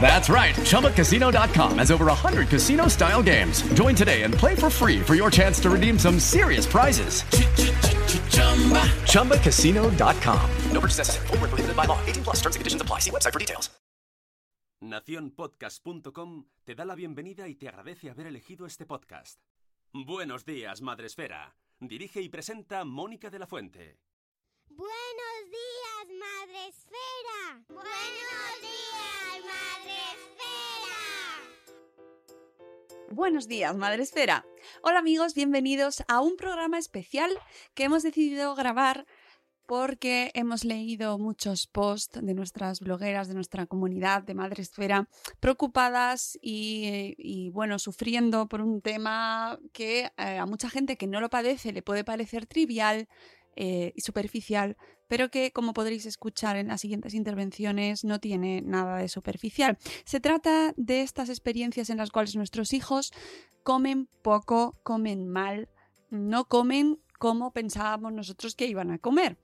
That's right. ChumbaCasino.com has over 100 casino style games. Join today and play for free for your chance to redeem some serious prizes. ChumbaCasino.com. No purchase necessary. Full prohibited by law. 18 plus terms and conditions apply. See website for details. Naciónpodcast.com te da la bienvenida y te agradece haber elegido este podcast. Buenos días, Madresfera. Dirige y presenta Mónica de la Fuente. Buenos días, Madre Esfera. Buenos días, Madre Esfera. Buenos días, Madre Esfera. Hola amigos, bienvenidos a un programa especial que hemos decidido grabar porque hemos leído muchos posts de nuestras blogueras, de nuestra comunidad de Madre Esfera, preocupadas y, bueno, sufriendo por un tema que eh, a mucha gente que no lo padece le puede parecer trivial, eh, y superficial, pero que, como podréis escuchar en las siguientes intervenciones, no tiene nada de superficial. Se trata de estas experiencias en las cuales nuestros hijos comen poco, comen mal, no comen como pensábamos nosotros que iban a comer.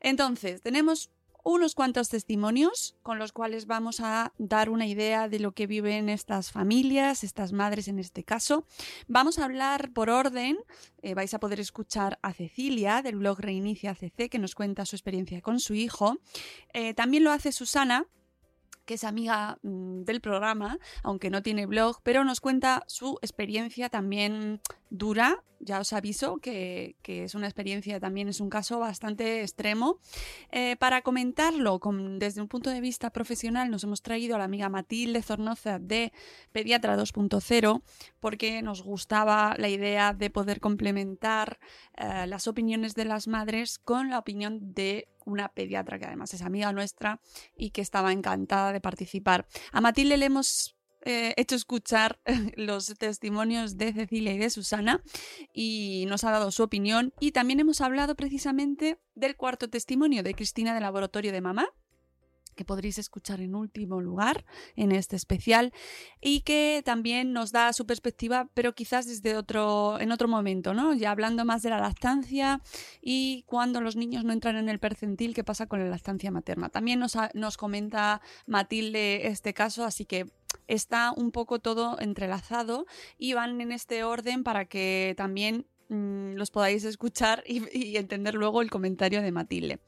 Entonces, tenemos unos cuantos testimonios con los cuales vamos a dar una idea de lo que viven estas familias, estas madres en este caso. Vamos a hablar por orden, eh, vais a poder escuchar a Cecilia del blog Reinicia CC que nos cuenta su experiencia con su hijo. Eh, también lo hace Susana que es amiga mm, del programa, aunque no tiene blog, pero nos cuenta su experiencia también dura. Ya os aviso que, es una experiencia, también es un caso bastante extremo. Eh, para comentarlo desde un punto de vista profesional, nos hemos traído a la amiga Matilde Zornoza de Pediatra 2.0, porque nos gustaba la idea de poder complementar eh, las opiniones de las madres con la opinión de una pediatra que además es amiga nuestra y que estaba encantada de participar. A Matilde le hemos eh, hecho escuchar los testimonios de Cecilia y de Susana y nos ha dado su opinión y también hemos hablado precisamente del cuarto testimonio de Cristina del Laboratorio de Mamá, que podréis escuchar en último lugar en este especial y que también nos da su perspectiva, pero quizás desde otro en otro momento, ¿no? Ya hablando más de la lactancia y cuando los niños no entran en el percentil, qué pasa con la lactancia materna. También nos, nos comenta Matilde este caso, así que está un poco todo entrelazado y van en este orden para que también mm, los podáis escuchar y, entender luego el comentario de Matilde.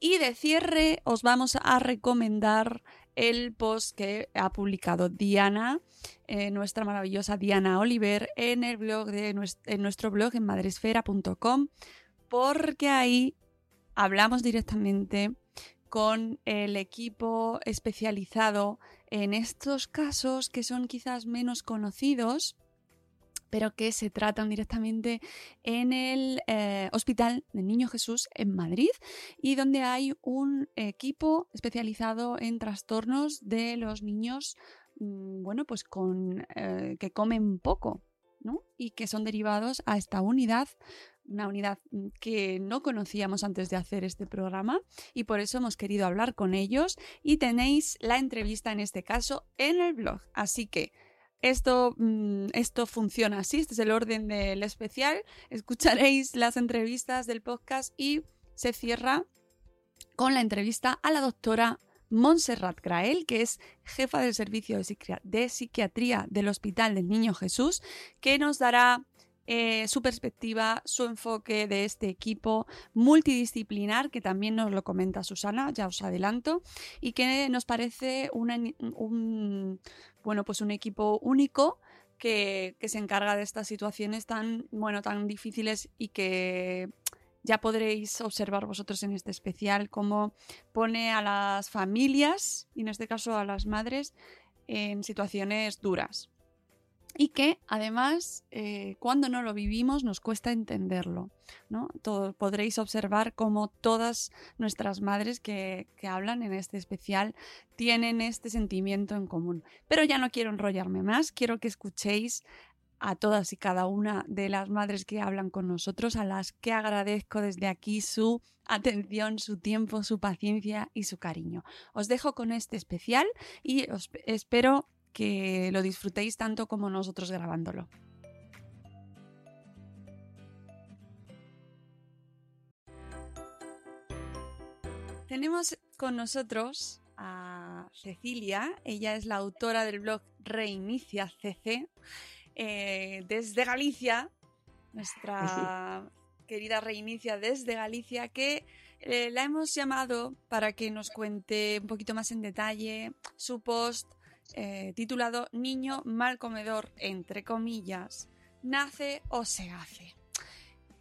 Y de cierre os vamos a recomendar el post que ha publicado Diana, eh, nuestra maravillosa Diana Oliver, en el blog de en nuestro blog en madresfera.com, porque ahí hablamos directamente con el equipo especializado en estos casos que son quizás menos conocidos pero que se tratan directamente en el eh, Hospital del Niño Jesús en Madrid y donde hay un equipo especializado en trastornos de los niños, mm, bueno, pues con eh, que comen poco, ¿no? Y que son derivados a esta unidad una unidad mm, que no conocíamos antes de hacer este programa y por eso hemos querido hablar con ellos y tenéis la entrevista en este caso en el blog. Así que esto, mm, esto funciona así, este es el orden del especial. Escucharéis las entrevistas del podcast y se cierra con la entrevista a la doctora Montserrat Grael, que es jefa del servicio de, psiquiatría del Hospital del Niño Jesús, que nos dará eh, su perspectiva, su enfoque de este equipo multidisciplinar, que también nos lo comenta Susana, ya os adelanto, y que nos parece un, bueno, pues un equipo único que, se encarga de estas situaciones tan, bueno, tan difíciles y que ya podréis observar vosotros en este especial cómo pone a las familias, y en este caso a las madres, en situaciones duras. Y que además, eh, cuando no lo vivimos, nos cuesta entenderlo. ¿no? Podréis observar cómo todas nuestras madres que, que hablan en este especial tienen este sentimiento en común. Pero ya no quiero enrollarme más, quiero que escuchéis a todas y cada una de las madres que hablan con nosotros, a las que agradezco desde aquí su atención, su tiempo, su paciencia y su cariño. Os dejo con este especial y os espero que lo disfrutéis tanto como nosotros grabándolo. Tenemos con nosotros a Cecilia, ella es la autora del blog Reinicia CC, eh, desde Galicia, nuestra querida Reinicia desde Galicia, que eh, la hemos llamado para que nos cuente un poquito más en detalle su post eh, titulado Niño mal comedor, entre comillas, nace o se hace.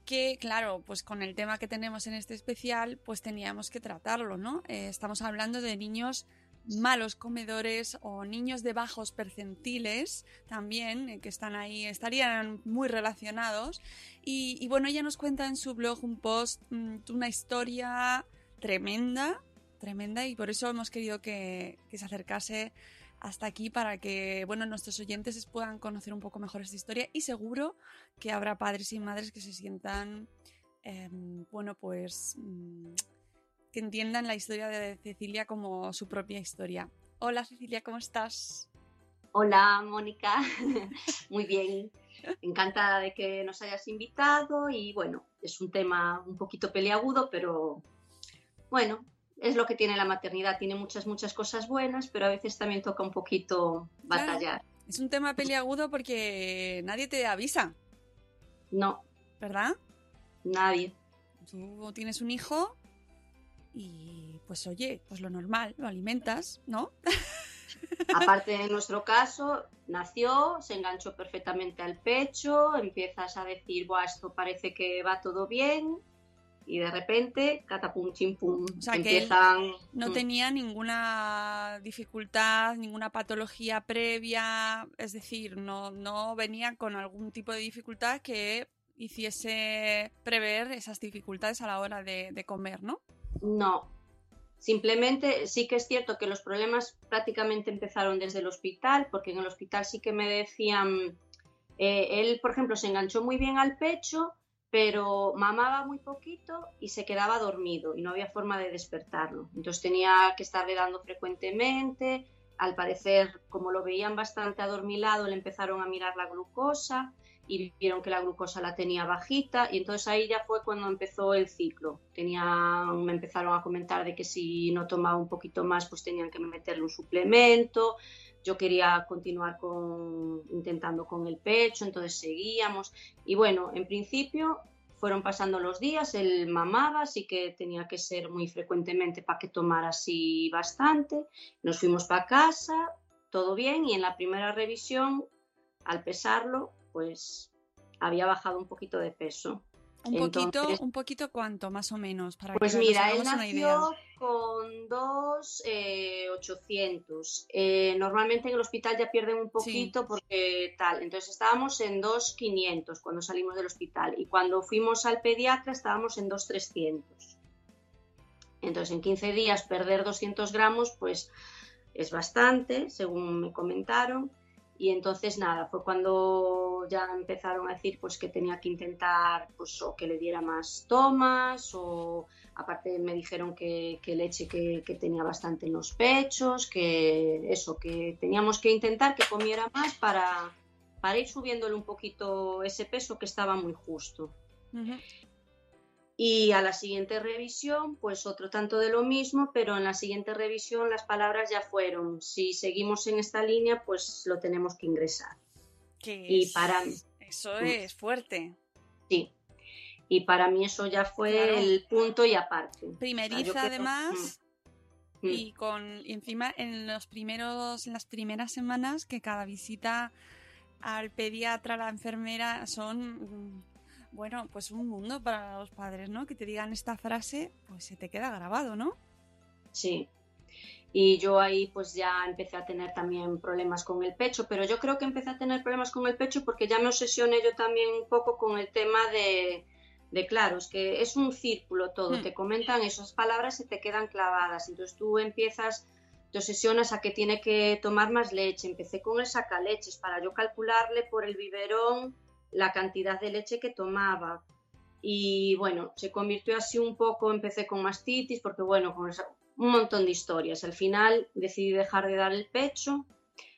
Que claro, pues con el tema que tenemos en este especial, pues teníamos que tratarlo, ¿no? Eh, estamos hablando de niños malos comedores o niños de bajos percentiles también, eh, que están ahí, estarían muy relacionados. Y, bueno, ella nos cuenta en su blog un post, mm, una historia tremenda, tremenda, y por eso hemos querido que, que se acercase hasta aquí para que bueno, nuestros oyentes puedan conocer un poco mejor esta historia y seguro que habrá padres y madres que se sientan, eh, bueno, pues mm, que entiendan la historia de Cecilia como su propia historia. Hola Cecilia, ¿cómo estás? Hola, Mónica. Muy bien. Encantada de que nos hayas invitado y bueno, es un tema un poquito peliagudo, pero bueno, es lo que tiene la maternidad. Tiene muchas, muchas cosas buenas, pero a veces también toca un poquito batallar. Claro, es un tema peliagudo porque nadie te avisa, No, ¿verdad? nadie. Tú tienes un hijo y pues oye, pues lo normal, lo alimentas, ¿no? Aparte de nuestro caso, nació, se enganchó perfectamente al pecho, empiezas a decir, Buah, esto parece que va todo bien, y de repente, catapum, chimpum, O sea, que él empiezan... No Mm. tenía ninguna dificultad, ninguna patología previa, es decir, no, no venía con algún tipo de dificultad que hiciese prever esas dificultades a la hora de, de comer, ¿no? No. Simplemente sí que es cierto que los problemas prácticamente empezaron desde el hospital, porque en el hospital sí que me decían, eh, él, por ejemplo, se enganchó muy bien al pecho, pero mamaba muy poquito y se quedaba dormido y no había forma de despertarlo. Entonces tenía que estarle dando frecuentemente. Al parecer, como lo veían bastante adormilado, le empezaron a mirar la glucosa y vieron que la glucosa la tenía bajita y entonces ahí ya fue cuando empezó el ciclo. Tenía, me empezaron a comentar de que si no tomaba un poquito más pues tenían que meterle un suplemento. Yo quería continuar con, intentando con el pecho, entonces seguíamos y bueno, en principio fueron pasando los días, él mamaba, así que tenía que ser muy frecuentemente para que tomara así bastante. Nos fuimos para casa, todo bien y en la primera revisión, al pesarlo, pues había bajado un poquito de peso. Un poquito, un poquito cuánto, más o menos, para Pues que nos mira, él hagamos una idea. nació con 2,800. Eh, normalmente en el hospital ya pierden un poquito porque tal. Entonces estábamos en 2,500 cuando salimos del hospital y cuando fuimos al pediatra estábamos en 2,300. Entonces en 15 días perder 200 gramos pues es bastante, según me comentaron. Y entonces nada, fue cuando ya empezaron a decir pues que tenía que intentar pues o que le diera más tomas o aparte me dijeron que, leche que, tenía bastante en los pechos, que eso, que teníamos que intentar que comiera más para, para ir subiéndole un poquito ese peso que estaba muy justo. Y a la siguiente revisión, pues otro tanto de lo mismo, pero en la siguiente revisión las palabras ya fueron, si seguimos en esta línea, pues lo tenemos que ingresar. Y es- para- Eso es fuerte. Sí. Y para mí eso ya fue Claro. el punto y aparte. Primeriza además Mm, mm. y con y encima en los primeros en las primeras semanas que cada visita al pediatra, a la enfermera son mm, Bueno, pues un mundo para los padres, ¿no? Que te digan esta frase, pues se te queda grabado, ¿no? Sí. Y yo ahí pues ya empecé a tener también problemas con el pecho, pero yo creo que empecé a tener problemas con el pecho porque ya me obsesioné yo también un poco con el tema de, de claro, es que es un círculo todo, Hmm. te comentan esas palabras y te quedan clavadas, entonces tú empiezas, te obsesionas a que tiene que tomar más leche, empecé con el sacaleches para yo calcularle por el biberón la cantidad de leche que tomaba. Y bueno, se convirtió así un poco, empecé con mastitis, porque bueno, con esa- un montón de historias. Al final decidí dejar de dar el pecho,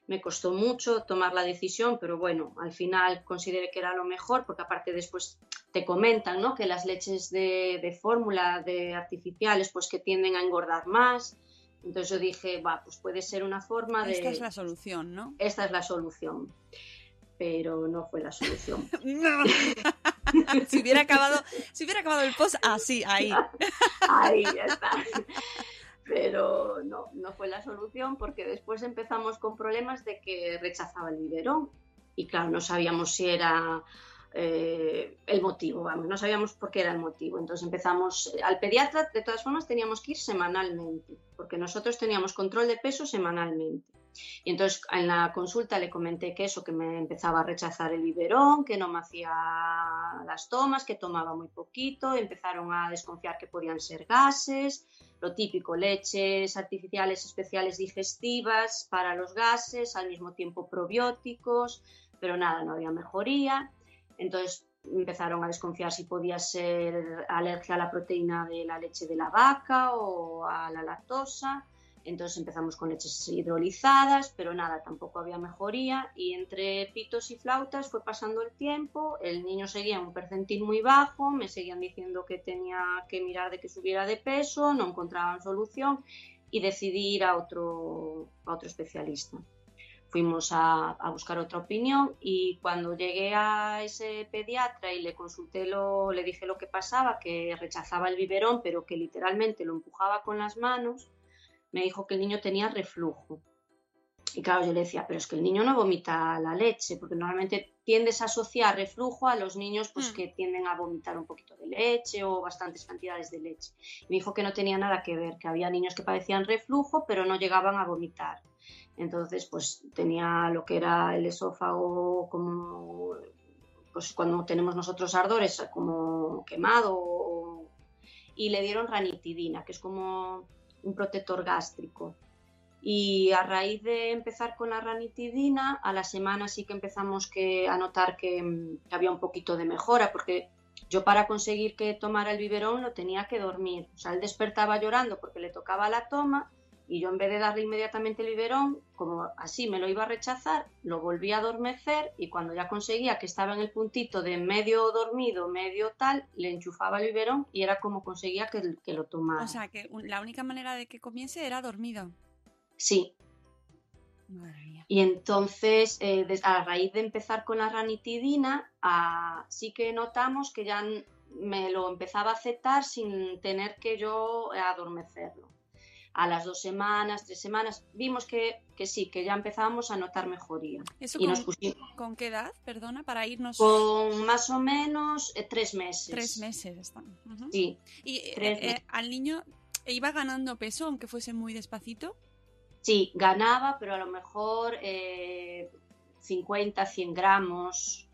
me costó mucho tomar la decisión, pero bueno, al final consideré que era lo mejor, porque aparte después te comentan, ¿no? Que las leches de, de fórmula, de artificiales, pues que tienden a engordar más. Entonces yo dije, va, pues puede ser una forma de... Esta es la solución, ¿no? Esta es la solución. Pero no fue la solución. No. si hubiera acabado, si hubiera acabado el post así, ahí. Ahí ya está. Pero no, no fue la solución porque después empezamos con problemas de que rechazaba el biberón. Y claro, no sabíamos si era eh, el motivo, vamos, no sabíamos por qué era el motivo. Entonces empezamos, eh, al pediatra de todas formas teníamos que ir semanalmente, porque nosotros teníamos control de peso semanalmente. Y entonces en la consulta le comenté que eso, que me empezaba a rechazar el biberón, que no me hacía las tomas, que tomaba muy poquito, empezaron a desconfiar que podían ser gases, lo típico, leches artificiales especiales digestivas para los gases, al mismo tiempo probióticos, pero nada, no había mejoría. Entonces empezaron a desconfiar si podía ser alergia a la proteína de la leche de la vaca o a la lactosa. Entonces empezamos con leches hidrolizadas, pero nada, tampoco había mejoría. Y entre pitos y flautas fue pasando el tiempo, el niño seguía en un percentil muy bajo, me seguían diciendo que tenía que mirar de que subiera de peso, no encontraban solución y decidí ir a otro, a otro especialista. Fuimos a, a buscar otra opinión y cuando llegué a ese pediatra y le consulté, lo, le dije lo que pasaba, que rechazaba el biberón, pero que literalmente lo empujaba con las manos, me dijo que el niño tenía reflujo. Y claro, yo le decía, pero es que el niño no vomita la leche, porque normalmente tiendes a asociar reflujo a los niños pues, Mm. que tienden a vomitar un poquito de leche o bastantes cantidades de leche. Y me dijo que no tenía nada que ver, que había niños que padecían reflujo, pero no llegaban a vomitar. Entonces, pues tenía lo que era el esófago como, pues cuando tenemos nosotros ardores, como quemado, o- y le dieron ranitidina, que es como un protector gástrico. Y a raíz de empezar con la ranitidina, a la semana sí que empezamos que, a notar que, mm, que había un poquito de mejora, porque yo para conseguir que tomara el biberón lo tenía que dormir. O sea, él despertaba llorando porque le tocaba la toma y yo en vez de darle inmediatamente el biberón, como así me lo iba a rechazar, lo volví a adormecer y cuando ya conseguía que estaba en el puntito de medio dormido, medio tal, le enchufaba el biberón y era como conseguía que, que lo tomara. O sea, que la única manera de que comience era dormido. sí, Madre mía. Y entonces, eh, a raíz de empezar con la ranitidina, ah, sí que notamos que ya me lo empezaba a aceptar sin tener que yo adormecerlo. A las dos semanas, tres semanas, vimos que, que sí, que ya empezábamos a notar mejoría. ¿Eso Y con, nos pusimos con qué edad? Perdona, para irnos con más o menos eh, tres meses. tres meses. Están. Sí, ¿Y eh, eh, al niño iba ganando peso, aunque fuese muy despacito? sí, ganaba, pero a lo mejor eh, 50, 100 gramos.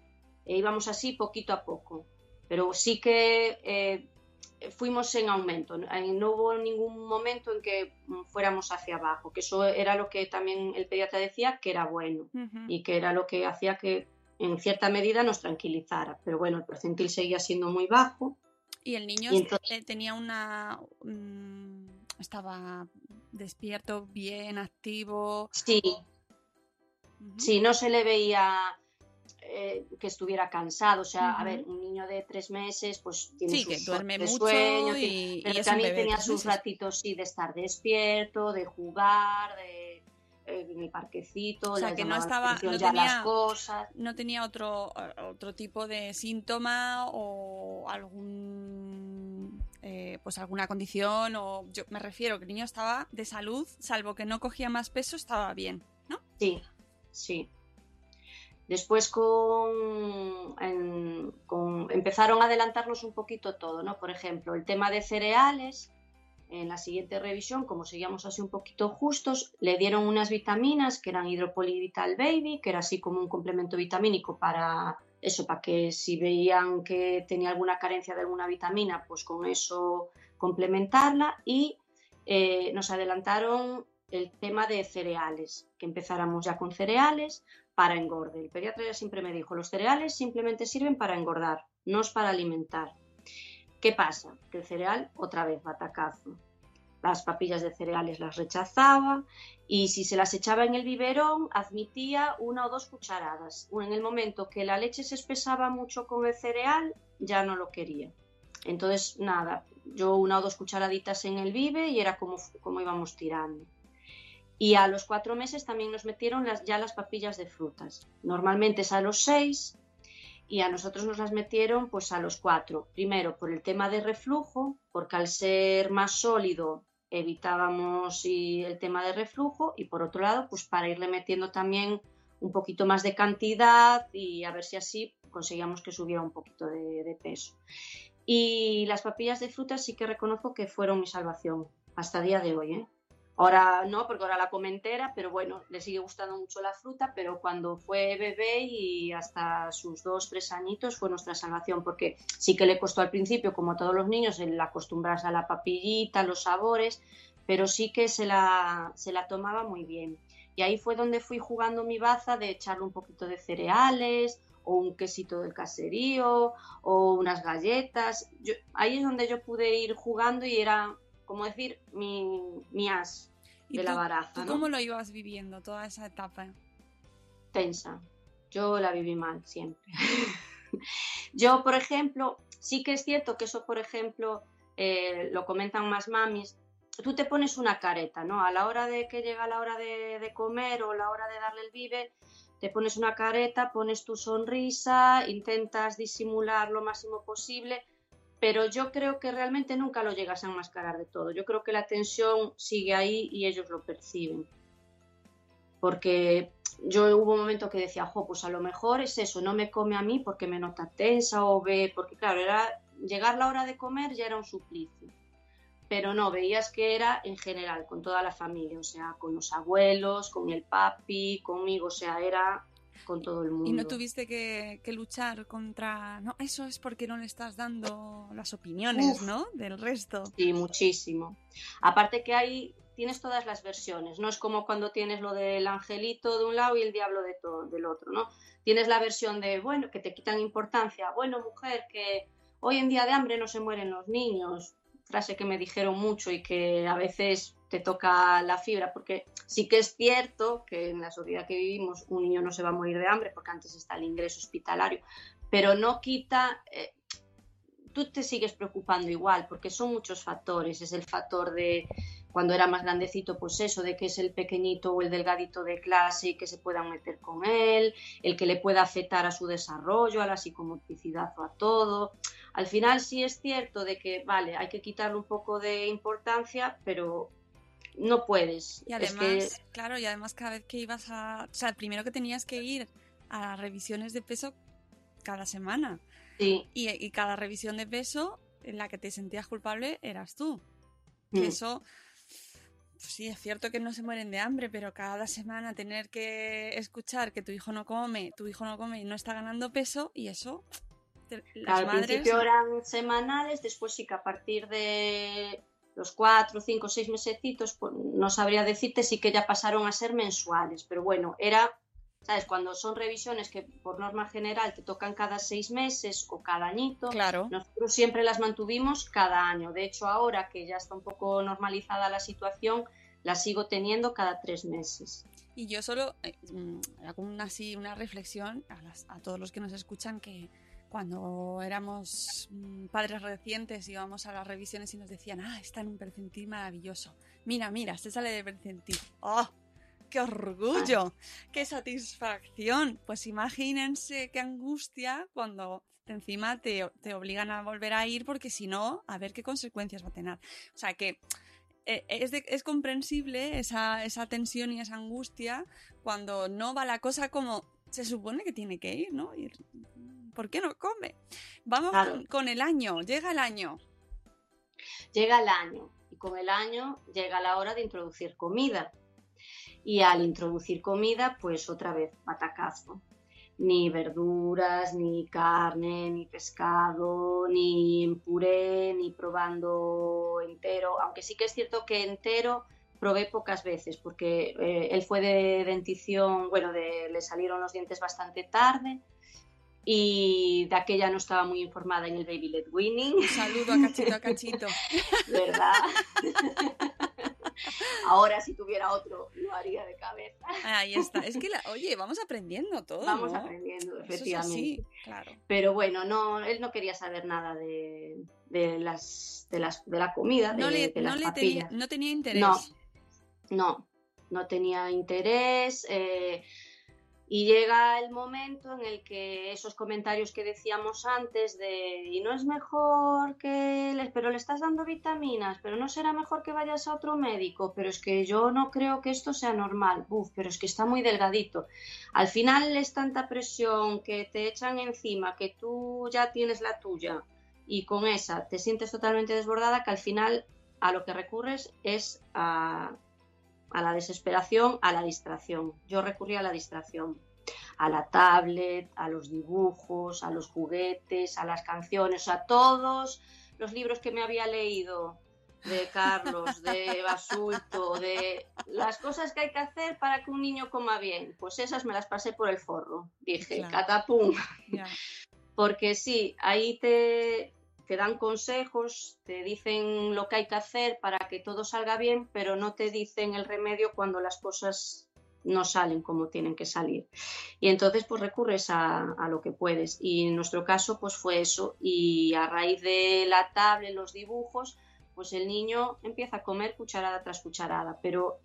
E íbamos así poquito a poco. Pero sí que fuimos en aumento. No hubo ningún momento en que mm, fuéramos hacia abajo, que eso era lo que también el pediatra decía que era bueno y que era lo que hacía que en cierta medida nos tranquilizara. Pero bueno, el percentil seguía siendo muy bajo. Y el niño Y entonces- eh, tenía una... mm, estaba despierto, bien, activo. Sí. Sí, no se le veía eh, que estuviera cansado. O sea, a ver, un niño de tres meses, pues tiene Sí, sus que duerme mucho sueño, y, pero también bebé tenía sus ratitos, sí, de estar despierto, de jugar, de eh, en el parquecito, O sea, que no estaba- no ya las tenía- cosas. no tenía otro, otro tipo de síntoma o algún eh, pues alguna condición o yo me refiero que el niño estaba de salud salvo que no cogía más peso estaba bien ¿no? Sí, sí. Después con, empezaron a adelantarnos un poquito todo, ¿no? Por ejemplo, el tema de cereales, en la siguiente revisión, como seguíamos así un poquito justos, le dieron unas vitaminas que eran Hidropolivital Baby, que era así como un complemento vitamínico para eso, para que si veían que tenía alguna carencia de alguna vitamina, pues con eso complementarla y eh, nos adelantaron el tema de cereales, que empezáramos ya con cereales para engorde. El pediatra ya siempre me dijo, los cereales simplemente sirven para engordar, no es para alimentar. ¿Qué pasa? Que el cereal, otra vez, batacazo. Las papillas de cereales las rechazaba y si se las echaba en el biberón, admitía una o dos cucharadas. En el momento que la leche se espesaba mucho con el cereal, ya no lo quería. Entonces, nada, yo una o dos cucharaditas en el bibe y era como, como íbamos tirando. Y a los cuatro meses también nos metieron ya las papillas de frutas. Normalmente es a los seis y a nosotros nos las metieron pues a los cuatro. Primero por el tema de reflujo, porque al ser más sólido evitábamos el tema de reflujo y por otro lado pues para irle metiendo también un poquito más de cantidad y a ver si así conseguíamos que subiera un poquito de, de peso. Y las papillas de frutas sí que reconozco que fueron mi salvación hasta día de hoy. ¿eh? Ahora no, porque ahora la come entera, pero bueno, le sigue gustando mucho la fruta, pero cuando fue bebé y hasta sus dos, tres añitos fue nuestra salvación, porque sí que le costó al principio, como a todos los niños, el acostumbrarse a la papillita, los sabores, pero sí que se la, se la tomaba muy bien. Y ahí fue donde fui jugando mi baza de echarle un poquito de cereales o un quesito del caserío o unas galletas. Ahí es donde yo pude ir jugando y era, como decir, mi, mi as ¿Y de tú- la baraja. ¿Tú ¿no? cómo lo ibas viviendo toda esa etapa? tensa. Yo la viví mal siempre. Yo, por ejemplo, sí que es cierto que eso, por ejemplo, eh, lo comentan más mamis. Tú te pones una careta, ¿no? A la hora de que llega la hora de, de comer o la hora de darle el vive, te pones una careta, pones tu sonrisa, intentas disimular lo máximo posible, pero yo creo que realmente nunca lo llegas a enmascarar de todo. Yo creo que la tensión sigue ahí y ellos lo perciben porque yo hubo un momento que decía, jo, pues a lo mejor es eso, no me come a mí porque me nota tensa o ve, porque claro, era llegar la hora de comer ya era un suplicio. Pero no, veías que era en general, con toda la familia, o sea, con los abuelos, con el papi, conmigo, o sea, era con todo el mundo. Y no tuviste que, que luchar contra... No, eso es porque no le estás dando las opiniones, Uf. ¿no? Del resto. Sí, muchísimo. Aparte que hay, tienes todas las versiones, no es como cuando tienes lo del angelito de un lado y el diablo de to- del otro, ¿no? Tienes la versión de, bueno, que te quitan importancia, bueno, mujer, que hoy en día de hambre no se mueren los niños, frase que me dijeron mucho y que a veces te toca la fibra, porque sí que es cierto que en la sociedad que vivimos un niño no se va a morir de hambre porque antes está el ingreso hospitalario, pero no quita, eh, tú te sigues preocupando igual, porque son muchos factores. Es el factor de cuando era más grandecito, pues eso, de que es el pequeñito o el delgadito de clase y que se puedan meter con él, el que le pueda afectar a su desarrollo, a la psicomotricidad o a todo. Al final sí es cierto de que, vale, hay que quitarle un poco de importancia, pero no puedes. Y Es además, que claro, y además cada vez que ibas a... O sea, primero que tenías que ir a revisiones de peso cada semana. sí, Y, y cada revisión de peso en la que te sentías culpable eras tú. Mm, eso... pues sí, es cierto que no se mueren de hambre, pero cada semana tener que escuchar que tu hijo no come, tu hijo no come y no está ganando peso, y eso, las al madres... principio eran semanales, después sí que a partir de los cuatro, cinco, seis mesecitos, pues no sabría decirte, sí que ya pasaron a ser mensuales, pero bueno, era, ¿sabes? Cuando son revisiones que por norma general te tocan cada seis meses o cada añito, Claro. nosotros siempre las mantuvimos cada año. De hecho, ahora que ya está un poco normalizada la situación, las sigo teniendo cada tres meses. Y yo solo eh, mm, hago una, así, una reflexión a, las- a todos los que nos escuchan que cuando éramos mm, padres recientes íbamos a las revisiones y nos decían, ah, está en un percentil maravilloso. Mira, mira, se sale de percentil. ¡Oh! ¡Qué orgullo! ¡Qué satisfacción! Pues imagínense qué angustia cuando encima te, te obligan a volver a ir porque si no, a ver qué consecuencias va a tener. O sea que eh, es, de- es comprensible esa, esa tensión y esa angustia cuando no va la cosa como se supone que tiene que ir, ¿no? Ir- ¿Por qué no come? Vamos Claro. con, con el año, llega el año. Llega el año y con el año llega la hora de introducir comida. Y al introducir comida, pues otra vez batacazo. Ni verduras, ni carne, ni pescado, ni en puré, ni probando entero. Aunque sí que es cierto que entero probé pocas veces porque eh, él fue de dentición, bueno, de- le salieron los dientes bastante tarde y de aquella no estaba muy informada en el Baby Led Winning. Un saludo a cachito a cachito. ¿verdad? Ahora si tuviera otro lo haría de cabeza. Ahí está. Es que, la- oye, vamos aprendiendo todo. Vamos ¿no? aprendiendo, Eso es efectivamente. así, claro. Pero bueno, no, él no quería saber nada de, de las, de las de la comida, de, No, le, de no, las le tenía, papillas. no tenía interés. No, no, no tenía interés. eh, y llega el momento en el que esos comentarios que decíamos antes de y no es mejor que les, pero le estás dando vitaminas, pero no será mejor que vayas a otro médico, pero es que yo no creo que esto sea normal, Uf, pero es que está muy delgadito. Al final es tanta presión que te echan encima, que tú ya tienes la tuya y con esa te sientes totalmente desbordada que al final a lo que recurres es a, a la desesperación, a la distracción. Yo recurrí a la distracción, a la tablet, a los dibujos, a los juguetes, a las canciones, a todos los libros que me había leído de Carlos, de Basulto, de las cosas que hay que hacer para que un niño coma bien. Pues esas me las pasé por el forro. Dije, Claro. catapum. Porque sí, ahí te, te dan consejos, te dicen lo que hay que hacer para que todo salga bien, pero no te dicen el remedio cuando las cosas no salen como tienen que salir. Y entonces pues recurres a, lo que puedes. Y en nuestro caso pues fue eso. Y a raíz de la tablet, los dibujos, pues el niño empieza a comer cucharada tras cucharada. Pero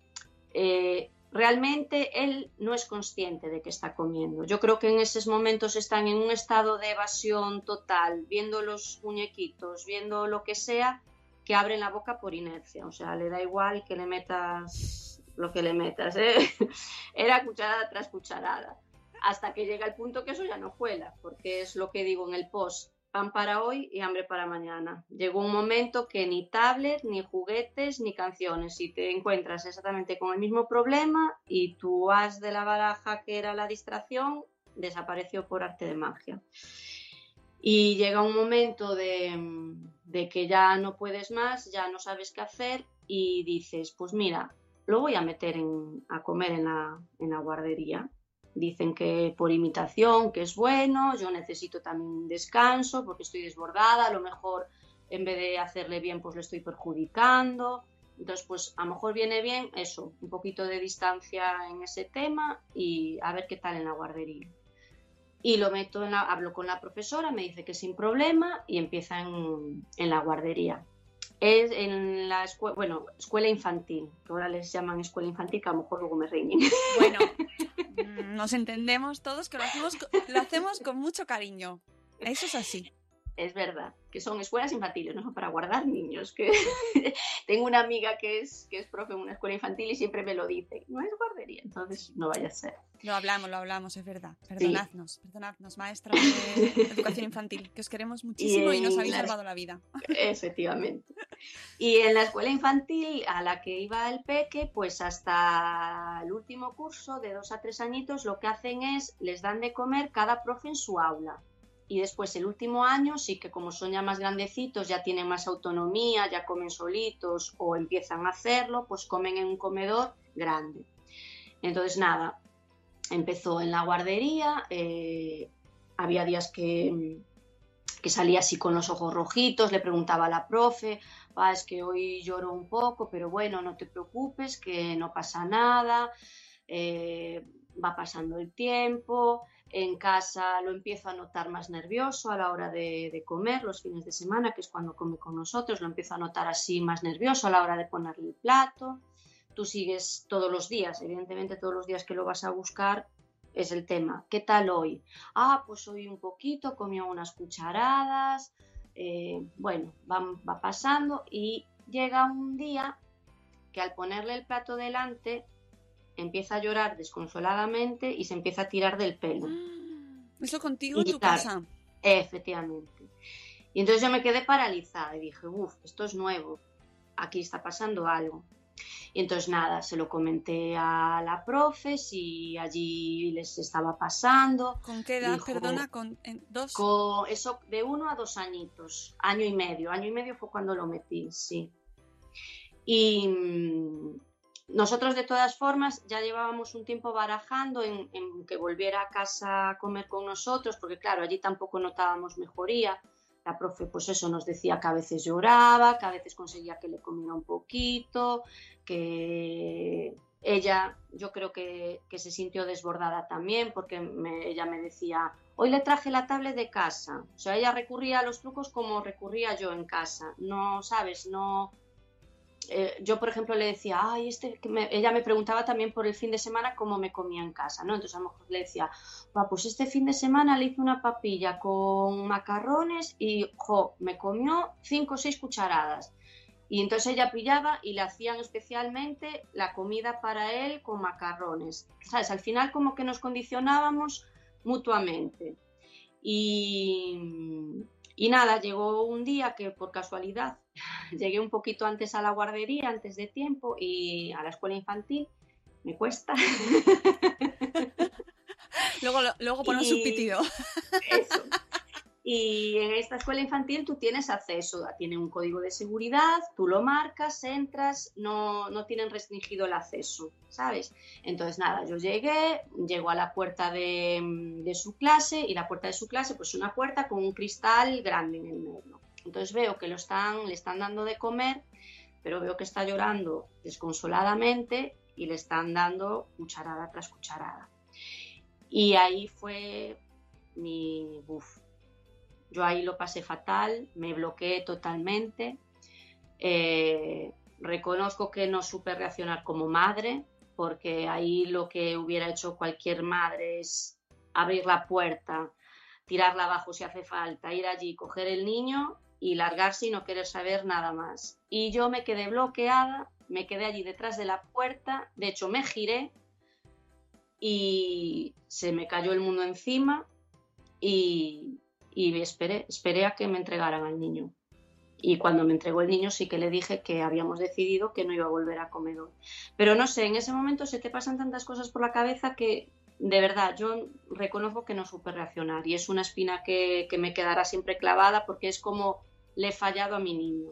eh, realmente él no es consciente de que está comiendo. Yo creo que en esos momentos están en un estado de evasión total, viendo los muñequitos, viendo lo que sea, que abren la boca por inercia. O sea, le da igual que le metas lo que le metas. ¿eh? Era cucharada tras cucharada. Hasta que llega el punto que eso ya no cuela, porque es lo que digo en el post. Pan para hoy y hambre para mañana. Llegó un momento que ni tablet, ni juguetes, ni canciones. Y te encuentras exactamente con el mismo problema y tu as de la baraja, que era la distracción, desapareció por arte de magia. Y llega un momento de, de que ya no puedes más, ya no sabes qué hacer y dices, pues mira, lo voy a meter en- a comer en la, en la guardería. Dicen que por imitación, que es bueno, yo necesito también un descanso porque estoy desbordada, a lo mejor en vez de hacerle bien, pues le estoy perjudicando. Entonces, pues a lo mejor viene bien eso, un poquito de distancia en ese tema y a ver qué tal en la guardería. Y lo meto en la, hablo con la profesora, me dice que sin problema y empieza en, en la guardería. Es en la escuela, bueno, escuela infantil, que ahora les llaman escuela infantil, que a lo mejor luego me riñen. Bueno, nos entendemos todos que lo hacemos, lo hacemos con mucho cariño. Eso es así. es verdad, que son escuelas infantiles, no son para guardar niños. Que tengo una amiga que es, que es profe en una escuela infantil y siempre me lo dice, no es guardería, entonces no vaya a ser. Lo hablamos, lo hablamos, es verdad. Perdonadnos, perdonadnos, maestras de educación infantil, que os queremos muchísimo y, nos en habéis salvado la vida. Efectivamente. Y en la escuela infantil a la que iba el peque, pues hasta el último curso, de dos a tres añitos, lo que hacen es, les dan de comer cada profe en su aula. Y después el último año sí que como son ya más grandecitos, ya tienen más autonomía, ya comen solitos o empiezan a hacerlo, pues comen en un comedor grande. Entonces nada, empezó en la guardería, eh, había días que, que salía así con los ojos rojitos, le preguntaba a la profe, "Ah, es que hoy lloro un poco, pero bueno, no te preocupes, que no pasa nada, eh, va pasando el tiempo, en casa lo empiezo a notar más nervioso a la hora de, de comer, los fines de semana, que es cuando come con nosotros, lo empiezo a notar así más nervioso a la hora de ponerle el plato. Tú sigues todos los días, evidentemente todos los días que lo vas a buscar es el tema. ¿Qué tal hoy? Ah, pues hoy un poquito, comió unas cucharadas, eh, bueno, va, va pasando y llega un día que al ponerle el plato delante empieza a llorar desconsoladamente y se empieza a tirar del pelo. Eso contigo en tu casa. Efectivamente. Y entonces yo me quedé paralizada y dije, uff, esto es nuevo, aquí está pasando algo. Y entonces nada, se lo comenté a la profe si allí les estaba pasando. ¿Con qué edad, Dijo, perdona? ¿Con en dos? Con eso de uno a dos añitos, año y medio. Año y medio fue cuando lo metí, sí. Y mm, nosotros de todas formas ya llevábamos un tiempo barajando en, en que volviera a casa a comer con nosotros, porque claro, allí tampoco notábamos mejoría. La profe, pues eso, nos decía que a veces lloraba, que a veces conseguía que le comiera un poquito, que ella, yo creo que, que se sintió desbordada también, porque me- ella me decía, hoy le traje la tablet de casa. O sea, ella recurría a los trucos como recurría yo en casa. No, ¿sabes? No, eh, yo, por ejemplo, le decía, ay, este, que me-". ella me preguntaba también por el fin de semana cómo me comía en casa, ¿no? Entonces a lo mejor le decía, "Va, pues este fin de semana le hice una papilla con macarrones y, me comió cinco o seis cucharadas. Y entonces ella pillaba y le hacían especialmente la comida para él con macarrones. ¿Sabes? Al final como que nos condicionábamos mutuamente. Y, y nada, llegó un día que por casualidad llegué un poquito antes a la guardería, antes de tiempo, y a la escuela infantil. Me cuesta. Luego, luego un. Eso. Y en esta escuela infantil tú tienes acceso, tiene un código de seguridad, tú lo marcas, entras, no, no tienen restringido el acceso, ¿sabes? Entonces nada, yo llegué, llego a la puerta de, de su clase y la puerta de su clase pues una puerta con un cristal grande en el medio. Entonces veo que le están dando de comer, pero veo que está llorando desconsoladamente y le están dando cucharada tras cucharada. Y ahí fue mi buf. Yo ahí lo pasé fatal, me bloqueé totalmente. Eh, reconozco que no supe reaccionar como madre, porque ahí lo que hubiera hecho cualquier madre es abrir la puerta, tirarla abajo si hace falta, ir allí, coger el niño y largarse y no querer saber nada más. Y yo me quedé bloqueada, me quedé allí detrás de la puerta, de hecho me giré y se me cayó el mundo encima y, y esperé, esperé a que me entregaran al niño. Y cuando me entregó el niño sí que le dije que habíamos decidido que no iba a volver a comedor. Pero no sé, en ese momento se te pasan tantas cosas por la cabeza que de verdad yo reconozco que no supe reaccionar y es una espina que, que me quedará siempre clavada porque es como le he fallado a mi niño.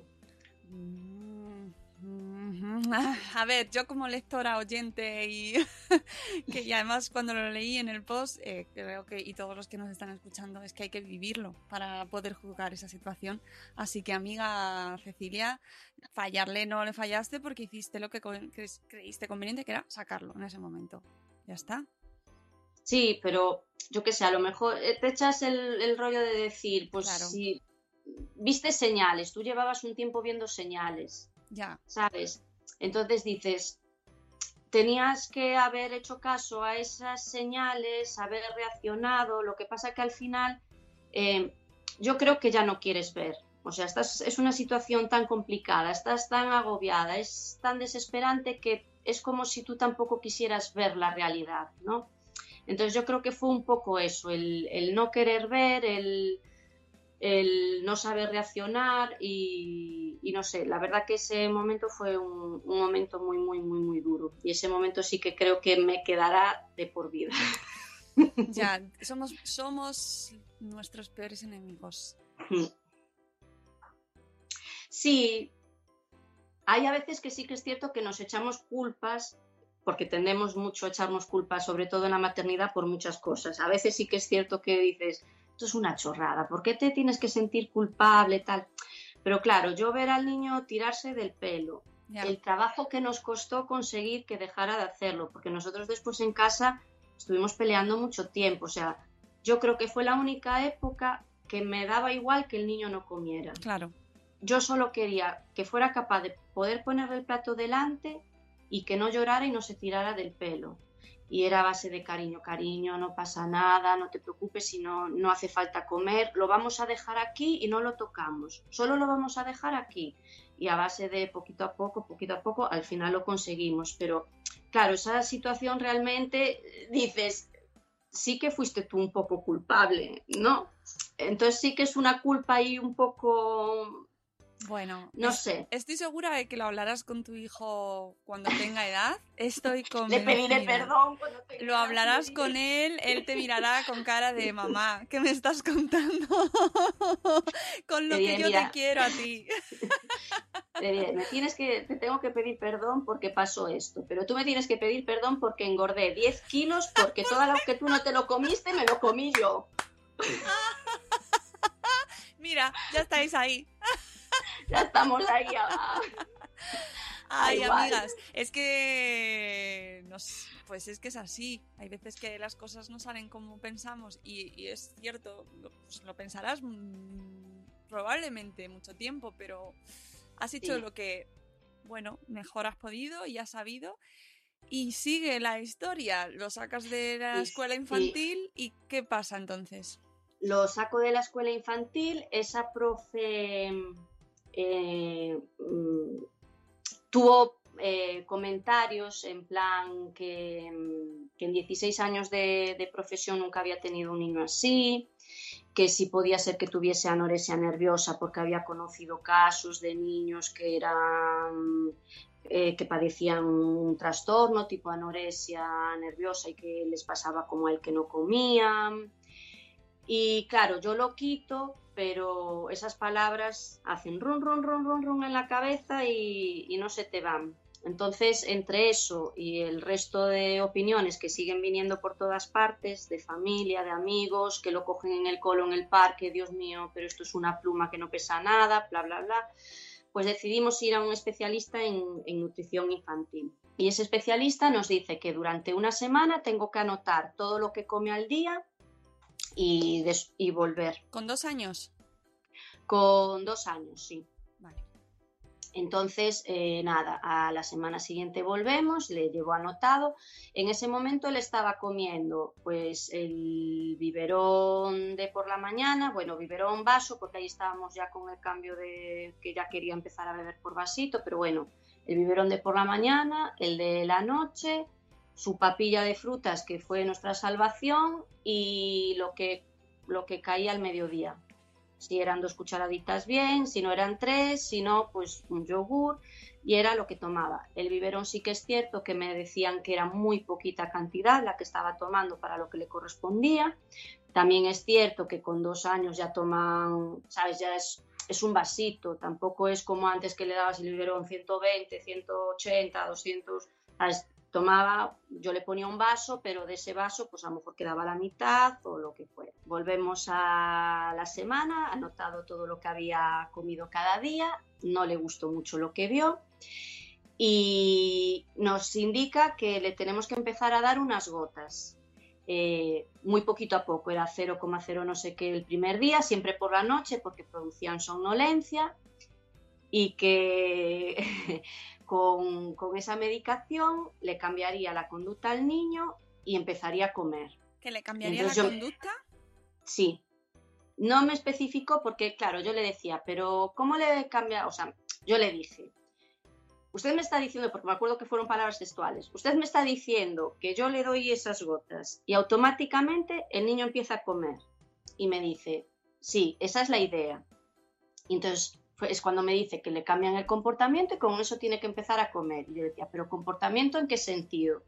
Mm, mhm. Ah, A ver, yo como lectora, oyente y que y además cuando lo leí en el post, eh, creo que y todos los que nos están escuchando es que hay que vivirlo para poder juzgar esa situación. Así que amiga Cecilia, fallarle no le fallaste porque hiciste lo que que creíste conveniente, que era sacarlo en ese momento. Ya está. Sí, pero yo qué sé, a lo mejor eh, te echas el, el rollo de decir, pues Claro. si viste señales, tú llevabas un tiempo viendo señales, Ya. ¿sabes? Entonces dices, tenías que haber hecho caso a esas señales, haber reaccionado, lo que pasa que al final eh, yo creo que ya no quieres ver. O sea, estás, es una situación tan complicada, estás tan agobiada, es tan desesperante que es como si tú tampoco quisieras ver la realidad, ¿no? Entonces yo creo que fue un poco eso, el, el no querer ver, el, el no saber reaccionar y, y no sé, la verdad que ese momento fue un, un momento muy, muy, muy, muy duro. Y ese momento sí que creo que me quedará de por vida. Ya, somos, somos nuestros peores enemigos. Sí, hay a veces que sí que es cierto que nos echamos culpas, porque tendemos mucho a echarnos culpas, sobre todo en la maternidad, por muchas cosas. A veces sí que es cierto que dices, esto es una chorrada, ¿por qué te tienes que sentir culpable tal? Pero claro, yo ver al niño tirarse del pelo, el trabajo que nos costó conseguir que dejara de hacerlo, porque nosotros después en casa estuvimos peleando mucho tiempo, o sea, yo creo que fue la única época que me daba igual que el niño no comiera Claro. yo solo quería que fuera capaz de poder ponerle el plato delante y que no llorara y no se tirara del pelo. Y era base de cariño, cariño, no pasa nada, no te preocupes si no, no hace falta comer, lo vamos a dejar aquí y no lo tocamos, solo lo vamos a dejar aquí. Y a base de poquito a poco, poquito a poco, al final lo conseguimos. Pero claro, esa situación realmente eh, dices, sí que fuiste tú un poco culpable, ¿no? Entonces sí que es una culpa ahí un poco, Bueno, no sé. Estoy segura de que lo hablarás con tu hijo cuando tenga edad. Estoy Le pediré perdón cuando tenga Lo hablarás con él, él te mirará con cara de mamá. ¿Qué me estás contando? con lo Te que diré, yo "Mira". te quiero a ti. Le diré, me tienes que, te tengo que pedir perdón porque pasó esto, pero tú me tienes que pedir perdón porque engordé 10 kilos porque todo lo que tú no te lo comiste me lo comí yo. Mira, ya estáis ahí. Ya estamos ahí. ah. Ay, amigas, es que nos, pues es que es así. Hay veces que las cosas no salen como pensamos y, y es cierto, lo, pues lo pensarás mm, probablemente mucho tiempo, pero has hecho Sí. lo que, bueno, mejor has podido y has sabido. Y sigue la historia, lo sacas de la escuela sí. infantil y ¿qué pasa entonces? Lo saco de la escuela infantil, esa profe eh, mm, tuvo eh, comentarios en plan que, mm, en 16 años de, profesión nunca había tenido un niño así, que si podía ser que tuviese anorexia nerviosa porque había conocido casos de niños que eran eh, que padecían un trastorno tipo anorexia nerviosa y que les pasaba como él que no comían. Y claro, yo lo quito, pero esas palabras hacen run, run, run, run, run en la cabeza y, no se te van. Entonces, entre eso y el resto de opiniones que siguen viniendo por todas partes, de familia, de amigos, que lo cogen en el colo, en el parque, Dios mío, pero esto es una pluma que no pesa nada, bla, bla, bla, pues decidimos ir a un especialista en nutrición infantil. Y ese especialista nos dice que durante una semana tengo que anotar todo lo que come al día y, des- y volver. ¿Con dos años? Con dos años, sí. Vale. Entonces, eh, nada, a la semana siguiente volvemos, le llevo anotado. En ese momento él estaba comiendo pues el biberón de por la mañana, bueno, biberón vaso, porque ahí estábamos ya con el cambio de que ya quería empezar a beber por vasito, pero bueno, el biberón de por la mañana, el de la noche, su papilla de frutas que fue nuestra salvación y lo que, lo que caía al mediodía. Si eran dos cucharaditas bien, si no eran tres, si no, pues un yogur y era lo que tomaba. El biberón sí que es cierto que me decían que era muy poquita cantidad la que estaba tomando para lo que le correspondía. También es cierto que con dos años ya toman, sabes, ya es, es un vasito, tampoco es como antes que le dabas el biberón 120, 180, 200, ¿sabes? Tomaba, yo le ponía un vaso, pero de ese vaso pues a lo mejor quedaba la mitad o lo que fuera. Volvemos a la semana, anotado todo lo que había comido cada día, no le gustó mucho lo que vio y nos indica que le tenemos que empezar a dar unas gotas. eh, muy poquito a poco, era 0,0 no sé qué el primer día, siempre por la noche porque producían somnolencia y que con, con esa medicación le cambiaría la conducta al niño y empezaría a comer. ¿Que le cambiaría Entonces la yo- conducta? Sí. No me especificó porque, claro, yo le decía, pero ¿cómo le cambia? O sea, yo le dije, usted me está diciendo, porque me acuerdo que fueron palabras textuales, usted me está diciendo que yo le doy esas gotas y automáticamente el niño empieza a comer. Y me dice, sí, esa es la idea. Y entonces es cuando me dice que le cambian el comportamiento y con eso tiene que empezar a comer. Y yo decía, pero comportamiento en qué sentido?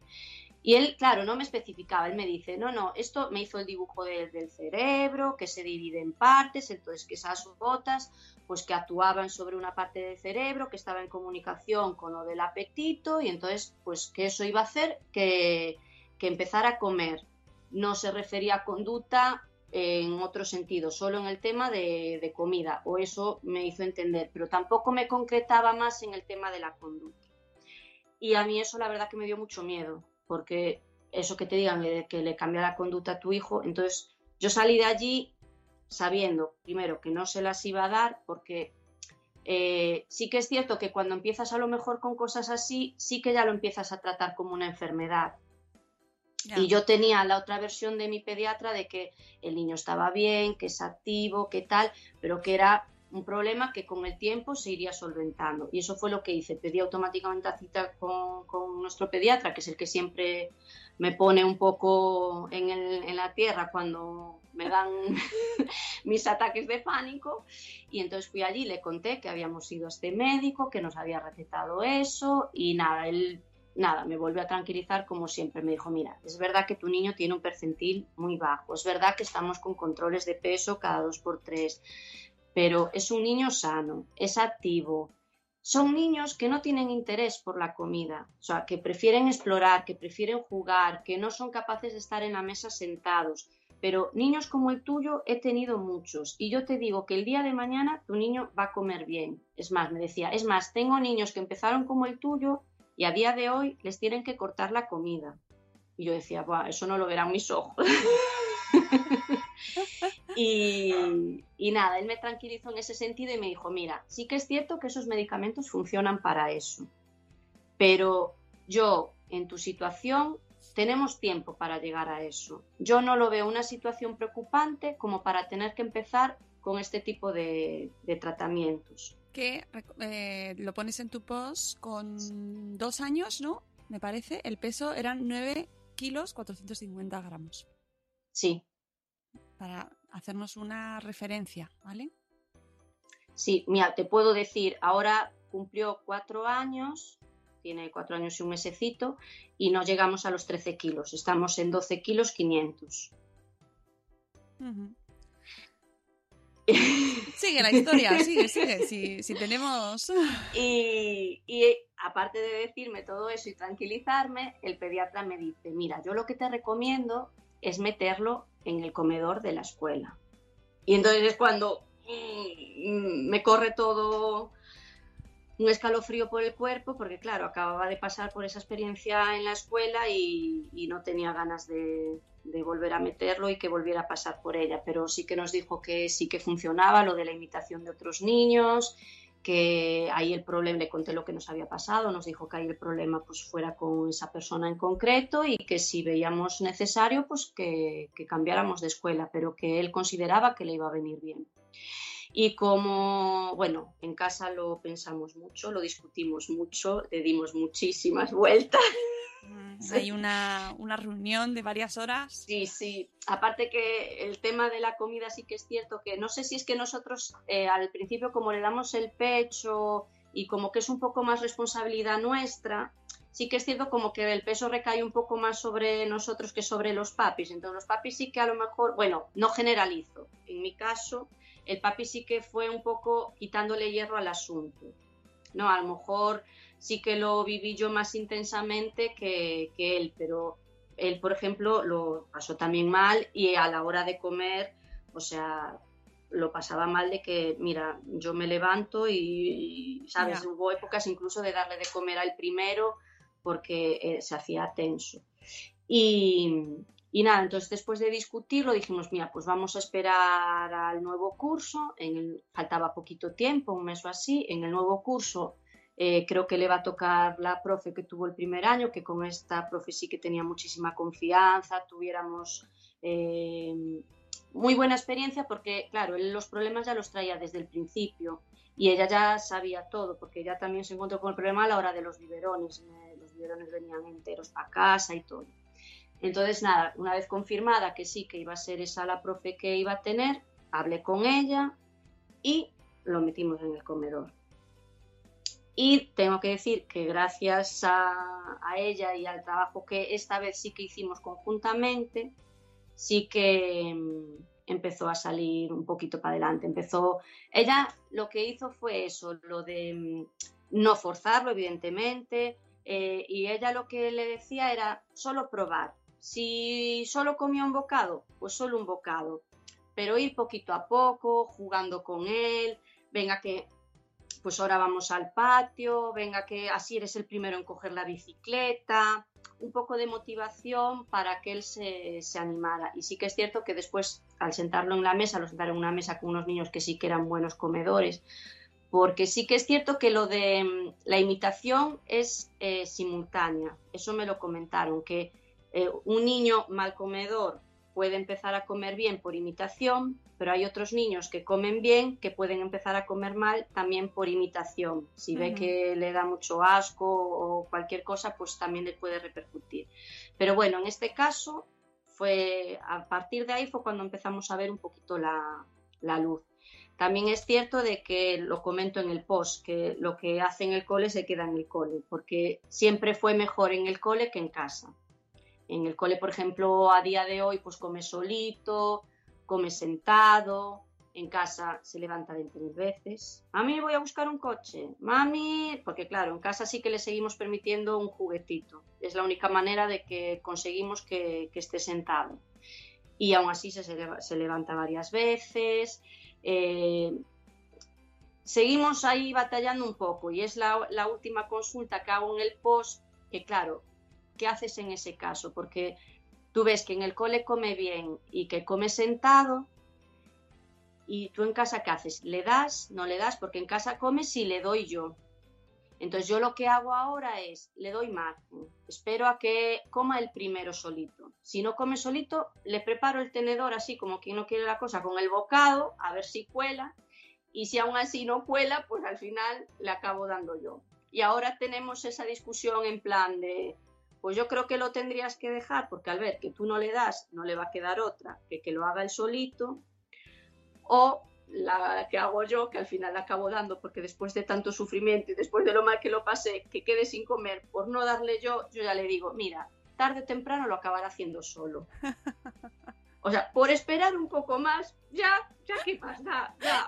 Y él, claro, no me especificaba, él me dice, no, no, esto me hizo el dibujo de- del cerebro, que se divide en partes, entonces que esas gotas, pues que actuaban sobre una parte del cerebro, que estaba en comunicación con lo del apetito, y entonces, pues que eso iba a hacer que, que empezara a comer. No se refería a conducta en otro sentido, solo en el tema de, de comida, o eso me hizo entender, pero tampoco me concretaba más en el tema de la conducta. Y a mí eso la verdad que me dio mucho miedo, porque eso que te digan de que le cambia la conducta a tu hijo, entonces yo salí de allí sabiendo, primero, que no se las iba a dar, porque eh, sí que es cierto que cuando empiezas a lo mejor con cosas así, sí que ya lo empiezas a tratar como una enfermedad. Y yo tenía la otra versión de mi pediatra de que el niño estaba bien, que es activo, que tal, pero que era un problema que con el tiempo se iría solventando. Y eso fue lo que hice. Pedí automáticamente la cita con, con nuestro pediatra, que es el que siempre me pone un poco en, el, en la tierra cuando me dan mis ataques de pánico. Y entonces fui allí, le conté que habíamos ido a este médico, que nos había recetado eso y nada, él nada, me volvió a tranquilizar como siempre. Me dijo, mira, es verdad que tu niño tiene un percentil muy bajo, es verdad que estamos con controles de peso cada dos por tres, pero es un niño sano, es activo. Son niños que no tienen interés por la comida, o sea, que prefieren explorar, que prefieren jugar, que no son capaces de estar en la mesa sentados. Pero niños como el tuyo he tenido muchos y yo te digo que el día de mañana tu niño va a comer bien. Es más, me decía, es más, tengo niños que empezaron como el tuyo y a día de hoy les tienen que cortar la comida. Y yo decía, Buah, eso no lo verán mis ojos. y, nada, él me tranquilizó en ese sentido y me dijo, mira, sí que es cierto que esos medicamentos funcionan para eso, pero yo en tu situación tenemos tiempo para llegar a eso. Yo no lo veo una situación preocupante como para tener que empezar con este tipo de tratamientos. Que eh, lo pones en tu post con dos años, ¿no? Me parece. El peso eran 9 kilos 450 gramos. Sí. Para hacernos una referencia, ¿vale? Sí, mira, te puedo decir, ahora cumplió cuatro años, tiene cuatro años y un mesecito, y no llegamos a los 13 kilos, estamos en 12 kilos 500. Uh -huh. sigue la historia, sigue, sigue, si, si tenemos... Y, y, aparte de decirme todo eso y tranquilizarme, el pediatra me dice, mira, yo lo que te recomiendo es meterlo en el comedor de la escuela. Y entonces es cuando mm, me corre todo un escalofrío por el cuerpo, porque claro, acababa de pasar por esa experiencia en la escuela y, y no tenía ganas de, de, volver a meterlo y que volviera a pasar por ella. Pero sí que nos dijo que sí que funcionaba lo de la imitación de otros niños, que ahí el problema, le conté lo que nos había pasado, nos dijo que ahí el problema pues fuera con esa persona en concreto y que si veíamos necesario pues que, que cambiáramos de escuela, pero que él consideraba que le iba a venir bien. Y como, bueno, en casa lo pensamos mucho, lo discutimos mucho, le dimos muchísimas vueltas. Hay una, una, reunión de varias horas. Sí, sí. Aparte que el tema de la comida sí que es cierto que no sé si es que nosotros eh, al principio como le damos el pecho y como que es un poco más responsabilidad nuestra, sí que es cierto como que el peso recae un poco más sobre nosotros que sobre los papis. Entonces los papis sí que a lo mejor, bueno, no generalizo. En mi caso, el papi sí que fue un poco quitándole hierro al asunto. No, a lo mejor sí que lo viví yo más intensamente que, que, él, pero él, por ejemplo, lo pasó también mal y a la hora de comer, o sea, lo pasaba mal de que, mira, yo me levanto y, y ¿sabes? Yeah. Hubo épocas incluso de darle de comer al primero porque eh, se hacía tenso. Y, y nada, entonces después de discutirlo dijimos, mira, pues vamos a esperar al nuevo curso, en el, faltaba poquito tiempo, un mes o así, en el nuevo curso eh, creo que le va a tocar la profe que tuvo el primer año, que con esta profe sí que tenía muchísima confianza, tuviéramos eh, muy buena experiencia porque, claro, él los problemas ya los traía desde el principio y ella ya sabía todo, porque ella también se encontró con el problema a la hora de los biberones, los biberones venían enteros a casa y todo. Entonces, nada, una vez confirmada que sí, que iba a ser esa la profe que iba a tener, hablé con ella y lo metimos en el comedor. Y tengo que decir que gracias a, ella y al trabajo que esta vez sí que hicimos conjuntamente, sí que um, empezó a salir un poquito para adelante. Empezó, ella lo que hizo fue eso, lo de um, no forzarlo, evidentemente, eh, y ella lo que le decía era solo probar. Si solo comía un bocado, pues solo un bocado, pero ir poquito a poco, jugando con él, venga que pues ahora vamos al patio, venga que así eres el primero en coger la bicicleta, un poco de motivación para que él se, se, animara. Y sí que es cierto que después, al sentarlo en la mesa, lo sentaron en una mesa con unos niños que sí que eran buenos comedores, porque sí que es cierto que lo de mm, la imitación es eh, simultánea, eso me lo comentaron, que eh, un niño mal comedor puede empezar a comer bien por imitación, pero hay otros niños que comen bien que pueden empezar a comer mal también por imitación. Si ve que le da mucho asco o cualquier cosa, pues también le puede repercutir. Pero bueno, en este caso fue a partir de ahí fue cuando empezamos a ver un poquito la, la luz. También es cierto de que lo comento en el post, que lo que hace en el cole se queda en el cole, porque siempre fue mejor en el cole que en casa. En el cole, por ejemplo, a día de hoy, pues come solito, come sentado, en casa se levanta 20.000 veces. Mami, voy a buscar un coche. Mami, porque claro, en casa sí que le seguimos permitiendo un juguetito. Es la única manera de que conseguimos que, esté sentado. Y aún así se, levanta varias veces. Eh, seguimos ahí batallando un poco y es la, última consulta que hago en el post, que claro, ¿qué haces en ese caso? Porque tú ves que en el cole come bien y que come sentado y tú en casa ¿qué haces? ¿Le das? ¿No le das? Porque en casa come si le doy yo. Entonces yo lo que hago ahora es, le doy margen, espero a que coma el primero solito. Si no come solito, le preparo el tenedor así como quien no quiere la cosa con el bocado, a ver si cuela. Y si aún así no cuela, pues al final le acabo dando yo. Y ahora tenemos esa discusión en plan de, pues yo creo que lo tendrías que dejar, porque al ver que tú no le das, no le va a quedar otra, que que lo haga él solito. O la que hago yo, que al final la acabo dando, porque después de tanto sufrimiento y después de lo mal que lo pasé, que quede sin comer por no darle yo, yo ya le digo, mira, tarde o temprano lo acabará haciendo solo. O sea, por esperar un poco más, ya, ya qué más da, ya.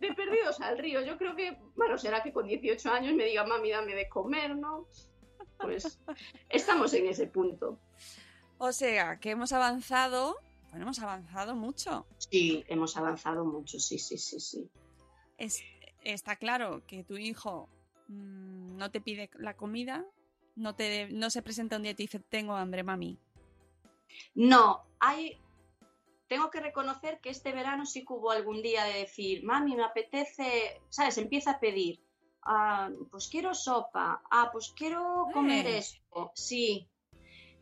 De perdidos al río. Yo creo que, bueno, será que con 18 años me diga, mami, dame de comer, ¿no? Pues estamos en ese punto. O sea, que hemos avanzado bueno, hemos avanzado mucho. Sí, hemos avanzado mucho, sí, sí, sí, sí. Es, está claro que tu hijo mmm, no te pide la comida, no, te, no se presenta un día y te dice, tengo hambre, mami. No, hay... Tengo que reconocer que este verano sí que hubo algún día de decir, mami, me apetece, ¿sabes? Empieza a pedir, ah, pues quiero sopa, ah, pues quiero comer Eh. esto, sí,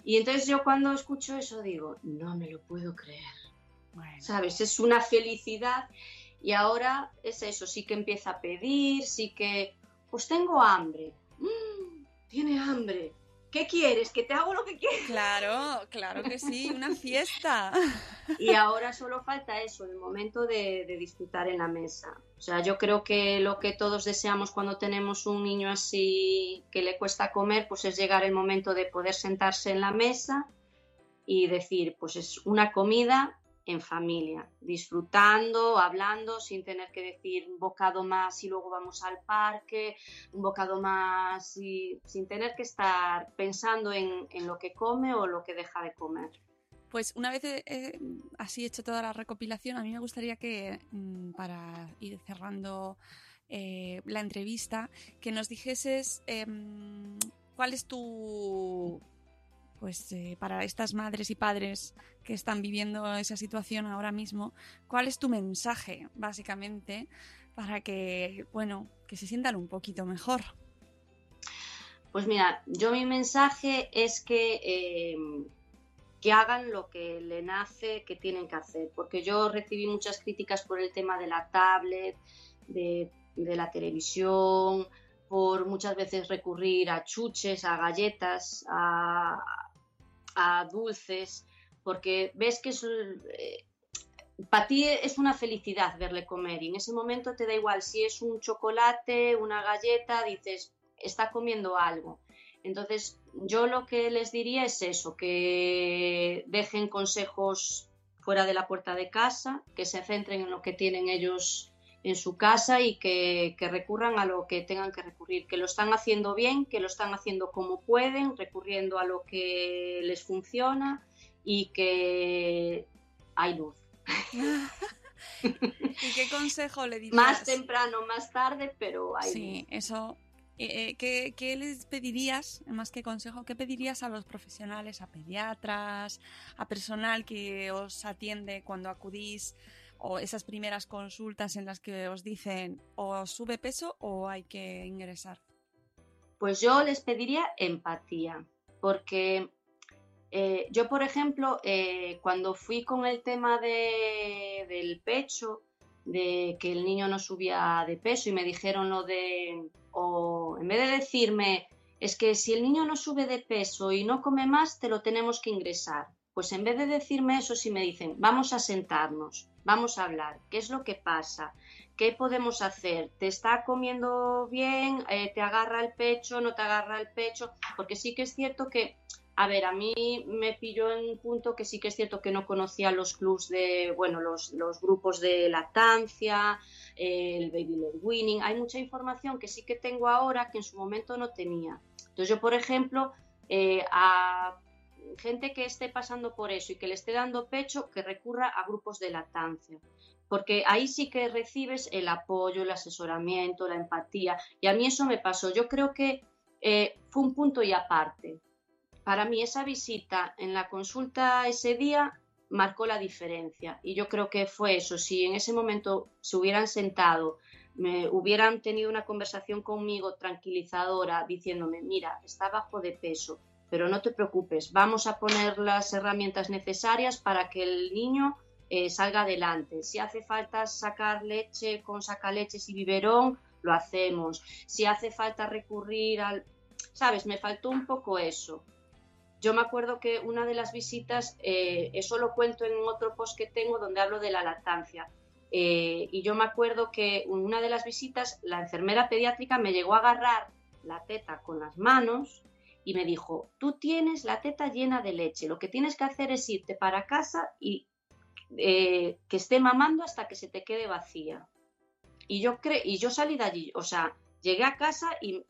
y entonces yo cuando escucho eso digo, no me lo puedo creer. Bueno. ¿Sabes? Es una felicidad y ahora es eso, sí que empieza a pedir, sí que, pues tengo hambre. Mm, tiene hambre. ¿Qué quieres? Que te hago lo que quieres. Claro, claro que sí, una fiesta. Y ahora solo falta eso, el momento de, de disfrutar en la mesa. O sea, yo creo que lo que todos deseamos cuando tenemos un niño así que le cuesta comer, pues es llegar el momento de poder sentarse en la mesa y decir, pues es una comida en familia, disfrutando, hablando, sin tener que decir un bocado más y luego vamos al parque, un bocado más y sin tener que estar pensando en, en lo que come o lo que deja de comer. Pues una vez eh, así hecho toda la recopilación, a mí me gustaría que, mm, para ir cerrando eh, la entrevista, que nos dijeses eh, cuál es tu, pues eh, para estas madres y padres que están viviendo esa situación ahora mismo, cuál es tu mensaje, básicamente, para que, bueno, que se sientan un poquito mejor. Pues mira, yo mi mensaje es que eh, que hagan lo que le nace que tienen que hacer, porque yo recibí muchas críticas por el tema de la tablet, de, de la televisión, por muchas veces recurrir a chuches, a galletas, a, dulces, porque ves que eh, para ti es una felicidad verle comer y en ese momento te da igual si es un chocolate, una galleta, dices, está comiendo algo. Entonces, yo lo que les diría es eso, que dejen consejos fuera de la puerta de casa, que se centren en lo que tienen ellos en su casa y que, que, recurran a lo que tengan que recurrir, que lo están haciendo bien, que lo están haciendo como pueden, recurriendo a lo que les funciona y que hay luz. ¿Y qué consejo le dirías? Más temprano, más tarde, pero hay Sí, luz. eso eh, ¿qué, ¿qué, les pedirías, más que consejo, qué pedirías a los profesionales, a pediatras, a personal que os atiende cuando acudís o esas primeras consultas en las que os dicen o sube peso o hay que ingresar? Pues yo les pediría empatía, porque Eh, yo, por ejemplo, eh, cuando fui con el tema de, del pecho, de que el niño no subía de peso y me dijeron lo de, o en vez de decirme, es que si el niño no sube de peso y no come más, te lo tenemos que ingresar. Pues en vez de decirme eso, si me dicen, vamos a sentarnos, vamos a hablar, ¿qué es lo que pasa? ¿Qué podemos hacer? ¿Te está comiendo bien? Eh, ¿Te agarra el pecho? ¿No te agarra el pecho? Porque sí que es cierto que, a ver, a mí me pilló en un punto que sí que es cierto que no conocía los clubs de, bueno, los, los grupos de lactancia, el baby led winning. Hay mucha información que sí que tengo ahora que en su momento no tenía. Entonces yo, por ejemplo, eh, a gente que esté pasando por eso y que le esté dando pecho, que recurra a grupos de lactancia. Porque ahí sí que recibes el apoyo, el asesoramiento, la empatía. Y a mí eso me pasó. Yo creo que eh, fue un punto y aparte. Para mí esa visita en la consulta ese día marcó la diferencia. Y yo creo que fue eso. Si en ese momento se hubieran sentado, me hubieran tenido una conversación conmigo tranquilizadora, diciéndome, mira, está bajo de peso, pero no te preocupes, vamos a poner las herramientas necesarias para que el niño eh, salga adelante. Si hace falta sacar leche con sacaleches y biberón, lo hacemos. Si hace falta recurrir al... ¿Sabes? Me faltó un poco eso. Yo me acuerdo que una de las visitas, eh, eso lo cuento en otro post que tengo donde hablo de la lactancia. Eh, y yo me acuerdo que una de las visitas, la enfermera pediátrica me llegó a agarrar la teta con las manos y me dijo, tú tienes la teta llena de leche, lo que tienes que hacer es irte para casa y eh, que esté mamando hasta que se te quede vacía. Y yo, y yo salí de allí, o sea, llegué a casa y,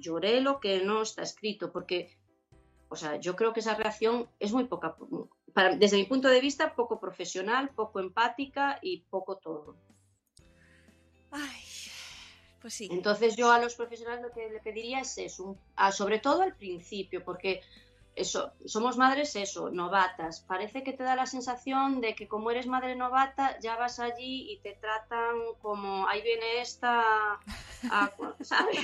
lloré lo que no está escrito, porque, o sea, yo creo que esa reacción es muy poca, para, desde mi punto de vista, poco profesional, poco empática y poco todo. Ay, pues sí. Entonces yo a los profesionales lo que le pediría es eso, un, a, sobre todo al principio, porque eso, somos madres eso, novatas. Parece que te da la sensación de que como eres madre novata, ya vas allí y te tratan como ahí viene esta, a, ¿sabes?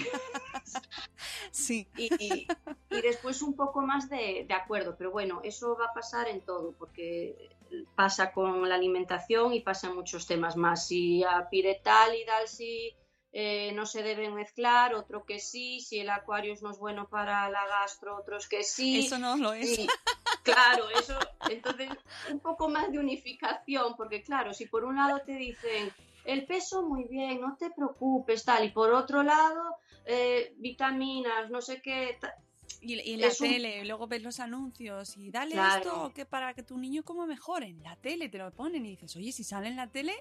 Sí. Y, y, y, después un poco más de, de, acuerdo, pero bueno, eso va a pasar en todo, porque pasa con la alimentación y pasa en muchos temas más. Si a Piretal y Dalsi eh, no se deben mezclar, otro que sí, si el Aquarius no es bueno para la gastro, otros que sí. Eso no lo es. Claro, eso, entonces un poco más de unificación, porque claro, si por un lado te dicen el peso muy bien, no te preocupes, tal, y por otro lado, eh, vitaminas, no sé qué. Y, y, en la tele, un... luego ves los anuncios y dale claro. esto que para que tu niño coma mejor. En la tele te lo ponen y dices, oye, si sale en la tele,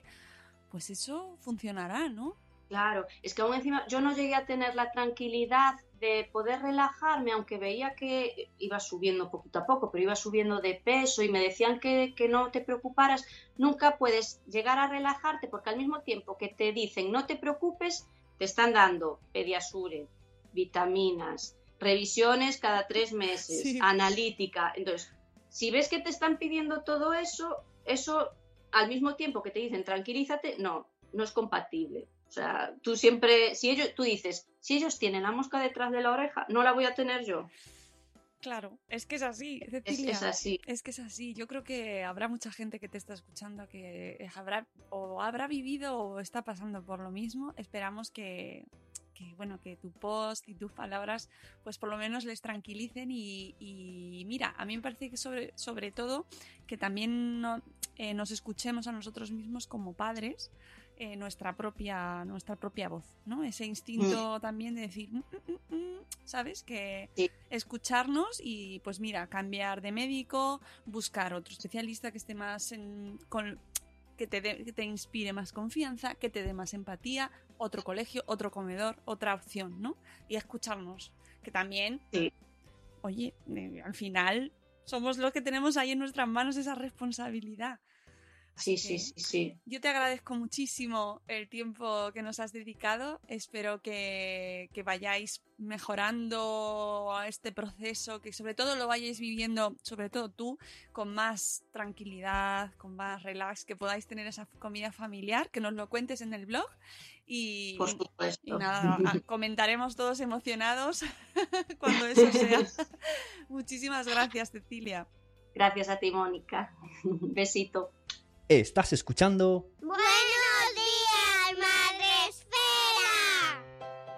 pues eso funcionará, ¿no? Claro, es que aún encima yo no llegué a tener la tranquilidad de poder relajarme, aunque veía que iba subiendo poquito a poco, pero iba subiendo de peso y me decían que, que, no te preocuparas, nunca puedes llegar a relajarte porque al mismo tiempo que te dicen no te preocupes, te están dando pediasure, vitaminas, revisiones cada tres meses, sí. analítica. Entonces, si ves que te están pidiendo todo eso, eso al mismo tiempo que te dicen tranquilízate, no, no es compatible. O sea, tú siempre, si ellos, tú dices, si ellos tienen la mosca detrás de la oreja, no la voy a tener yo. Claro, es que es así, Cecilia. Es, es, así. Es que es así. Yo creo que habrá mucha gente que te está escuchando que habrá o habrá vivido o está pasando por lo mismo. Esperamos que, que bueno, que tu post y tus palabras, pues por lo menos les tranquilicen y, y mira, a mí me parece que sobre, sobre todo que también no, eh, nos escuchemos a nosotros mismos como padres eh, nuestra, propia, nuestra propia voz, ¿no? Ese instinto mm. también de decir, mm, mm, ¿sabes? Que sí. escucharnos y pues mira, cambiar de médico, buscar otro especialista que esté más en, con, que te, de, que te inspire más confianza, que te dé más empatía, otro colegio, otro comedor, otra opción, ¿no? Y escucharnos, que también, sí. oye, eh, al final somos los que tenemos ahí en nuestras manos esa responsabilidad. Sí, sí, sí, sí. Yo te agradezco muchísimo el tiempo que nos has dedicado. Espero que, que vayáis mejorando este proceso, que sobre todo lo vayáis viviendo, sobre todo tú, con más tranquilidad, con más relax, que podáis tener esa comida familiar, que nos lo cuentes en el blog. Y, Por supuesto. y nada, comentaremos todos emocionados cuando eso sea. Muchísimas gracias, Cecilia. Gracias a ti, Mónica. Besito. Estás escuchando Buenos días, Madre Esfera.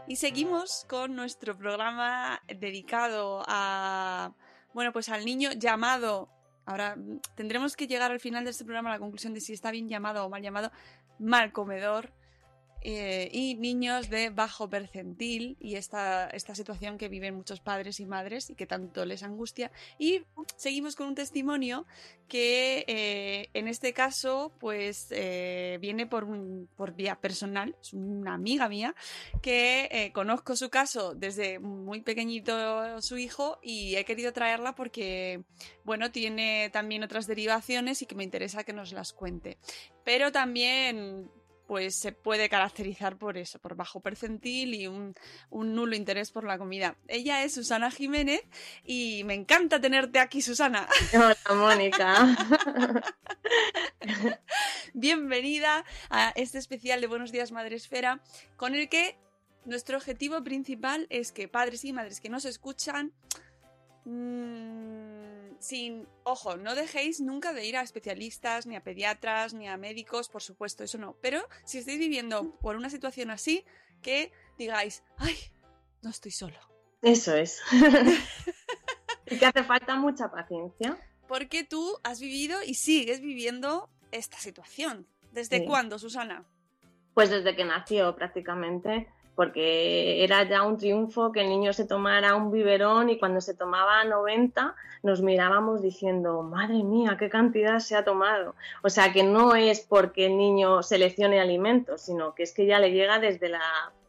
Y seguimos con nuestro programa dedicado a, bueno, pues al niño llamado, ahora mm, tendremos que llegar al final de este programa a la conclusión de si está bien llamado o mal llamado, mal comedor. Eh, y niños de bajo percentil y esta, esta situación que viven muchos padres y madres y que tanto les angustia. Y seguimos con un testimonio que eh, en este caso pues eh, viene por, un- por vía personal, es una amiga mía que conozco su caso desde muy pequeñito su hijo y he querido traerla porque, bueno, tiene también otras derivaciones y que me interesa que nos las cuente. Pero también, pues se puede caracterizar por eso, por bajo percentil y un, un nulo interés por la comida. Ella es Susana Jiménez y me encanta tenerte aquí, Susana. Hola, Mónica. Bienvenida a este especial de Buenos Días Madre Esfera, con el que nuestro objetivo principal es que padres y madres que nos escuchan, mm, sin, ojo, no dejéis nunca de ir a especialistas, ni a pediatras, ni a médicos, por supuesto, eso no. Pero si estáis viviendo por una situación así, que digáis, ay, no estoy solo. Eso es. y que hace falta mucha paciencia. Porque tú has vivido y sigues viviendo esta situación. ¿Desde Sí. cuándo, Susana? Pues desde que nació prácticamente, porque era ya un triunfo que el niño se tomara un biberón y cuando se tomaba 90 nos mirábamos diciendo, madre mía, qué cantidad se ha tomado. O sea que no es porque el niño seleccione alimentos, sino que es que ya le llega desde la,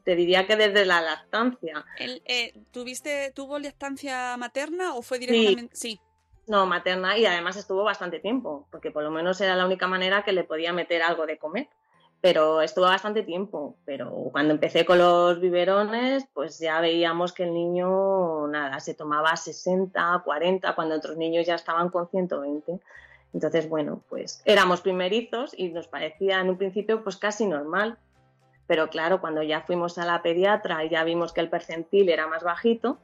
te diría que desde la lactancia. El, eh, ¿tuviste, ¿Tuvo lactancia materna o fue directamente...? Sí. No, materna y además estuvo bastante tiempo, porque por lo menos era la única manera que le podía meter algo de comer. Pero estuvo bastante tiempo, pero cuando empecé con los biberones, pues ya veíamos que el niño, nada, se tomaba 60, 40, cuando otros niños ya estaban con 120. Entonces, bueno, pues éramos primerizos y nos parecía en un principio pues casi normal. Pero claro, cuando ya fuimos a la pediatra y ya vimos que el percentil era más bajito,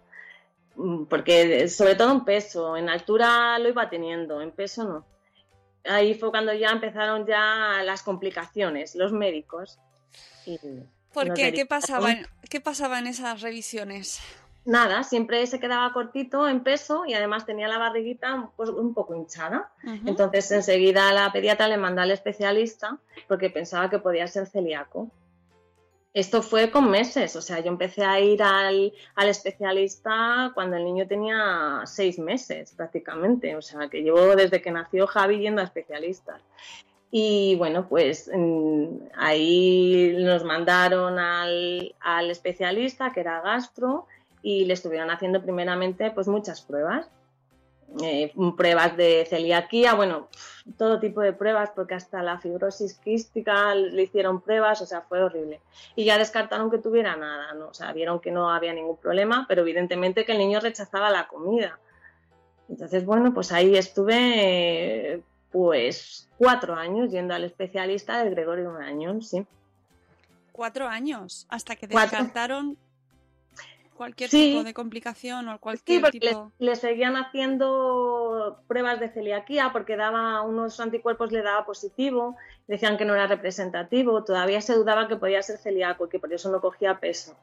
mm, porque sobre todo en peso, en altura lo iba teniendo, en peso no. Ahí fue cuando ya empezaron ya las complicaciones, los médicos. Y ¿Por qué? ¿Qué pasaba, en, ¿Qué pasaba en esas revisiones? Nada, siempre se quedaba cortito en peso y además tenía la barriguita pues, un poco hinchada. Ujú. Entonces enseguida la pediatra le mandó al especialista porque pensaba que podía ser celíaco. Esto fue con meses, o sea, yo empecé a ir al, al especialista cuando el niño tenía seis meses prácticamente, o sea, que llevo desde que nació Javi yendo a especialistas. Y bueno, pues mm, ahí nos mandaron al, al especialista, que era gastro, y le estuvieron haciendo primeramente pues muchas pruebas. Eh, pruebas de celiaquía, bueno, todo tipo de pruebas, porque hasta la fibrosis quística le hicieron pruebas, o sea, fue horrible. Y ya descartaron que tuviera nada, ¿no? O sea, vieron que no había ningún problema, pero evidentemente que el niño rechazaba la comida. Entonces, bueno, pues ahí estuve, eh, pues, cuatro años yendo al especialista del Gregorio Marañón, sí. Cuatro años, hasta que Cuatro. Cualquier Sí. tipo de complicación o Sí, cualquier porque le, seguían haciendo pruebas de celiaquía porque daba unos anticuerpos le daba positivo, decían que no era representativo, todavía se dudaba que podía ser celíaco y que por eso no cogía peso.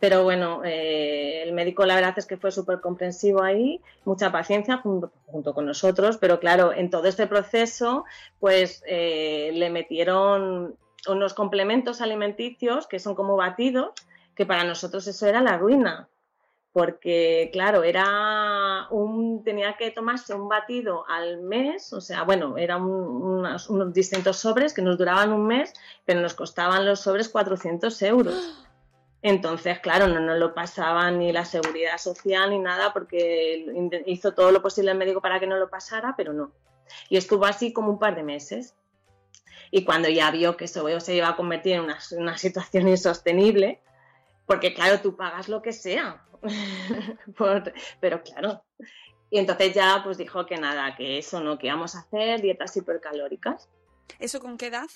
Pero bueno, eh, el médico la verdad es que fue súper comprensivo ahí, mucha paciencia junto, junto con nosotros, pero claro, en todo este proceso pues eh, le metieron unos complementos alimenticios que son como batidos, que para nosotros eso era la ruina porque claro, era un, tenía que tomarse un batido al mes, o sea, bueno, eran unos, unos distintos sobres que nos duraban un mes, pero nos costaban los sobres 400 euros. Entonces, claro, no nos lo pasaba ni la seguridad social ni nada, porque hizo todo lo posible el médico para que no lo pasara, pero no. Y estuvo así como un par de meses. Y cuando ya vio que eso se iba a convertir en una, una situación insostenible, porque claro, tú pagas lo que sea, Por- pero claro. Y entonces ya pues dijo que nada, que eso no, que íbamos a hacer dietas hipercalóricas. ¿Eso con qué edad?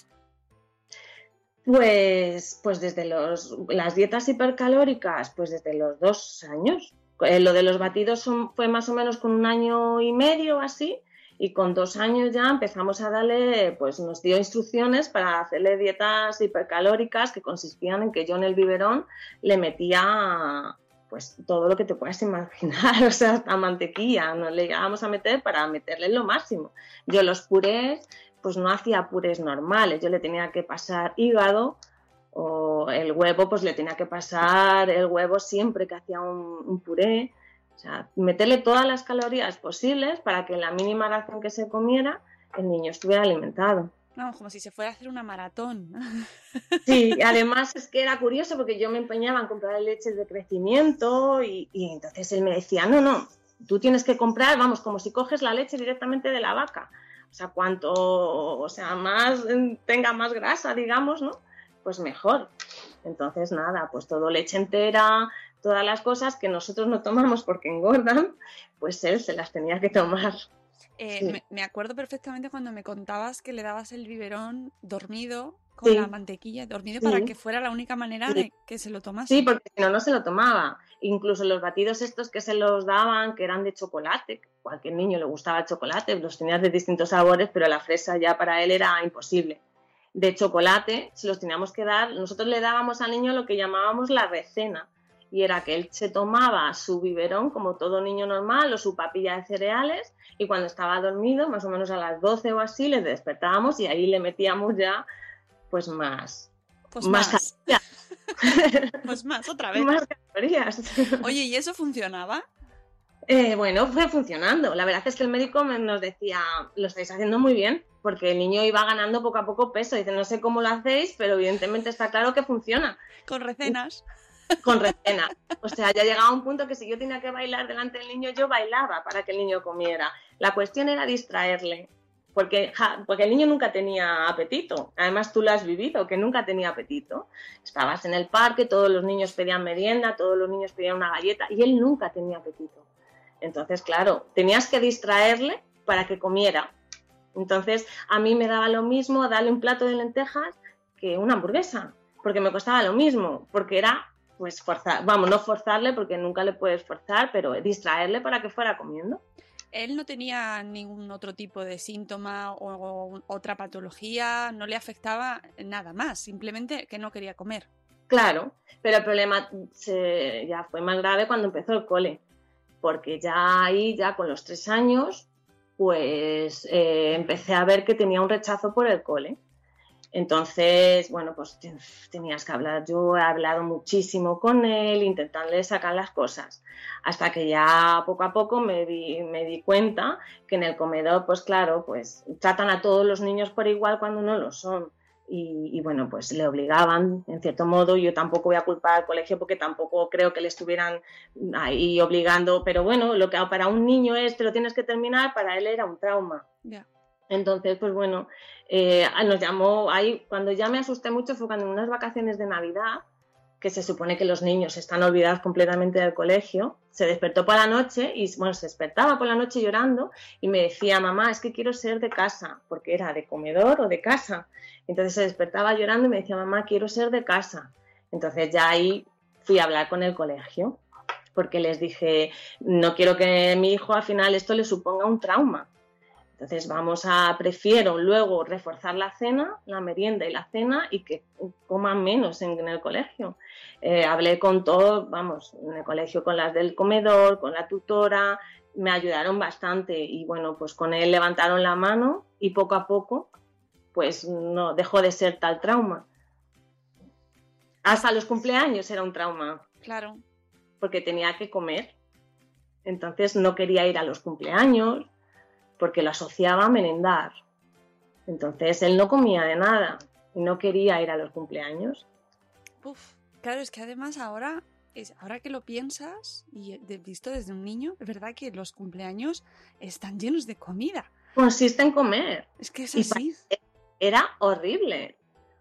Pues, pues desde los, las dietas hipercalóricas, pues desde los dos años. Eh, lo de los batidos son- fue más o menos con un año y medio así, y con dos años ya empezamos a darle, pues nos dio instrucciones para hacerle dietas hipercalóricas que consistían en que yo en el biberón le metía pues todo lo que te puedas imaginar, o sea, hasta mantequilla, no le llegábamos a meter para meterle lo máximo. Yo los purés, pues no hacía purés normales, yo le tenía que pasar hígado o el huevo, pues le tenía que pasar el huevo siempre que hacía un, un puré, o sea, meterle todas las calorías posibles para que en la mínima ración que se comiera el niño estuviera alimentado. Vamos, como si se fuera a hacer una maratón. Sí, además es que era curioso porque yo me empeñaba en comprar leches de crecimiento y, y entonces él me decía, no, no, tú tienes que comprar, vamos, como si coges la leche directamente de la vaca. O sea, cuanto, o sea, más tenga más grasa, digamos, ¿no? Pues mejor. Entonces, nada, pues todo leche entera, todas las cosas que nosotros no tomamos porque engordan, pues él se las tenía que tomar. Eh, Sí. me, me acuerdo perfectamente cuando me contabas que le dabas el biberón dormido con Sí. la mantequilla, dormido Sí. para que fuera la única manera de que se lo tomase. Sí, porque si no, no se lo tomaba. Incluso los batidos estos que se los daban, que eran de chocolate, cualquier niño le gustaba el chocolate, los tenías de distintos sabores, pero la fresa ya para él era imposible. De chocolate se los teníamos que dar, nosotros le dábamos al niño lo que llamábamos la recena, y era que él se tomaba su biberón como todo niño normal o su papilla de cereales, y cuando estaba dormido, más o menos a las 12 o así, le despertábamos y ahí le metíamos ya pues más, Pues más más. calorías. Pues más, otra vez. más calorías. Oye, ¿y eso funcionaba? Eh, bueno, fue funcionando. La verdad es que el médico nos decía, lo estáis haciendo muy bien, porque el niño iba ganando poco a poco peso. Dice, no sé cómo lo hacéis, pero evidentemente está claro que funciona. Con recenas. Con recena. O sea, ya llegaba un punto que si yo tenía que bailar delante del niño, yo bailaba para que el niño comiera. La cuestión era distraerle, porque, porque el niño nunca tenía apetito. Además, tú lo has vivido, que nunca tenía apetito. Estabas en el parque, todos los niños pedían merienda, todos los niños pedían una galleta, y él nunca tenía apetito. Entonces, claro, tenías que distraerle para que comiera. Entonces, a mí me daba lo mismo darle un plato de lentejas que una hamburguesa, porque me costaba lo mismo, porque era pues forzar, vamos, no forzarle porque nunca le puedes forzar, pero distraerle para que fuera comiendo. Él no tenía ningún otro tipo de síntoma o, o otra patología, no le afectaba nada más, simplemente que no quería comer. Claro, pero el problema se- ya fue más grave cuando empezó el cole, porque ya ahí, ya con los tres años, pues eh, empecé a ver que tenía un rechazo por el cole. Entonces, bueno, pues te- tenías que hablar. Yo he hablado muchísimo con él, intentándole sacar las cosas, hasta que ya poco a poco me di, me di cuenta que en el comedor, pues claro, pues tratan a todos los niños por igual cuando no lo son. Y, bueno, pues le obligaban, en cierto modo. Yo tampoco voy a culpar al colegio porque tampoco creo que le estuvieran ahí obligando, pero bueno, lo que para un niño es te lo tienes que terminar, para él era un trauma. Ya. Entonces, pues bueno, eh, nos llamó ahí, cuando ya me asusté mucho fue cuando en unas vacaciones de Navidad, que se supone que los niños están olvidados completamente del colegio, se despertó por la noche y bueno, se despertaba por la noche llorando y me decía, mamá, es que quiero ser de casa, porque era de comedor o de casa. Entonces se despertaba llorando y me decía, mamá, quiero ser de casa. Entonces ya ahí fui a hablar con el colegio, porque les dije, no quiero que mi hijo al final esto le suponga un trauma. Entonces vamos a, prefiero luego reforzar la cena, la merienda y la cena y que coman menos en, en el colegio. Eh, hablé con todo, vamos, en el colegio con las del comedor, con la tutora, me ayudaron bastante y bueno, pues con él levantaron la mano y poco a poco pues no dejó de ser tal trauma. Hasta los cumpleaños era un trauma. Claro. Porque tenía que comer. Entonces no quería ir a los cumpleaños porque lo asociaba a merendar. Entonces él no comía de nada y no quería ir a los cumpleaños. Uf, claro, es que además ahora, es, ahora que lo piensas y de, visto desde un niño, es verdad que los cumpleaños están llenos de comida. Consiste en comer. Es que es así. era horrible.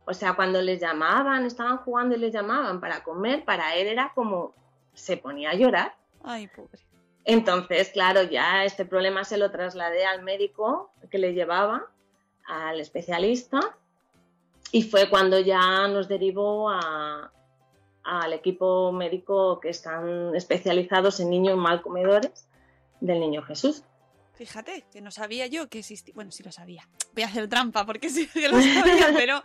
O sea, cuando les llamaban, estaban jugando y les llamaban para comer, para él era como se ponía a llorar. Ay, pobre. Entonces, claro, ya este problema se lo trasladé al médico que le llevaba, al especialista, y fue cuando ya nos derivó a- al equipo médico que están especializados en niños mal comedores del Niño Jesús. Fíjate, que no sabía yo que existía. Bueno, sí lo sabía. Voy a hacer trampa porque sí que lo sabía, pero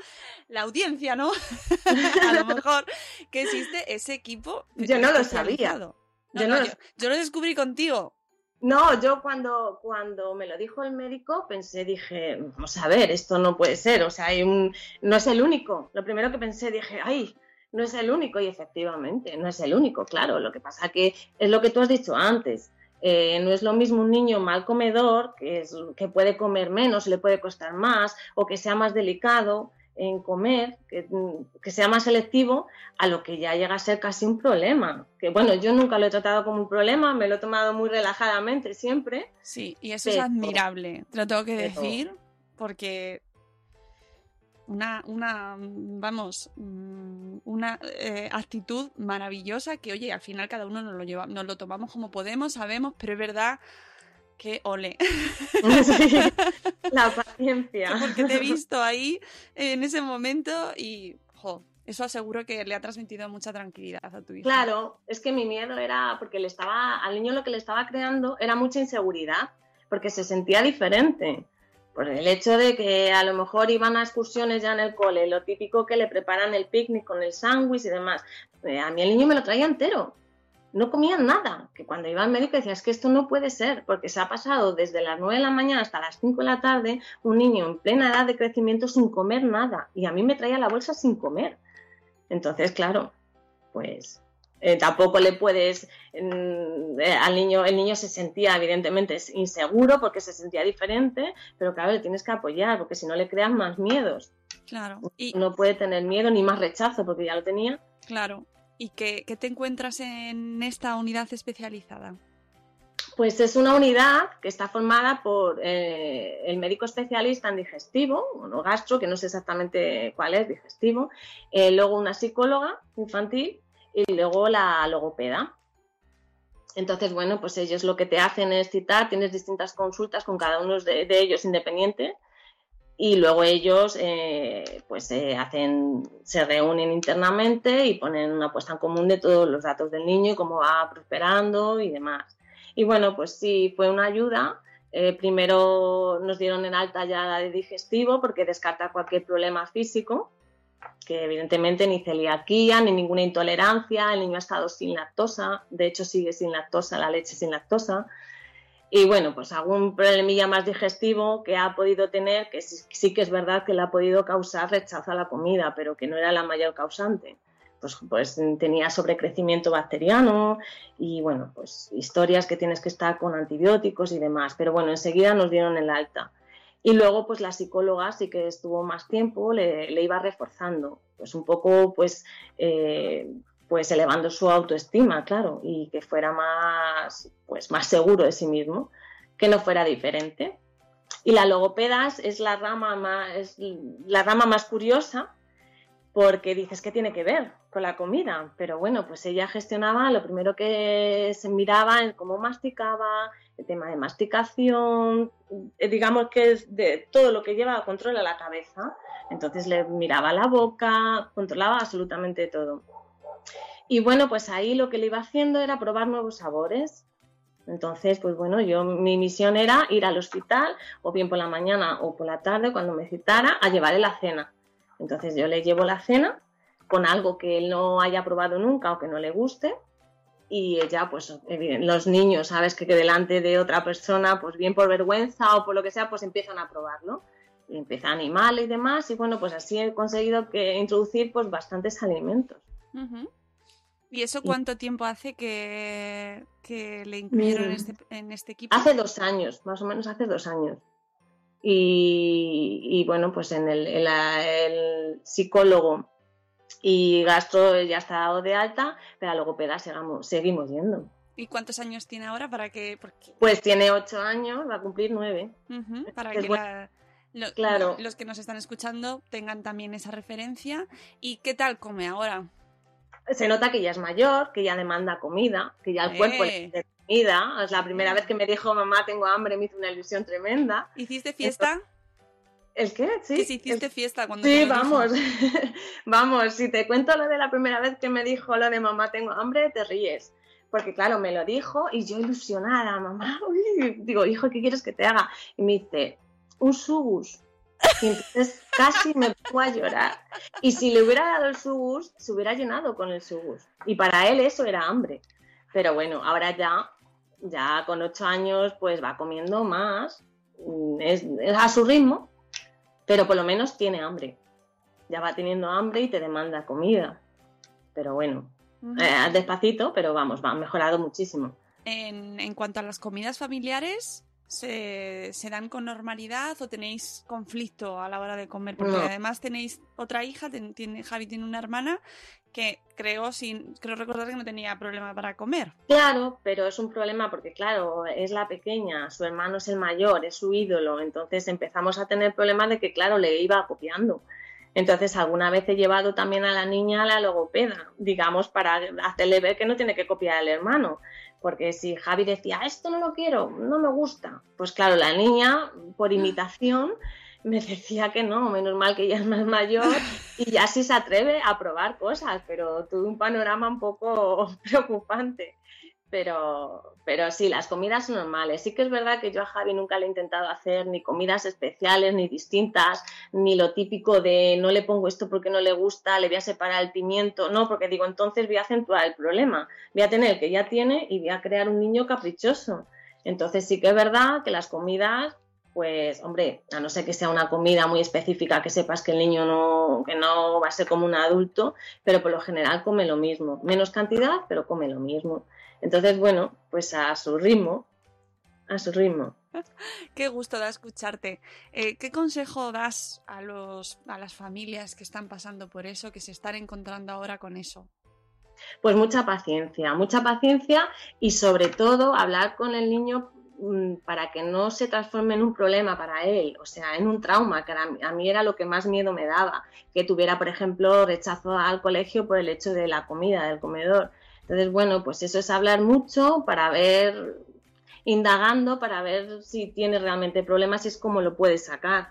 la audiencia, ¿no? a lo mejor que existe ese equipo. Yo no lo especializado. No, Yo no, no lo yo, yo lo descubrí contigo. No, yo cuando, cuando me lo dijo el médico pensé, dije, vamos a ver, esto no puede ser, o sea, hay un, no es el único. Lo primero que pensé, dije, ay, no es el único, y efectivamente, no es el único, claro. Lo que pasa que es lo que tú has dicho antes. eh, no es lo mismo un niño mal comedor, que, es, que puede comer menos, le puede costar más, o que sea más delicado en comer, que, que sea más selectivo, a lo que ya llega a ser casi un problema. Que bueno, yo nunca lo he tratado como un problema, me lo he tomado muy relajadamente siempre. Sí, y eso es admirable, te lo tengo que pero- decir, porque una, una mm, vamos, mm, una eh, actitud maravillosa que, oye, al final cada uno nos lo lleva, nos lo tomamos como podemos, sabemos, pero es verdad que ole. Sí, la paciencia. porque te he visto ahí en ese momento y, jo, eso aseguro que le ha transmitido mucha tranquilidad a tu hijo. Claro, es que mi miedo era porque le estaba, al niño lo que le estaba creando era mucha inseguridad, porque se sentía diferente. Por el hecho de que a lo mejor iban a excursiones ya en el cole, lo típico que le preparan el picnic con el sándwich y demás. Eh, A mí el niño me lo traía entero. No comía nada. Que cuando iba al médico decía, es que esto no puede ser, porque se ha pasado desde las 9 de la mañana hasta las 5 de la tarde un niño en plena edad de crecimiento sin comer nada. Y a mí me traía la bolsa sin comer. Entonces, claro, pues eh, tampoco le puedes mm, eh, al niño el niño se sentía evidentemente inseguro porque se sentía diferente pero claro le tienes que apoyar porque si no le creas más miedos Claro, y no puede tener miedo ni más rechazo porque ya lo tenía claro. ¿Y qué, qué te encuentras en esta unidad especializada? pues es una unidad que está formada por eh, el médico especialista en digestivo o gastro que no sé exactamente cuál es digestivo eh, luego una psicóloga infantil y luego la logopeda Entonces, bueno, pues ellos lo que te hacen es citar, tienes distintas consultas con cada uno de, de ellos independiente y luego ellos eh, pues eh, hacen, se reúnen internamente y ponen una puesta en común de todos los datos del niño y cómo va prosperando y demás. Y bueno, pues sí, fue una ayuda. Eh, primero nos dieron en alta ya la de digestivo porque descarta cualquier problema físico que evidentemente ni celiaquía, ni ninguna intolerancia, el niño ha estado sin lactosa, de hecho sigue sin lactosa, la leche sin lactosa. Y bueno, pues algún problemilla más digestivo que ha podido tener, que sí, que es verdad que le ha podido causar rechazo a la comida, pero que no era la mayor causante. Pues, pues tenía sobrecrecimiento bacteriano y bueno, pues historias que tienes que estar con antibióticos y demás. Pero bueno, enseguida nos dieron el alta. Y luego, pues la psicóloga sí que estuvo más tiempo, le, le iba reforzando, pues un poco, pues, eh, pues elevando su autoestima, claro, y que fuera más, pues, más seguro de sí mismo, que no fuera diferente. Y la logopedas es la rama más, la rama más curiosa, porque dices que tiene que ver con la comida, pero bueno, pues ella gestionaba, lo primero que se miraba en cómo masticaba, el tema de masticación, digamos que es de todo lo que lleva control a la cabeza. Entonces le miraba la boca, controlaba absolutamente todo. Y bueno, pues ahí lo que le iba haciendo era probar nuevos sabores. Entonces, pues bueno, yo mi misión era ir al hospital, o bien por la mañana o por la tarde, cuando me citara, a llevarle la cena. Entonces yo le llevo la cena con algo que él no haya probado nunca o que no le guste, y ella, pues los niños, sabes que, delante de otra persona, pues bien por vergüenza o por lo que sea, pues empiezan a probarlo. Y empieza a animar y demás, y bueno, pues así he conseguido que introducir pues bastantes alimentos. Uh. ¿Y eso cuánto tiempo hace que, que le incluyeron en este, en este, equipo? Hace dos años, más o menos hace dos años. Y, y bueno, pues en el, psicólogo y gastro ya está dado de alta, pero a logopeda seguimos, seguimos yendo. ¿Y cuántos años tiene ahora para que...? Porque... Pues tiene ocho años, va a cumplir nueve. Uh -huh, para que, que la, lo- Claro. los que nos están escuchando tengan también esa referencia. ¿Y qué tal come ahora? Se nota que ya es mayor, que ya demanda comida, que ya el cuerpo Eh. le pide comida. Es la primera vez que me dijo mamá tengo hambre, me hizo una ilusión tremenda. ¿Hiciste fiesta? ¿El qué? Sí. que si hiciste el- fiesta cuando Sí, vamos. vamos, si te cuento lo de la primera vez que me dijo lo de mamá tengo hambre, te ríes. Porque claro, me lo dijo y yo ilusionada, mamá, uy, digo, hijo, ¿qué quieres que te haga? Y me dice, un subus. Y entonces casi me pongo a llorar. Y si le hubiera dado el subus, se hubiera llenado con el subus. Y para él eso era hambre. Pero bueno, ahora ya, ya con ocho años, pues va comiendo más, mm, es, es a su ritmo, pero por lo menos tiene hambre. Ya va teniendo hambre y te demanda comida. Pero bueno, eh, despacito, pero vamos, va, mejorado muchísimo. En, en cuanto a las comidas familiares, ¿se, se dan con normalidad o tenéis conflicto a la hora de comer? Porque No. además tenéis otra hija, ten- tiene, Javi tiene una hermana que creo, sin, creo recordar que no tenía problema para comer. Claro, pero es un problema porque, claro, es la pequeña, su hermano es el mayor, es su ídolo, entonces empezamos a tener problemas de que, claro, le iba copiando. Entonces, alguna vez he llevado también a la niña a la logopeda, digamos, para hacerle ver que no tiene que copiar al hermano. Porque si Javi decía, esto no lo quiero, no me gusta, pues claro, la niña, por imitación, me decía que no, menos mal que ella es más mayor y ya sí se atreve a probar cosas, pero tuve un panorama un poco preocupante. Pero, pero sí, las comidas normales. Sí que es verdad que yo a Javi nunca le he intentado hacer ni comidas especiales, ni distintas, ni lo típico de no le pongo esto porque no le gusta, le voy a separar el pimiento. No, porque digo, entonces voy a acentuar el problema. Voy a tener el que ya tiene y voy a crear un niño caprichoso. Entonces sí que es verdad que las comidas, pues, hombre, a no ser que sea una comida muy específica que sepas que el niño no, que no va a ser como un adulto, pero por lo general come lo mismo. Menos cantidad, pero come lo mismo. Entonces, bueno, pues a su ritmo, a su ritmo. Qué gusto da escucharte. Eh, ¿Qué consejo das a, los, a las familias que están pasando por eso, que se están encontrando ahora con eso? Pues mucha paciencia, mucha paciencia y sobre todo hablar con el niño mm, para que no se transforme en un problema para él, o sea, en un trauma, que a mí, a mí era lo que más miedo me daba, que tuviera, por ejemplo, rechazo al colegio por el hecho de la comida, del comedor. Entonces, bueno, pues eso es hablar mucho para ver, indagando, para ver si tiene realmente problemas y es cómo lo puede sacar.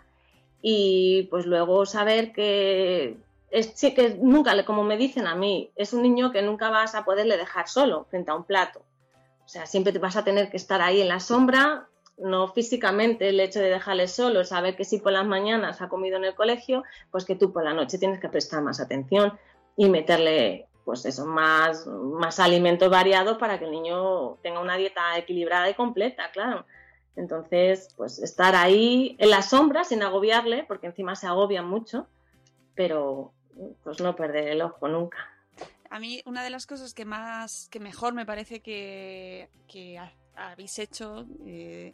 Y pues luego saber que es sí, que nunca, como me dicen a mí, es un niño que nunca vas a poderle dejar solo frente a un plato. O sea, siempre te vas a tener que estar ahí en la sombra, no físicamente el hecho de dejarle solo, saber que si por las mañanas ha comido en el colegio, pues que tú por la noche tienes que prestar más atención y meterle pues eso, más, más alimentos variados para que el niño tenga una dieta equilibrada y completa, claro. Entonces, pues estar ahí en la sombra sin agobiarle, porque encima se agobian mucho, pero pues no perder el ojo nunca. A mí una de las cosas que más, que mejor me parece que, que ha- habéis hecho eh,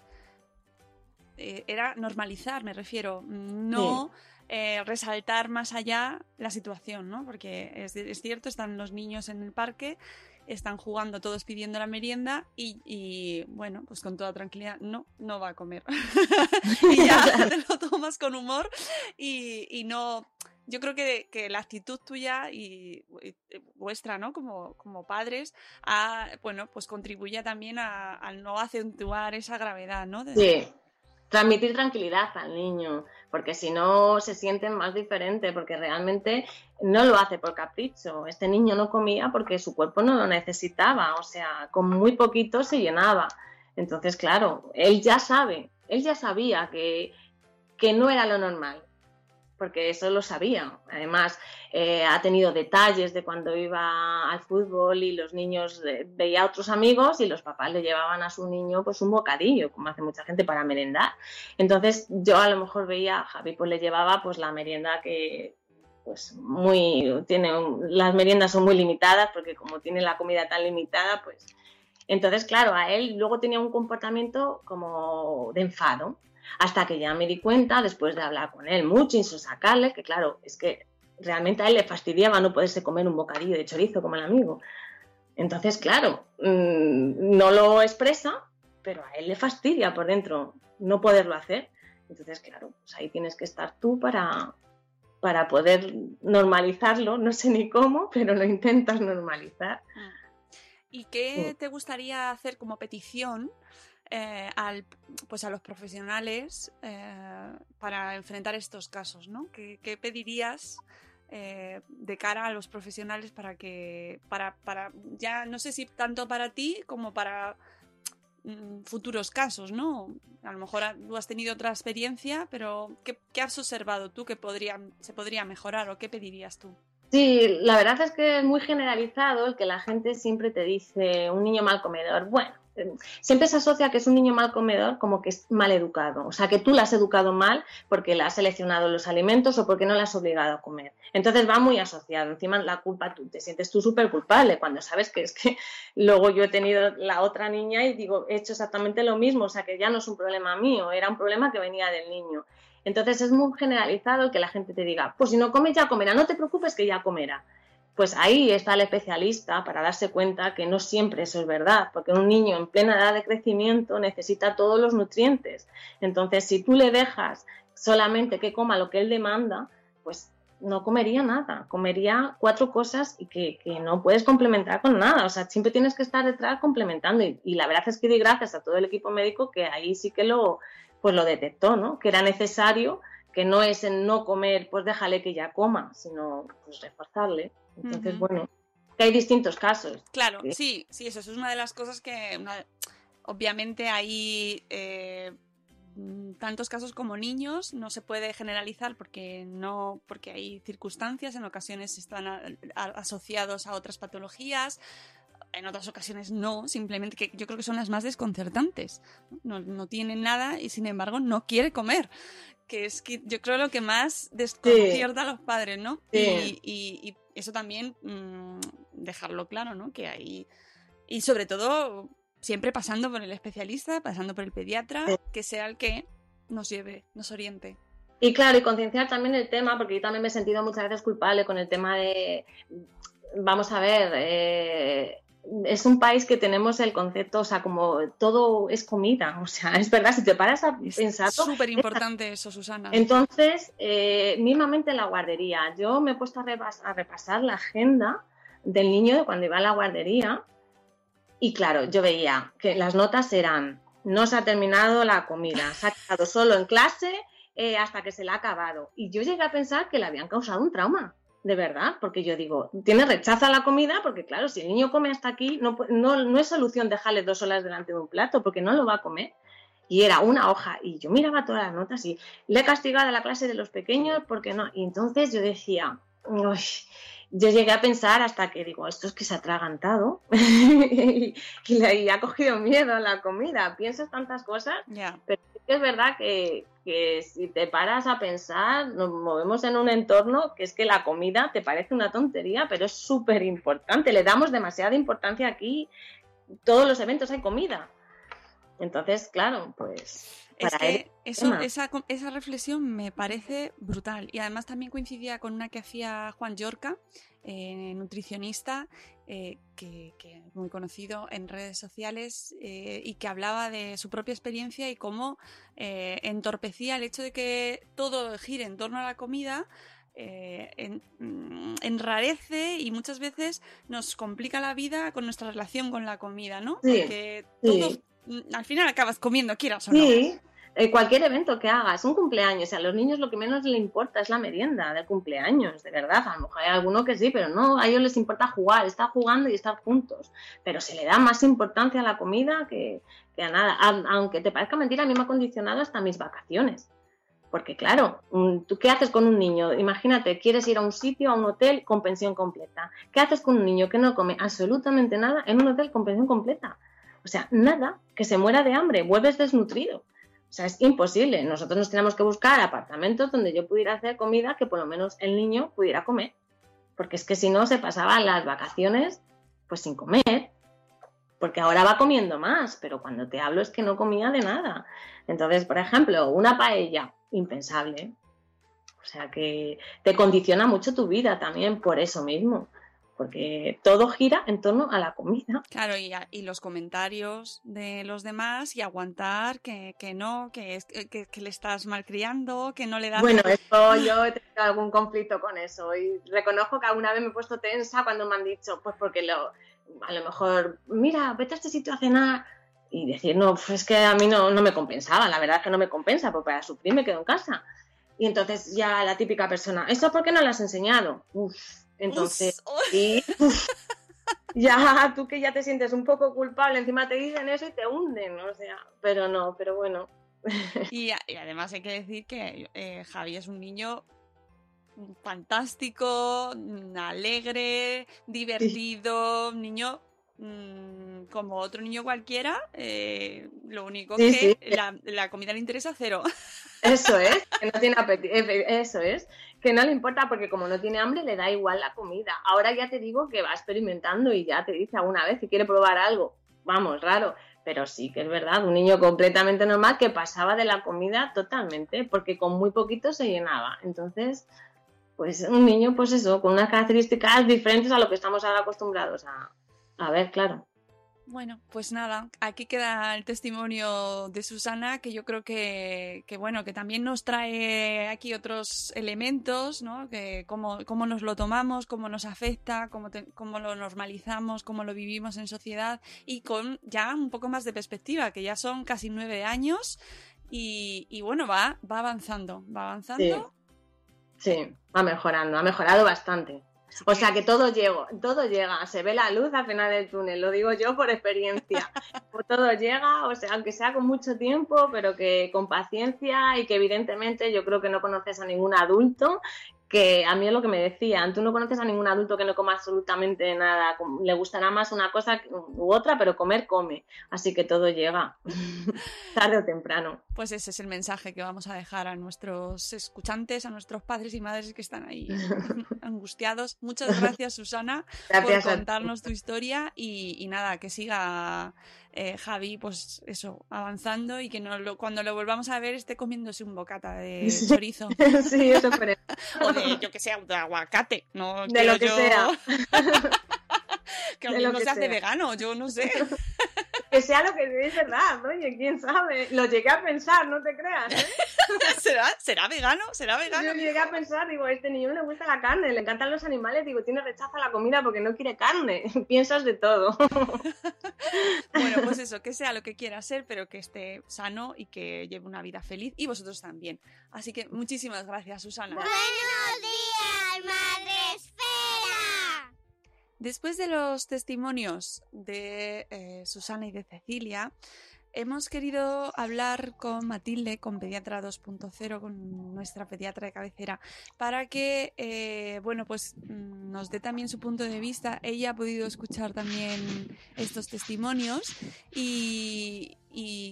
eh, era normalizar, me refiero, no eh, resaltar más allá la situación, ¿no? Porque es, es cierto, están los niños en el parque, están jugando todos pidiendo la merienda y, y, bueno, pues con toda tranquilidad, no, no va a comer. y ya te lo tomas con humor y, y no... Yo creo que, que la actitud tuya y, y vuestra, ¿no? Como, como padres, a, bueno, pues contribuye también a, a no acentuar esa gravedad, ¿no? De- Sí, transmitir tranquilidad al niño, porque si no se sienten más diferente, porque realmente no lo hace por capricho. Este niño no comía porque su cuerpo no lo necesitaba, o sea, con muy poquito se llenaba. Entonces, claro, él ya sabe, él ya sabía que, que no era lo normal, porque eso lo sabía. Además, eh, ha tenido detalles de cuando iba al fútbol y los niños eh, veía a otros amigos y los papás le llevaban a su niño pues un bocadillo, como hace mucha gente para merendar. Entonces yo a lo mejor veía Javi pues le llevaba pues la merienda que pues muy tiene un- las meriendas son muy limitadas porque como tiene la comida tan limitada pues entonces claro a él luego tenía un comportamiento como de enfado hasta que ya me di cuenta después de hablar con él mucho y sacarle que claro es que realmente a él le fastidiaba no poderse comer un bocadillo de chorizo como el amigo. Entonces claro mm, no lo expresa pero a él le fastidia por dentro no poderlo hacer. Entonces, claro, pues ahí tienes que estar tú para, para poder normalizarlo, no sé ni cómo, pero lo intentas normalizar. ¿Y qué te gustaría hacer como petición eh, al, pues a los profesionales eh, para enfrentar estos casos? ¿no? ¿Qué, pedirías eh, de cara a los profesionales para que, para, para, ya no sé si tanto para ti como para mm, futuros casos, ¿no? A lo mejor tú has tenido otra experiencia, pero ¿qué, has observado tú que podría, se podría mejorar o qué pedirías tú? Sí, la verdad es que es muy generalizado el que la gente siempre te dice un niño mal comedor. Bueno, siempre se asocia que es un niño mal comedor como que es mal educado. O sea, que tú le has educado mal porque le has seleccionado los alimentos o porque no le has obligado a comer. Entonces va muy asociado. Encima la culpa, tú te sientes tú súper culpable cuando sabes que es que luego yo he tenido la otra niña y digo, he hecho exactamente lo mismo. O sea, que ya no es un problema mío, era un problema que venía del niño. Entonces es muy generalizado que la gente te diga, pues si no comes ya comerá, no te preocupes que ya comerá. Pues ahí está el especialista para darse cuenta que no siempre eso es verdad, porque un niño en plena edad de crecimiento necesita todos los nutrientes. Entonces, si tú le dejas solamente que coma lo que él demanda, pues no comería nada, comería cuatro cosas y que, que no puedes complementar con nada. O sea, siempre tienes que estar detrás complementando. Y, la verdad es que di gracias a todo el equipo médico que ahí sí que lo, pues lo detectó, ¿no? Que era necesario, que no es en no comer, pues déjale que ya coma, sino pues reforzarle. Entonces, Ujú. bueno, que hay distintos casos. Claro, Sí. sí, sí, eso, es una de las cosas que una- obviamente hay eh, mm, tantos casos como niños, no se puede generalizar porque no, porque hay circunstancias, en ocasiones están a- a- asociados a otras patologías, en otras ocasiones no, simplemente que yo creo que son las más desconcertantes. No, no tiene nada y sin embargo no quiere comer. Que es que yo creo lo que más desconcierta a los padres, ¿no? Sí. Y, y- y eso también mm, dejarlo claro, ¿no? Que hay. Y sobre todo, siempre pasando por el especialista, pasando por el pediatra, Sí. que sea el que nos lleve, nos oriente. Y claro, y concienciar también el tema, porque yo también me he sentido muchas veces culpable con el tema de, vamos a ver, eh, es un país que tenemos el concepto, o sea, como todo es comida, o sea, es verdad, si te paras a Es pensar... súper importante eso, Susana. Entonces, eh, mismamente en la guardería, yo me he puesto a, repas- a repasar la agenda del niño de cuando iba a la guardería y claro, yo veía que las notas eran, no se ha terminado la comida, se ha quedado solo en clase eh, hasta que se la ha acabado. Y yo llegué a pensar que le habían causado un trauma, de verdad, porque yo digo, tiene rechazo a la comida, porque claro, si el niño come hasta aquí, no, no, no es solución dejarle dos horas delante de un plato, porque no lo va a comer. Y era una hoja, y yo miraba todas las notas y le he castigado a la clase de los pequeños porque no. Y entonces yo decía, "Uy", yo llegué a pensar hasta que digo, esto es que se ha atragantado y, y le y ha cogido miedo a la comida. Piensas tantas cosas, pero que es verdad que, que si te paras a pensar, nos movemos en un entorno que es que la comida te parece una tontería, pero es súper importante. Le damos demasiada importancia aquí. Todos los eventos hay comida. Entonces, claro, pues Es para él que eso, tema. esa, reflexión me parece brutal. Y además también coincidía con una que hacía Juan Yorca, eh, nutricionista, eh, que, que es muy conocido en redes sociales eh, y que hablaba de su propia experiencia y cómo entorpecía el hecho de que todo gire en torno a la comida. en- mm, enrarece y muchas veces nos complica la vida con nuestra relación con la comida, ¿no? Sí, Porque sí. todo, mm, al final acabas comiendo, quieras o no. Sí, eh, cualquier evento que hagas, un cumpleaños, a los niños lo que menos les importa es la merienda del cumpleaños, de verdad. A lo mejor hay alguno que sí, pero no, a ellos les importa jugar, estar jugando y estar juntos. Pero se le da más importancia a la comida que, a nada. Aunque te parezca mentira, a mí me ha condicionado hasta mis vacaciones. Porque claro, ¿tú qué haces con un niño? Imagínate, quieres ir a un sitio, a un hotel con pensión completa. ¿Qué haces con un niño que no come absolutamente nada en un hotel con pensión completa? O sea, nada, que se muera de hambre, vuelves desnutrido. O sea, es imposible. Nosotros nos tenemos que buscar apartamentos donde yo pudiera hacer comida que por lo menos el niño pudiera comer. Porque es que si no se pasaban las vacaciones pues sin comer. Porque ahora va comiendo más, pero cuando te hablo es que no comía de nada. Entonces, por ejemplo, una paella, impensable. O sea que te condiciona mucho tu vida también por eso mismo. Porque todo gira en torno a la comida. Claro, y, a- y los comentarios de los demás y aguantar que, que no, que, es- que, que le estás malcriando, que no le das... Bueno, esto yo he tenido algún conflicto con eso y reconozco que alguna vez me he puesto tensa cuando me han dicho, pues porque lo, a lo mejor, mira, vete a este sitio a cenar y decir, no, pues es que a mí no, no me compensaba, la verdad es que no me compensa, porque para sufrir me quedo en casa. Y entonces ya la típica persona, ¿eso por qué no lo has enseñado? Uf, entonces, sí, uf, ya tú que ya te sientes un poco culpable, encima te dicen eso y te hunden, o sea, pero no, pero bueno. Y, y además hay que decir que eh, Javi es un niño fantástico, mm, alegre, divertido, un niño mm, como otro niño cualquiera, eh, lo único Sí, que sí. la, la comida le interesa cero. Eso es, que no tiene apetito, eso es, que no le importa porque como no tiene hambre le da igual la comida. Ahora ya te digo que va experimentando y ya te dice alguna vez si quiere probar algo. Vamos, raro, pero sí que es verdad, un niño completamente normal que pasaba de la comida totalmente, porque con muy poquito se llenaba. Entonces, pues un niño, pues eso, con unas características diferentes a lo que estamos ahora acostumbrados a ver, claro. Bueno, pues nada, aquí queda el testimonio de Susana, que yo creo que, que bueno, que también nos trae aquí otros elementos, ¿no? Que cómo, cómo nos lo tomamos, cómo nos afecta, cómo, cómo lo normalizamos, cómo lo vivimos en sociedad y con ya un poco más de perspectiva, que ya son casi nueve años y, y bueno, va, va avanzando, va avanzando. Sí, va mejorando, ha mejorado bastante. O sea que todo llega, todo llega, se ve la luz al final del túnel, lo digo yo por experiencia. Pues todo llega, o sea, aunque sea con mucho tiempo, pero que con paciencia y que evidentemente yo creo que no conoces a ningún adulto que a mí es lo que me decían, tú no conoces a ningún adulto que no coma absolutamente nada, le gustará más una cosa u otra, pero comer come, así que todo llega, tarde o temprano. Pues ese es el mensaje que vamos a dejar a nuestros escuchantes, a nuestros padres y madres que están ahí angustiados. Muchas gracias, Susana, Gracias por contarnos tu historia y, y nada, que siga eh, Javi, pues eso, avanzando y que no lo- cuando lo volvamos a ver esté comiéndose un bocata de chorizo. sí, eso esperemos. O de, yo que sé, de aguacate. No De lo que yo- sea. que lo mismo se hace sea. vegano, yo no sé. Que sea lo que es verdad, oye, quién sabe. Lo llegué a pensar, no te creas. ¿eh? ¿Será, ¿Será vegano? ¿Será vegano? Yo llegué a pensar, digo, a este niño no le gusta la carne, le encantan los animales, digo, tiene rechazo a la comida porque no quiere carne. Piensas de todo. Bueno, pues eso, que sea lo que quiera ser, pero que esté sano y que lleve una vida feliz y vosotros también. Así que muchísimas gracias, Susana. Buenos días, Madre Esfera. Después de los testimonios de eh, Susana y de Cecilia, hemos querido hablar con Matilde, con Pediatra 2.0, con nuestra pediatra de cabecera, para que, eh, bueno, pues mm, nos dé también su punto de vista. Ella ha podido escuchar también estos testimonios y,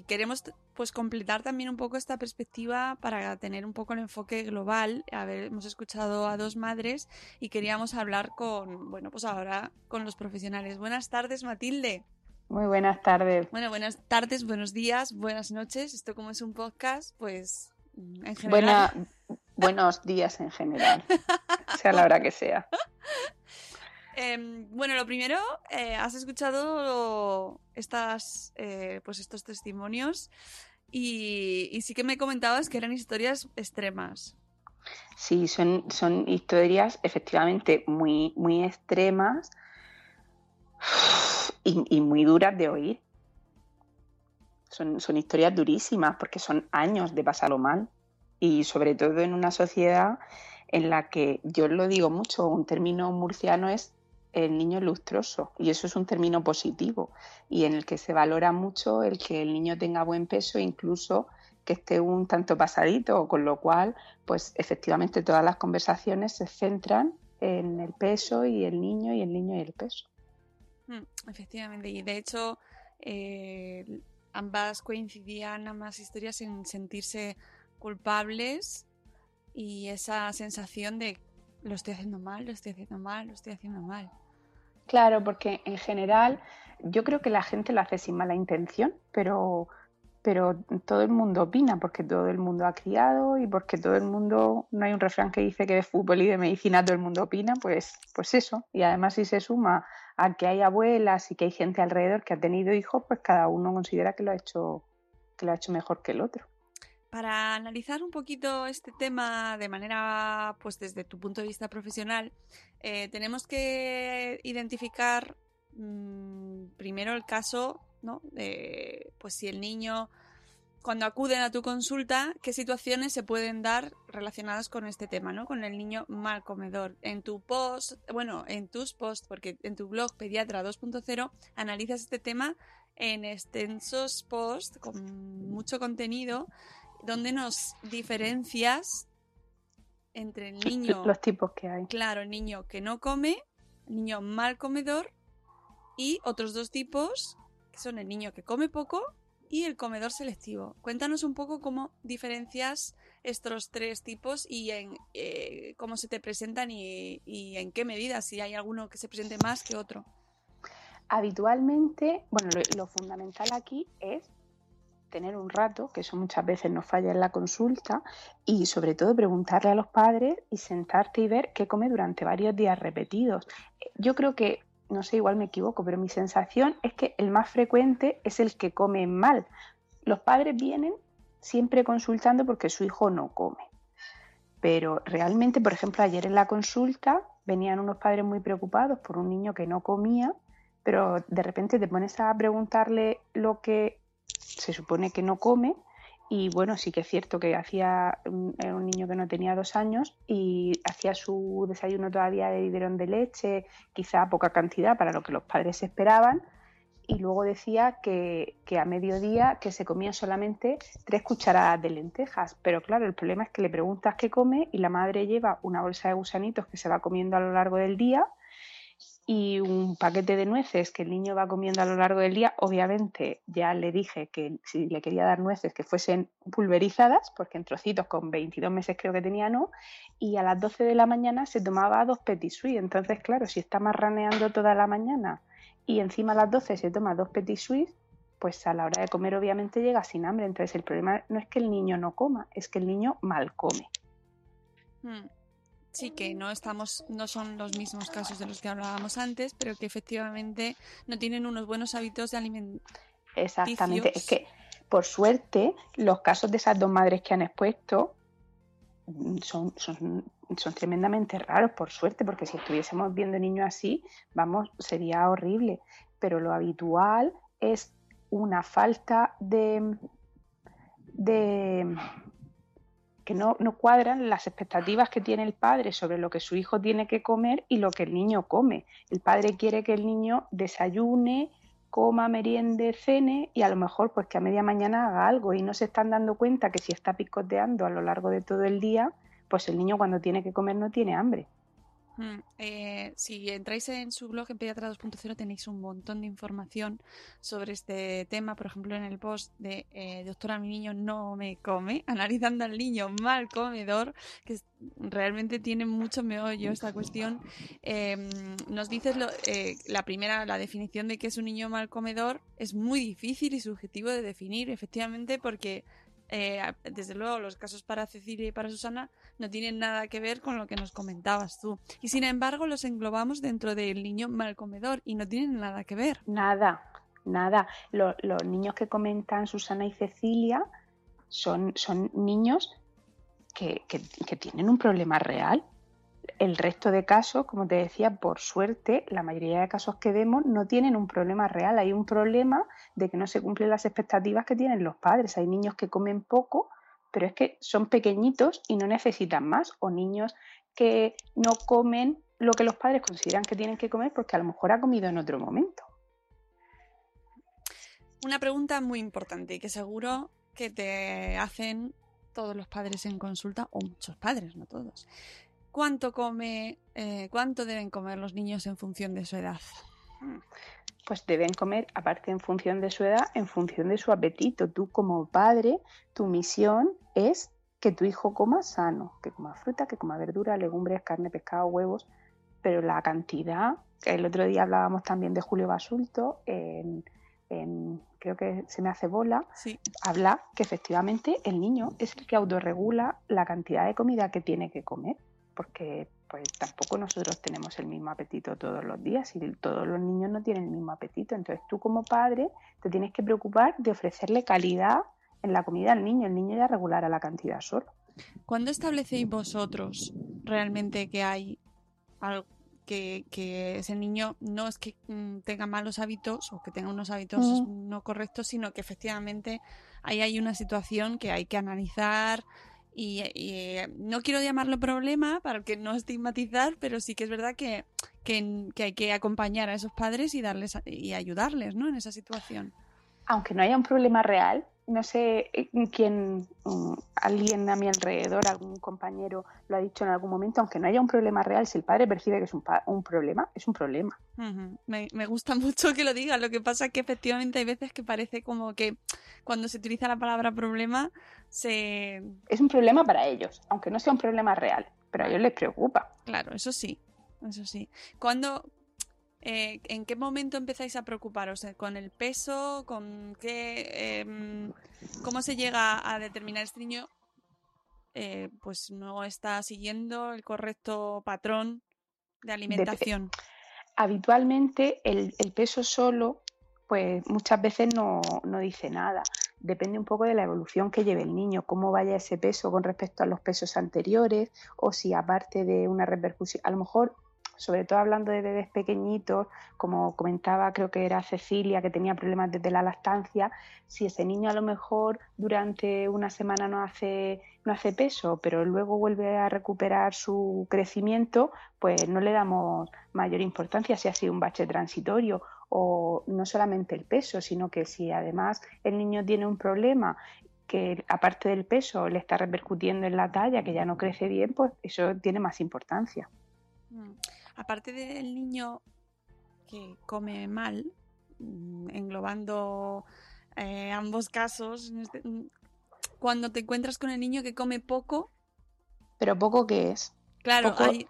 queremos pues completar también un poco esta perspectiva para tener un poco el enfoque global. A hemos escuchado a dos madres y queríamos hablar con, bueno, pues ahora con los profesionales. Buenas tardes, Matilde. Muy buenas tardes. Bueno, buenas tardes, buenos días, buenas noches. Esto como es un podcast, pues en general. Buena, buenos días en general, sea la hora que sea. Em, bueno, lo primero, eh, has escuchado estas, eh, pues estos testimonios y, y sí que me comentabas que eran historias extremas. Sí, son, son historias efectivamente muy, muy extremas y, muy duras de oír. Son, son historias durísimas porque son años de pasarlo mal y sobre todo en una sociedad en la que, yo lo digo mucho, un término murciano es el niño lustroso y eso es un término positivo y en el que se valora mucho el que el niño tenga buen peso incluso que esté un tanto pasadito, con lo cual, pues efectivamente todas las conversaciones se centran en el peso y el niño y el niño y el peso. Mm, efectivamente, y de hecho eh, ambas coincidían, ambas historias en sentirse culpables y esa sensación de lo estoy haciendo mal, lo estoy haciendo mal, lo estoy haciendo mal. Claro, porque en general yo creo que la gente lo hace sin mala intención, pero, pero todo el mundo opina, porque todo el mundo ha criado y porque todo el mundo, no hay un refrán que dice que de fútbol y de medicina todo el mundo opina, pues, pues eso. Y además si se suma a que hay abuelas y que hay gente alrededor que ha tenido hijos, pues cada uno considera que lo ha hecho, que lo ha hecho mejor que el otro. Para analizar un poquito este tema de manera, pues desde tu punto de vista profesional, eh, tenemos que identificar mmm, primero el caso, ¿no? Pues si el niño, cuando acuden a tu consulta, qué situaciones se pueden dar relacionadas con este tema, ¿no? Con el niño mal comedor. En tu post, bueno, en tus posts, porque en tu blog Pediatra 2.0 analizas este tema en extensos posts con mucho contenido donde nos diferencias entre el niño. Los tipos que hay. Claro, el niño que no come, el niño mal comedor y otros dos tipos que son el niño que come poco y el comedor selectivo. Cuéntanos un poco cómo diferencias estos tres tipos y en eh, cómo se te presentan y, en qué medida, si hay alguno que se presente más que otro. Habitualmente, bueno, lo, lo fundamental aquí es tener un rato, que eso muchas veces nos falla en la consulta, y sobre todo preguntarle a los padres y sentarte y ver qué come durante varios días repetidos. Yo creo que, no sé, igual me equivoco, pero mi sensación es que el más frecuente es el que come mal. Los padres vienen siempre consultando porque su hijo no come. Pero realmente, por ejemplo, ayer en la consulta venían unos padres muy preocupados por un niño que no comía, pero de repente te pones a preguntarle lo que se supone que no come y bueno, sí que es cierto que hacía, era un niño que no tenía dos años y hacía su desayuno todavía de biberón de leche, quizá poca cantidad para lo que los padres esperaban, y luego decía que, que, a mediodía que se comía solamente tres cucharadas de lentejas. Pero claro, el problema es que le preguntas qué come y la madre lleva una bolsa de gusanitos que se va comiendo a lo largo del día y un paquete de nueces que el niño va comiendo a lo largo del día. Obviamente ya le dije que si le quería dar nueces que fuesen pulverizadas, porque en trocitos con 22 meses creo que tenía no, y a las 12 de la mañana se tomaba dos petit suisse. Entonces, claro, si está marraneando toda la mañana y encima a las 12 se toma dos petit suisse, pues a la hora de comer obviamente llega sin hambre. Entonces el problema no es que el niño no coma, es que el niño mal come. Hmm. Sí, que no estamos, no son los mismos casos de los que hablábamos antes, pero que efectivamente no tienen unos buenos hábitos de alimentación. Exactamente, es que por suerte los casos de esas dos madres que han expuesto son, son, son tremendamente raros, por suerte, porque si estuviésemos viendo niños así, vamos, sería horrible. Pero lo habitual es una falta de, de que no, no, cuadran las expectativas que tiene el padre sobre lo que su hijo tiene que comer y lo que el niño come. El padre quiere que el niño desayune, coma, meriende, cene y a lo mejor pues que a media mañana haga algo y no se están dando cuenta que si está picoteando a lo largo de todo el día, pues el niño cuando tiene que comer no tiene hambre. Mm, eh, si entráis en su blog en Pediatra 2.0 tenéis un montón de información sobre este tema, por ejemplo en el post de eh, Doctora mi niño no me come, analizando al niño mal comedor, que realmente tiene mucho meollo esta cuestión. Eh, nos dices lo, eh, la primera, la definición de que es un niño mal comedor es muy difícil y subjetivo de definir, efectivamente, porque eh, desde luego los casos para Cecilia y para Susana no tienen nada que ver con lo que nos comentabas tú. Y sin embargo los englobamos dentro del niño mal comedor y no tienen nada que ver. Nada, nada. Lo, los niños que comentan Susana y Cecilia son, son niños que, que tienen un problema real el resto de casos, como te decía, por suerte, la mayoría de casos que vemos no tienen un problema real. Hay un problema de que no se cumplen las expectativas que tienen los padres. Hay niños que comen poco, pero es que son pequeñitos y no necesitan más. O niños que no comen lo que los padres consideran que tienen que comer porque a lo mejor ha comido en otro momento. Una pregunta muy importante y que seguro que te hacen todos los padres en consulta, o muchos padres, no todos cuánto come, eh, cuánto deben comer los niños en función de su edad. Pues deben comer, aparte en función de su edad, en función de su apetito. Tú como padre, tu misión es que tu hijo coma sano, que coma fruta, que coma verdura, legumbres, carne, pescado, huevos, pero la cantidad, el otro día hablábamos también de Julio Basulto, en, en, creo que se me hace bola, Sí. habla que efectivamente el niño es el que autorregula la cantidad de comida que tiene que comer, porque pues tampoco nosotros tenemos el mismo apetito todos los días y todos los niños no tienen el mismo apetito. Entonces tú como padre te tienes que preocupar de ofrecerle calidad en la comida al niño. El niño ya regulará la cantidad solo. ¿Cuándo establecéis vosotros realmente que hay algo que, que ese niño no es que mm, tenga malos hábitos o que tenga unos hábitos Mm. no correctos, sino que efectivamente ahí hay una situación que hay que analizar y, eh, no quiero llamarlo problema para que no estigmatizar, pero sí que es verdad que, que, que hay que acompañar a esos padres y darles y ayudarles, ¿no? En esa situación. aunque no haya un problema real, no sé eh, quién, mm, alguien a mi alrededor, algún compañero lo ha dicho en algún momento, aunque no haya un problema real, si el padre percibe que es un, problema, es un problema. Me, me gusta mucho que lo digas. Lo que pasa es que efectivamente hay veces que parece como que cuando se utiliza la palabra problema se... Es un problema para ellos, aunque no sea un problema real, pero a ellos les preocupa. Claro, eso sí, eso sí. ¿Cuándo, eh, ¿En qué momento empezáis a preocuparos? Eh, ¿Con el peso? ¿Con qué? em, ¿Cómo se llega a determinar este niño? eh, pues no está siguiendo el correcto patrón de alimentación. Habitualmente el, el peso solo, pues muchas veces no, no dice nada. Depende un poco de la evolución que lleve el niño, cómo vaya ese peso con respecto a los pesos anteriores o si aparte de una repercusión, a lo mejor sobre todo hablando de bebés pequeñitos, como comentaba, creo que era Cecilia, que tenía problemas desde la lactancia, si ese niño a lo mejor durante una semana no hace, no hace peso, pero luego vuelve a recuperar su crecimiento, pues no le damos mayor importancia si ha sido un bache transitorio o no solamente el peso, sino que si además el niño tiene un problema que aparte del peso le está repercutiendo en la talla, que ya no crece bien, pues eso tiene más importancia. Mm. Aparte del niño que come mal, mm, englobando eh, ambos casos, este- mm, cuando te encuentras con el niño que come poco, Pero poco que es. claro, Poco- hay,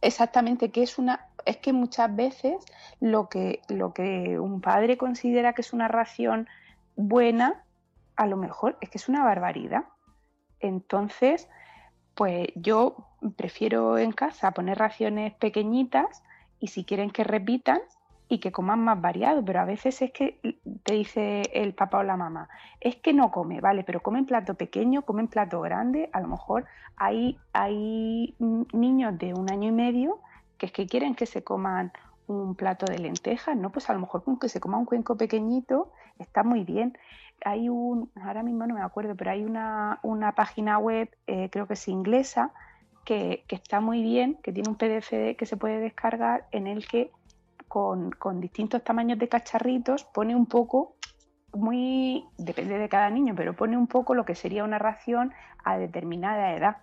Exactamente, que es una, es que muchas veces lo que, lo que un padre considera que es una ración buena, a lo mejor es que es una barbaridad. Entonces, pues yo prefiero en casa poner raciones pequeñitas y si quieren que repitan y que coman más variado, pero a veces es que te dice el papá o la mamá, es que no come, vale, pero come en plato pequeño, come en plato grande, a lo mejor hay, hay niños de un año y medio que es que quieren que se coman un plato de lentejas, ¿no? Pues a lo mejor con que se coma un cuenco pequeñito está muy bien. Hay un, ahora mismo no me acuerdo, pero hay una, una página web, eh, creo que es inglesa, que, que está muy bien, que tiene un PDF que se puede descargar en el que con, con distintos tamaños de cacharritos pone un poco, muy, depende de cada niño, pero pone un poco lo que sería una ración a determinada edad.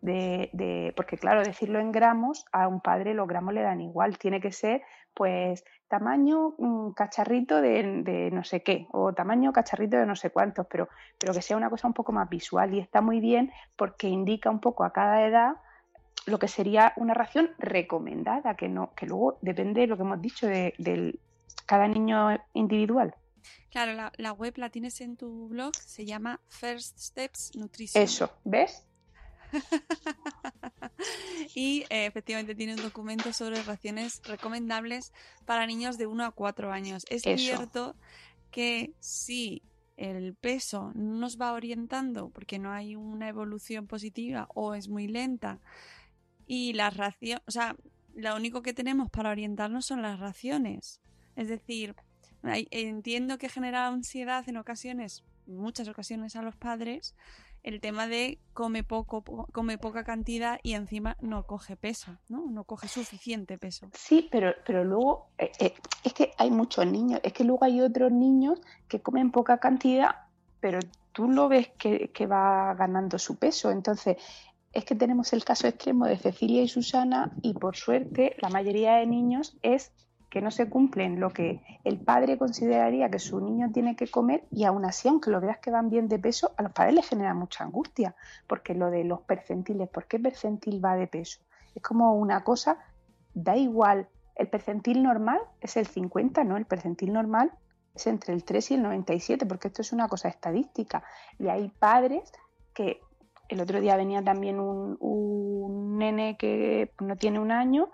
De, de- porque claro, decirlo en gramos, a un padre los gramos le dan igual, tiene que ser pues tamaño mm, cacharrito de, de no sé qué, o tamaño cacharrito de no sé cuántos, pero, pero que sea una cosa un poco más visual y está muy bien porque indica un poco a cada edad lo que sería una ración recomendada, que no, que luego depende de lo que hemos dicho de, cada niño individual. claro, la, la web la tienes en tu blog, se llama First Steps Nutrition. Eso, ¿ves? y eh, efectivamente tiene un documento sobre raciones recomendables para niños de 1 a 4 años. Es Eso. cierto que si el peso no nos va orientando porque no hay una evolución positiva o es muy lenta y las raciones, o sea, lo único que tenemos para orientarnos son las raciones. Es decir, entiendo que genera ansiedad en ocasiones, muchas ocasiones a los padres, el tema de come poco, po- come poca cantidad y encima no coge peso, ¿no? No coge suficiente peso. Sí, pero, pero luego eh, eh, es que hay muchos niños, es que luego hay otros niños que comen poca cantidad, pero tú lo ves que, que va ganando su peso. Entonces, es que tenemos el caso extremo de Cecilia y Susana y por suerte la mayoría de niños es que no se cumplen lo que el padre consideraría que su niño tiene que comer y aún así, aunque lo veas que van bien de peso, a los padres les genera mucha angustia, porque lo de los percentiles, ¿por qué percentil va de peso? Es como una cosa, da igual, el percentil normal es el 50, ¿no? El percentil normal es entre el 3 y el 97, porque esto es una cosa estadística. Y hay padres que el otro día venía también un, un nene que no tiene un año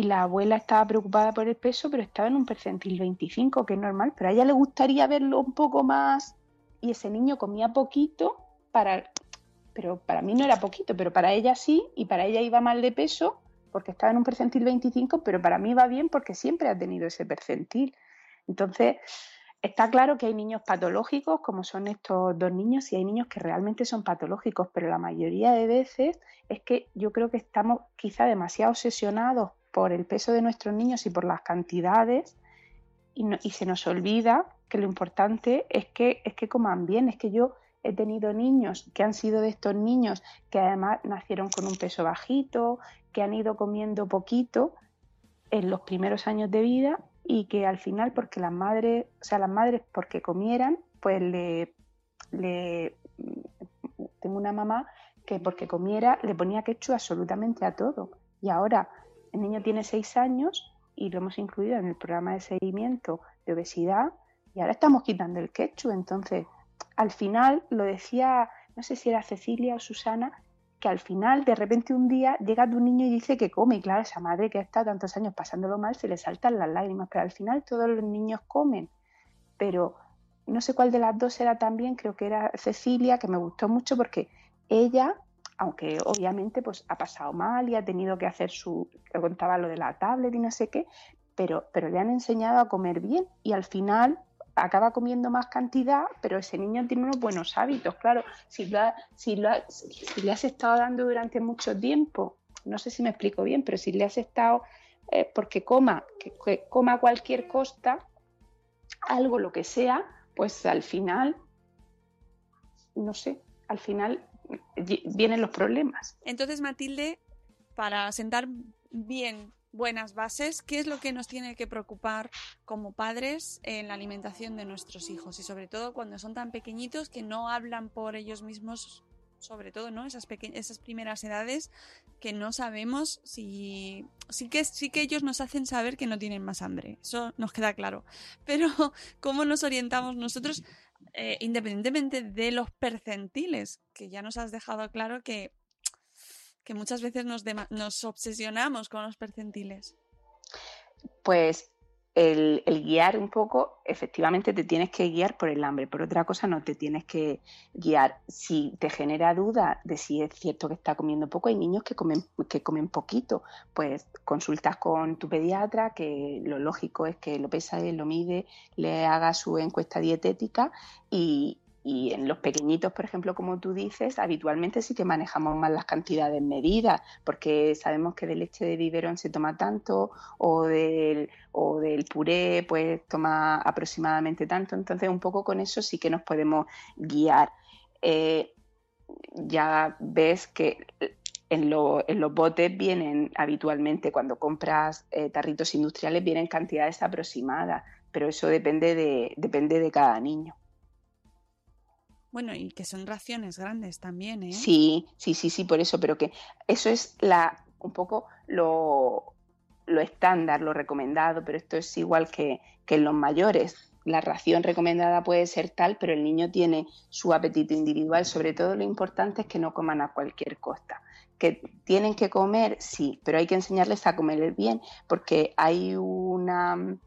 y la abuela estaba preocupada por el peso, pero estaba en un percentil 25, que es normal, pero a ella le gustaría verlo un poco más y ese niño comía poquito pero para mí no era poquito, pero para ella sí y para ella iba mal de peso porque estaba en un percentil 25, pero para mí va bien porque siempre ha tenido ese percentil. Entonces, está claro que hay niños patológicos, como son estos dos niños, y hay niños que realmente son patológicos, pero la mayoría de veces es que yo creo que estamos quizá demasiado obsesionados por el peso de nuestros niños y por las cantidades, y, se nos olvida que lo importante es que, es que coman bien, es que yo he tenido niños que han sido de estos niños que además nacieron con un peso bajito, que han ido comiendo poquito en los primeros años de vida y que al final porque las madres, o sea, las madres porque comieran, pues le, le tengo una mamá que porque comiera le ponía quechua absolutamente a todo. Y ahora el niño tiene seis años y lo hemos incluido en el programa de seguimiento de obesidad y ahora estamos quitando el quechua. Entonces, al final, lo decía, no sé si era Cecilia o Susana, que al final, de repente un día, llega tu niño y dice que come, y claro, esa madre que ha estado tantos años pasándolo mal, se le saltan las lágrimas, pero al final todos los niños comen. Pero no sé cuál de las dos era también, creo que era Cecilia, que me gustó mucho porque ella, aunque obviamente pues ha pasado mal y ha tenido que hacer su, que contaba lo de la tablet y no sé qué, pero, pero le han enseñado a comer bien y al final acaba comiendo más cantidad, pero ese niño tiene unos buenos hábitos. Claro, si, lo si, lo si le has estado dando durante mucho tiempo, no sé si me explico bien, pero si le has estado, eh, porque coma, que, coma cualquier costa, algo, lo que sea, pues al final, no sé, al final vienen los problemas. Entonces, Matilde, para sentar bien buenas bases, ¿qué es lo que nos tiene que preocupar como padres en la alimentación de nuestros hijos? Y sobre todo cuando son tan pequeñitos que no hablan por ellos mismos, sobre todo, ¿no? Esas, esas primeras edades que no sabemos si... Sí que, sí que ellos nos hacen saber que no tienen más hambre, eso nos queda claro. Pero ¿cómo nos orientamos nosotros? Eh, independientemente de los percentiles, que ya nos has dejado claro que muchas veces nos, nos obsesionamos con los percentiles? Pues el, guiar un poco, efectivamente te tienes que guiar por el hambre, por otra cosa no te tienes que guiar. Si te genera duda de si es cierto que está comiendo poco, hay niños que comen, que comen poquito, pues consultas con tu pediatra, que lo lógico es que lo pesa lo mide, le haga su encuesta dietética y, y en los pequeñitos, por ejemplo, como tú dices, habitualmente sí que manejamos más las cantidades medidas, porque sabemos que de leche de biberón se toma tanto o del, o del puré pues toma aproximadamente tanto. Entonces, un poco con eso sí que nos podemos guiar. Eh, ya ves que en, los botes vienen habitualmente, cuando compras eh, tarritos industriales, vienen cantidades aproximadas, pero eso depende de, depende de cada niño. Bueno, y que son raciones grandes también, ¿eh? Sí, sí, sí, sí, por eso, pero que eso es la un poco lo, lo estándar, lo recomendado, pero esto es igual que, que en los mayores. La ración recomendada puede ser tal, pero el niño tiene su apetito individual. Sobre todo lo importante es que no coman a cualquier costa. Que tienen que comer, sí, pero hay que enseñarles a comer bien, porque hay una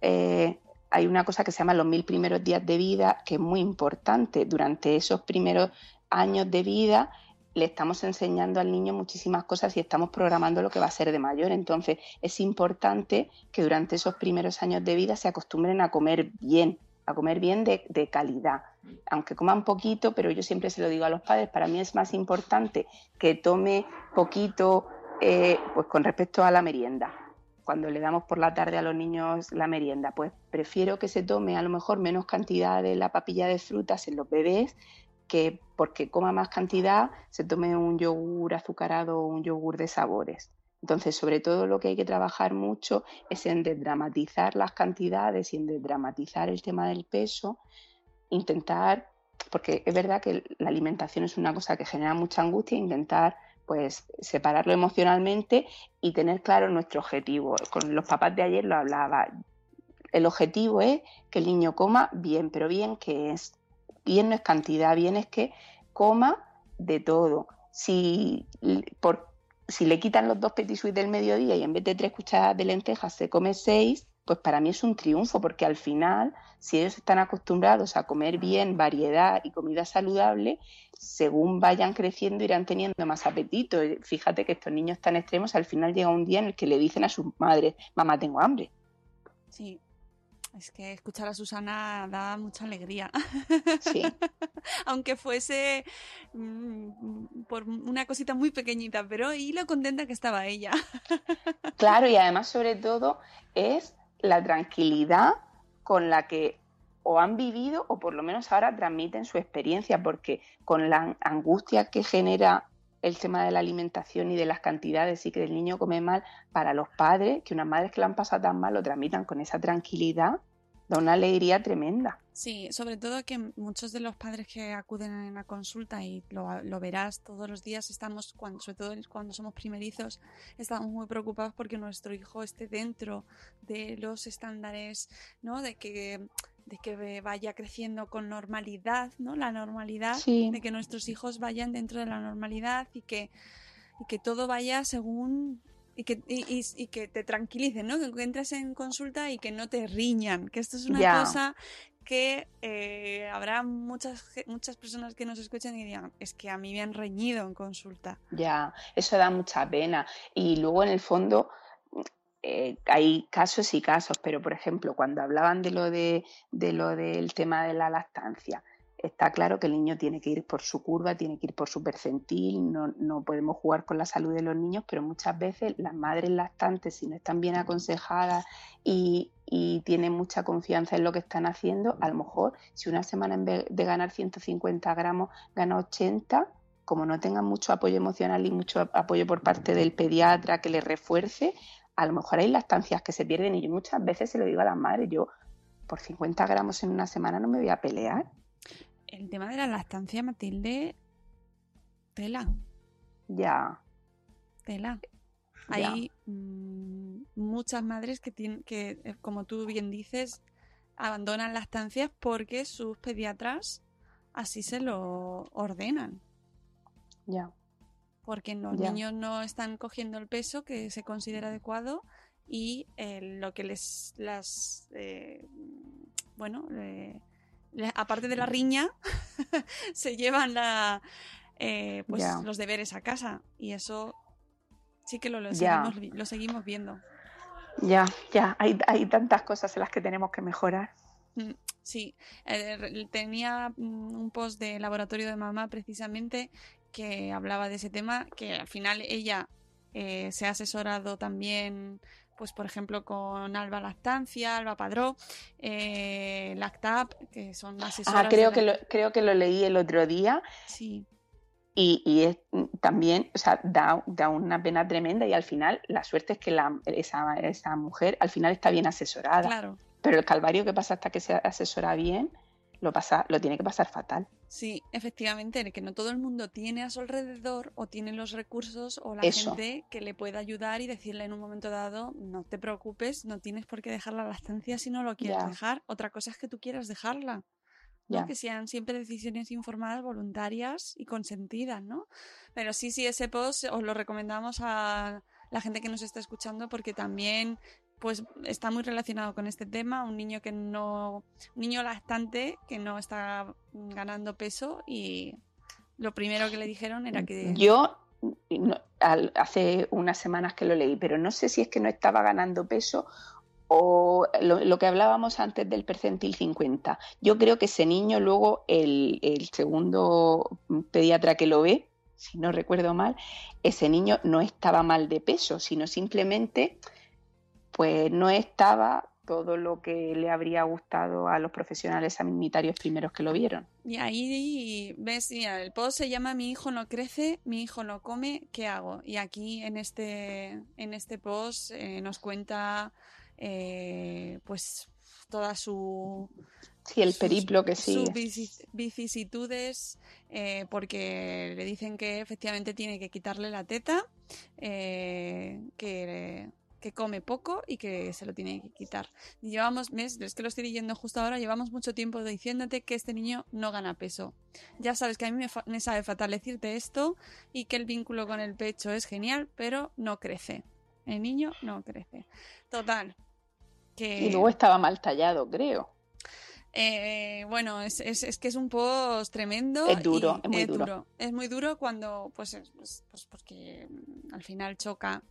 eh, hay una cosa que se llama los mil primeros días de vida, que es muy importante. Durante esos primeros años de vida le estamos enseñando al niño muchísimas cosas y estamos programando lo que va a ser de mayor. Entonces es importante que durante esos primeros años de vida se acostumbren a comer bien, a comer bien de, calidad. Aunque coman poquito, pero yo siempre se lo digo a los padres, para mí es más importante que tome poquito eh, pues con respecto a la merienda cuando le damos por la tarde a los niños la merienda, pues prefiero que se tome a lo mejor menos cantidad de la papilla de frutas en los bebés que porque coma más cantidad se tome un yogur azucarado o un yogur de sabores. Entonces, sobre todo lo que hay que trabajar mucho es en desdramatizar las cantidades y en desdramatizar el tema del peso, intentar, porque es verdad que la alimentación es una cosa que genera mucha angustia, intentar pues separarlo emocionalmente y tener claro nuestro objetivo. Con los papás de ayer lo hablaba. El objetivo es que el niño coma bien, pero bien que es, bien no es cantidad, bien es que coma de todo. Si, por, si le quitan los dos petit del mediodía y en vez de tres cucharadas de lentejas se come seis, pues para mí es un triunfo, porque al final, si ellos están acostumbrados a comer bien, variedad y comida saludable, según vayan creciendo irán teniendo más apetito. Fíjate que estos niños tan extremos al final llega un día en el que le dicen a sus madres, mamá, tengo hambre. Sí, es que escuchar a Susana da mucha alegría. Sí. Aunque fuese mm, por una cosita muy pequeñita, pero y lo contenta que estaba ella. Claro, y además sobre todo es la tranquilidad con la que o han vivido o por lo menos ahora transmiten su experiencia, porque con la angustia que genera el tema de la alimentación y de las cantidades y que el niño come mal, para los padres, que unas madres que lo han pasado tan mal lo transmitan con esa tranquilidad, da una alegría tremenda. Sí, sobre todo que muchos de los padres que acuden a la consulta y lo, lo, verás todos los días, estamos, cuando, sobre todo cuando somos primerizos, estamos muy preocupados porque nuestro hijo esté dentro de los estándares, ¿no? De que de que vaya creciendo con normalidad, ¿no? La normalidad, Sí. de que nuestros hijos vayan dentro de la normalidad y que, y que todo vaya según y que, y, y- y que te tranquilicen, ¿no? Que entres en consulta y que no te riñan, que esto es una Ya. cosa que eh, habrá muchas, muchas personas que nos escuchen y digan, es que a mí me han reñido en consulta. Ya, eso da mucha pena. Y luego en el fondo eh, hay casos y casos, pero por ejemplo, cuando hablaban de lo de, de lo del tema de la lactancia, está claro que el niño tiene que ir por su curva, tiene que ir por su percentil, no, no podemos jugar con la salud de los niños, pero muchas veces las madres lactantes, si no están bien aconsejadas y, y tienen mucha confianza en lo que están haciendo, a lo mejor si una semana en vez de ganar 150 gramos gana 80, como no tengan mucho apoyo emocional y mucho ap- apoyo por parte del pediatra que les refuerce, a lo mejor hay lactancias que se pierden y yo muchas veces se lo digo a las madres, yo por 50 gramos en una semana no me voy a pelear. El tema de la lactancia, Matilde, tela, Ya, tela. Hay mm, muchas madres que, tienen, que, eh, como tú bien dices, abandonan lactancias porque sus pediatras así se lo ordenan. ya, porque los Ya. niños no están cogiendo el peso que se considera adecuado y eh, lo que les las eh, bueno eh, aparte de la riña se llevan la eh, pues los deberes a casa. Y eso sí que lo, seguimos, vi- lo seguimos viendo. Ya, ya. Hay, hay tantas cosas en las que tenemos que mejorar. Mm, Sí, eh, tenía mm, un post de Laboratorio de Mamá precisamente que hablaba de ese tema, que al final ella eh, se ha asesorado también, pues por ejemplo con Alba Lactancia, Alba Padró, eh, Lactap, que son asesoras. Ah, creo que, lo, creo que lo leí el otro día Sí, y, y es, también, o sea, da, da una pena tremenda y al final la suerte es que la, esa, esa mujer al final está bien asesorada. claro. Pero el calvario que pasa hasta que se asesora bien, lo, pasa, lo tiene que pasar fatal. Sí, efectivamente, que no todo el mundo tiene a su alrededor o tiene los recursos o la Eso. gente que le pueda ayudar y decirle en un momento dado, no te preocupes, no tienes por qué dejar la lactancia si no lo quieres dejar. Otra cosa es que tú quieras dejarla. ¿no? Que sean siempre decisiones informadas, voluntarias y consentidas, ¿no? Pero sí, sí, ese post os lo recomendamos a la gente que nos está escuchando porque también pues está muy relacionado con este tema, un niño que no, un niño lactante que no está ganando peso y lo primero que le dijeron era que Yo hace unas semanas que lo leí, pero no sé si es que no estaba ganando peso o lo, lo que hablábamos antes del percentil 50. Yo creo que ese niño luego, el, el segundo pediatra que lo ve, si no recuerdo mal, ese niño no estaba mal de peso, sino simplemente pues no estaba todo lo que le habría gustado a los profesionales sanitarios primeros que lo vieron. Y ahí ves, mira, el post se llama Mi hijo no crece, mi hijo no come, ¿qué hago? Y aquí en este, en este post eh, nos cuenta eh, pues toda su... Sí, el sus- periplo que sus sigue. vici- vicisitudes, eh, porque le dicen que efectivamente tiene que quitarle la teta, que, que come poco y que se lo tiene que quitar. Llevamos meses, es que lo estoy leyendo justo ahora, llevamos mucho tiempo diciéndote que este niño no gana peso. Ya sabes que a mí me, sabe fatal decirte esto y que el vínculo con el pecho es genial, pero no crece. El niño no crece. Total. Que... Y luego estaba mal tallado, creo. Eh, bueno, es, es- es que es un post tremendo. Es duro, y es muy duro. Es muy duro cuando, pues, es- pues, pues porque al final choca,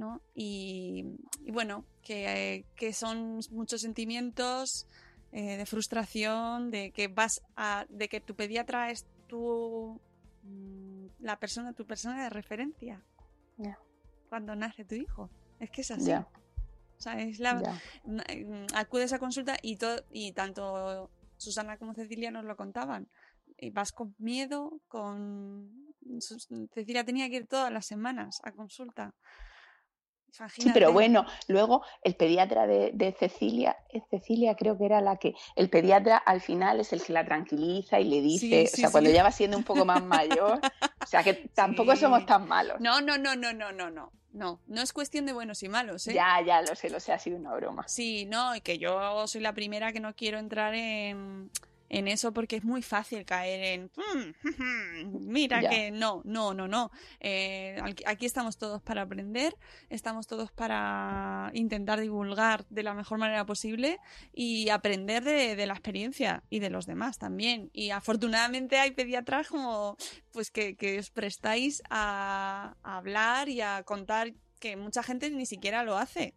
¿no? Y, y bueno, que, eh, que son muchos sentimientos eh, de frustración, de que vas a, de que tu pediatra es tu, mm, la persona, tu persona de referencia cuando nace tu hijo. Es que es así. Ya. O sea, es la, Ya. n- mm, acudes a consulta y, to- y tanto Susana como Cecilia nos lo contaban. Y vas con miedo, con... Cecilia tenía que ir todas las semanas a consulta. Sí, Imagínate. pero bueno, luego el pediatra de, de Cecilia, Cecilia creo que era la que, el pediatra al final es el que la tranquiliza y le dice, Sí, o sí, sea, cuando sí. ya va siendo un poco más mayor, o sea, que tampoco Sí. somos tan malos. No, no, no, no, no, no, no. No, no es cuestión de buenos y malos, ¿eh? Ya, ya, lo sé, lo sé, ha sido una broma. Sí, no, y que yo soy la primera que no quiero entrar en, en eso porque es muy fácil caer en "Mm, mira que no, no, no, no. Eh, aquí- aquí estamos todos para aprender, estamos todos para intentar divulgar de la mejor manera posible y aprender de, de la experiencia y de los demás también. Y afortunadamente hay pediatras como pues que, que os prestáis a, a hablar y a contar que mucha gente ni siquiera lo hace.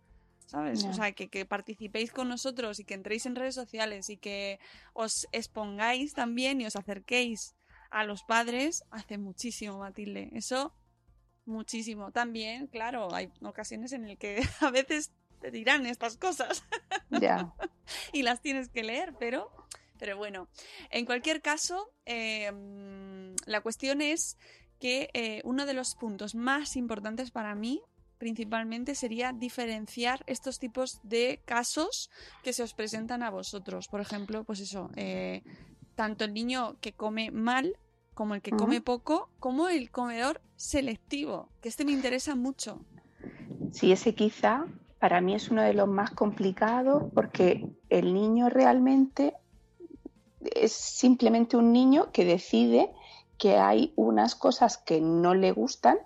¿Sabes? O sea, que, que participéis con nosotros y que entréis en redes sociales y que os expongáis también y os acerquéis a los padres hace muchísimo, Matilde. Eso, muchísimo. También, claro, hay ocasiones en las que a veces te dirán estas cosas Ya. y las tienes que leer, pero, pero bueno. En cualquier caso, eh, mm, la cuestión es que eh, uno de los puntos más importantes para mí principalmente sería diferenciar estos tipos de casos que se os presentan a vosotros. Por ejemplo, pues eso, eh, tanto el niño que come mal como el que come poco, como el comedor selectivo, que este me interesa mucho. Sí, ese quizá para mí es uno de los más complicados porque el niño realmente es simplemente un niño que decide que hay unas cosas que no le gustan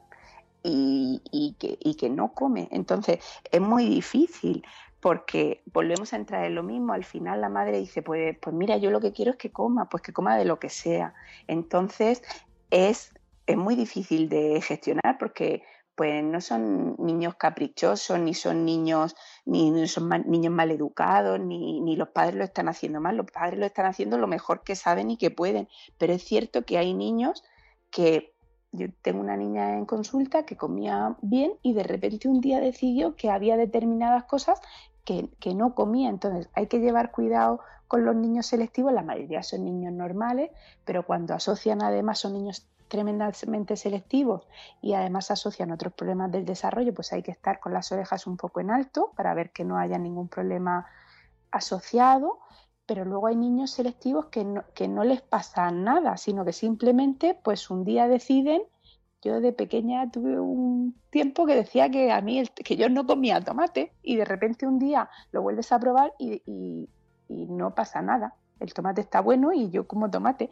y, que, y que no come. Entonces es muy difícil porque volvemos a entrar en lo mismo. Al final la madre dice, pues, pues mira, yo lo que quiero es que coma, pues que coma de lo que sea. Entonces es, es muy difícil de gestionar porque pues no son niños caprichosos, ni son niños, ni son ma- niños mal educados, ni, ni los padres lo están haciendo mal, los padres lo están haciendo lo mejor que saben y que pueden. Pero es cierto que hay niños que yo tengo una niña en consulta que comía bien y de repente un día decidió que había determinadas cosas que, que no comía. Entonces hay que llevar cuidado con los niños selectivos, la mayoría son niños normales, pero cuando asocian además son niños tremendamente selectivos y además asocian otros problemas del desarrollo, pues hay que estar con las orejas un poco en alto para ver que no haya ningún problema asociado, pero luego hay niños selectivos que no, que no les pasa nada, sino que simplemente pues un día deciden, yo de pequeña tuve un tiempo que decía que a mí, el- que yo no comía tomate y de repente un día lo vuelves a probar y, y- y no pasa nada, el tomate está bueno y yo como tomate,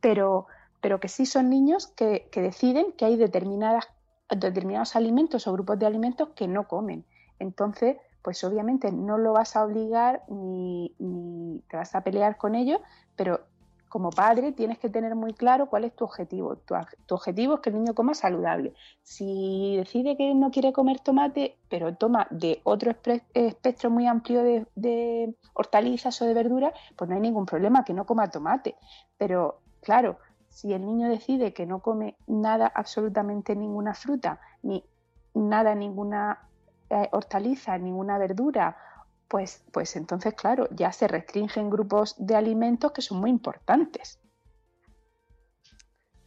pero, pero que sí son niños que, que deciden que hay determinadas, determinados alimentos o grupos de alimentos que no comen. Entonces, pues obviamente no lo vas a obligar ni, ni te vas a pelear con ellos, pero como padre tienes que tener muy claro cuál es tu objetivo. Tu, tu objetivo es que el niño coma saludable. Si decide que no quiere comer tomate, pero toma de otro espectro muy amplio de, de hortalizas o de verduras, pues no hay ningún problema que no coma tomate. Pero claro, si el niño decide que no come nada, absolutamente ninguna fruta, ni nada, ninguna eh, hortaliza, ninguna verdura, pues, pues entonces, claro, ya se restringen grupos de alimentos que son muy importantes.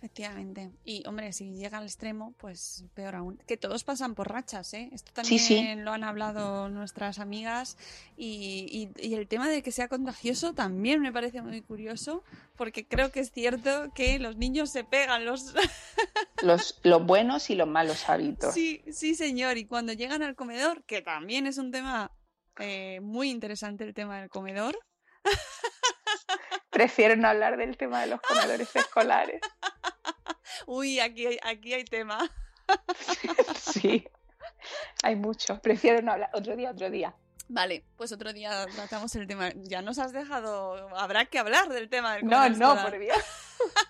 Efectivamente. Y, hombre, si llega al extremo, pues peor aún. Que todos pasan por rachas, ¿eh? Esto Sí, también sí. lo han hablado nuestras amigas. Y, y- y el tema de que sea contagioso también me parece muy curioso, porque creo que es cierto que los niños se pegan los... Los, los buenos y los malos hábitos. Sí, sí, señor. Y cuando llegan al comedor, que también es un tema eh, muy interesante el tema del comedor. Prefiero no hablar del tema de los comedores escolares. Uy, aquí hay, aquí hay tema. Sí, hay mucho. Prefiero no hablar. Otro día, otro día. Vale, pues otro día tratamos el tema. Ya nos has dejado. Habrá que hablar del tema del No, no, escolar. por Dios.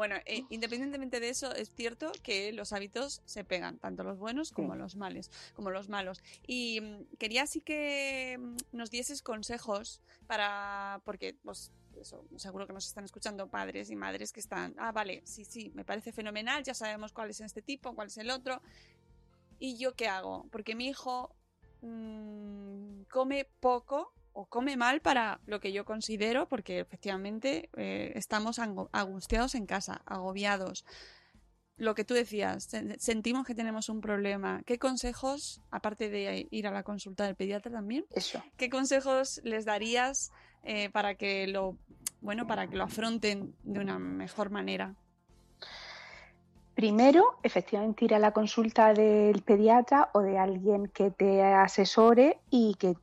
Bueno, eh, independientemente de eso, es cierto que los hábitos se pegan, tanto los buenos como los males, como los malos. Y mm, quería así que mm, nos dieses consejos para, porque pues eso, seguro que nos están escuchando padres y madres que están, ah, vale, sí, sí, me parece fenomenal, ya sabemos cuál es este tipo, cuál es el otro. ¿Y yo qué hago? Porque mi hijo mm, come poco o come mal para lo que yo considero, porque efectivamente eh, estamos angu- angustiados en casa, agobiados. Lo que tú decías, sen- sentimos que tenemos un problema. ¿Qué consejos, aparte de ir a la consulta del pediatra también, Eso. qué consejos les darías eh, para que lo, bueno, para que lo afronten de una mejor manera? Primero, efectivamente, ir a la consulta del pediatra o de alguien que te asesore y que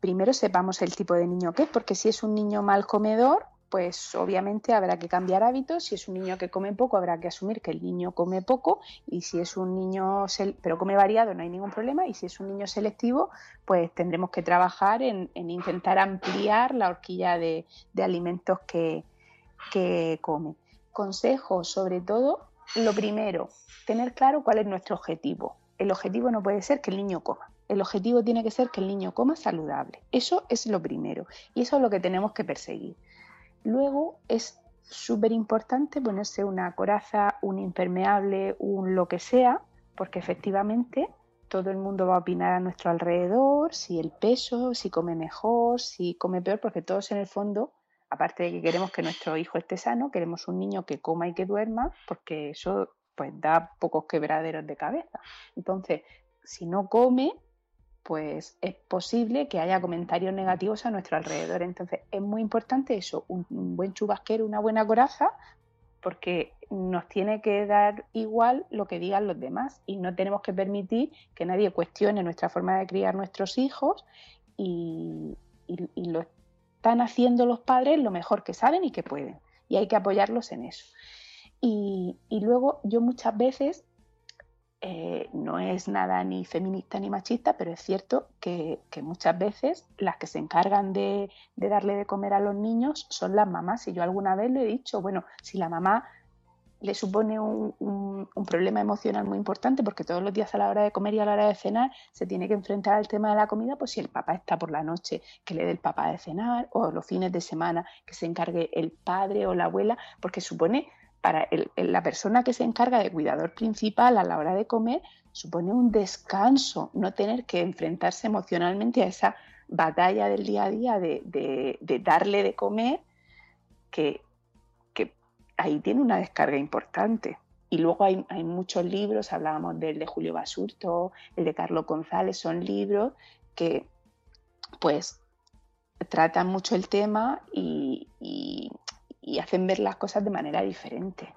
primero sepamos el tipo de niño que es, porque si es un niño mal comedor, pues obviamente habrá que cambiar hábitos. Si es un niño que come poco, habrá que asumir que el niño come poco. Y si es un niño, pero come variado, no hay ningún problema. Y si es un niño selectivo, pues tendremos que trabajar en, en intentar ampliar la horquilla de, de alimentos que, que come. Consejos, sobre todo, lo primero, tener claro cuál es nuestro objetivo. El objetivo no puede ser que el niño coma. El objetivo tiene que ser que el niño coma saludable. Eso es lo primero y eso es lo que tenemos que perseguir. Luego es súper importante ponerse una coraza, un impermeable, un lo que sea, porque efectivamente todo el mundo va a opinar a nuestro alrededor, si el peso, si come mejor, si come peor, porque todos en el fondo, aparte de que queremos que nuestro hijo esté sano, queremos un niño que coma y que duerma, porque eso pues da pocos quebraderos de cabeza. Entonces, si no come, pues es posible que haya comentarios negativos a nuestro alrededor. Entonces, es muy importante eso, un, buen chubasquero, una buena coraza, porque nos tiene que dar igual lo que digan los demás y no tenemos que permitir que nadie cuestione nuestra forma de criar nuestros hijos y, y- y lo están haciendo los padres lo mejor que saben y que pueden y hay que apoyarlos en eso. Y, y luego yo muchas veces eh, no es nada ni feminista ni machista, pero es cierto que, muchas veces las que se encargan de, darle de comer a los niños son las mamás. Y yo alguna vez lo he dicho, bueno, si la mamá le supone un problema emocional muy importante porque todos los días a la hora de comer y a la hora de cenar se tiene que enfrentar al tema de la comida, pues si el papá está por la noche, que le dé el papá de cenar, o los fines de semana que se encargue el padre o la abuela, porque supone para el- la persona que se encarga de cuidador principal a la hora de comer, supone un descanso, no tener que enfrentarse emocionalmente a esa batalla del día a día de, de- darle de comer, que, que ahí tiene una descarga importante. Y luego hay, hay muchos libros, hablábamos del de Julio Basurto, el de Carlos González, son libros que pues tratan mucho el tema y- y hacen ver las cosas de manera diferente.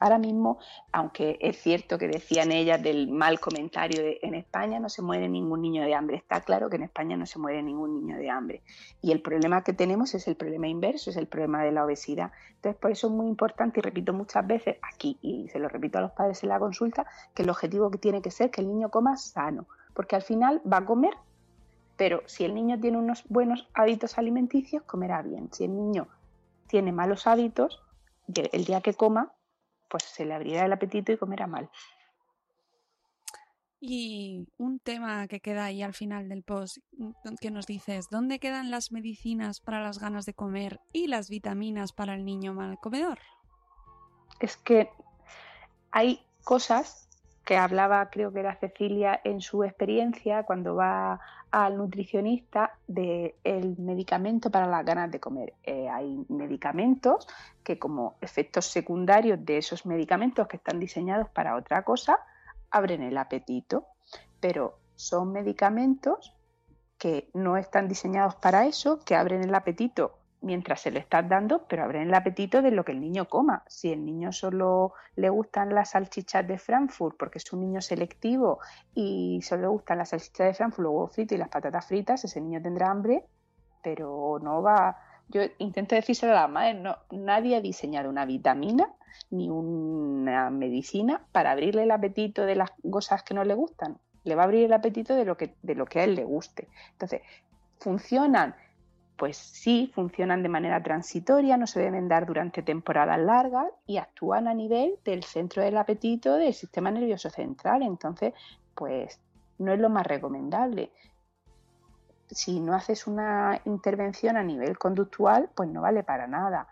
Ahora mismo, aunque es cierto que decían ellas del mal comentario de en España no se muere ningún niño de hambre, está claro que en España no se muere ningún niño de hambre. Y el problema que tenemos es el problema inverso, es el problema de la obesidad. Entonces, por eso es muy importante, y repito muchas veces aquí, y se lo repito a los padres en la consulta, que el objetivo que tiene que ser que el niño coma sano, porque al final va a comer, pero si el niño tiene unos buenos hábitos alimenticios, comerá bien. Si el niño tiene malos hábitos, el día que coma, pues se le abrirá el apetito y comerá mal. Y un tema que queda ahí al final del post, mm, que nos dices, ¿dónde quedan las medicinas para las ganas de comer y las vitaminas para el niño mal comedor? Es que hay cosas que hablaba, creo que era Cecilia, en su experiencia cuando va al nutricionista del el medicamento para las ganas de comer. Eh, hay medicamentos que como efectos secundarios de esos medicamentos que están diseñados para otra cosa, abren el apetito, pero son medicamentos que no están diseñados para eso, que abren el apetito mientras se le estás dando, pero abren el apetito de lo que el niño coma. Si el niño solo le gustan las salchichas de Frankfurt porque es un niño selectivo y solo le gustan las salchichas de Frankfurt, los huevos fritos y las patatas fritas, ese niño tendrá hambre, pero no va. Yo intento decírselo a la madre, no, nadie ha diseñado una vitamina ni una medicina para abrirle el apetito de las cosas que no le gustan. Le va a abrir el apetito de lo que, de lo que a él le guste. Entonces, funcionan pues sí, funcionan de manera transitoria, no se deben dar durante temporadas largas y actúan a nivel del centro del apetito del sistema nervioso central. Entonces, pues no es lo más recomendable. Si no haces una intervención a nivel conductual, pues no vale para nada.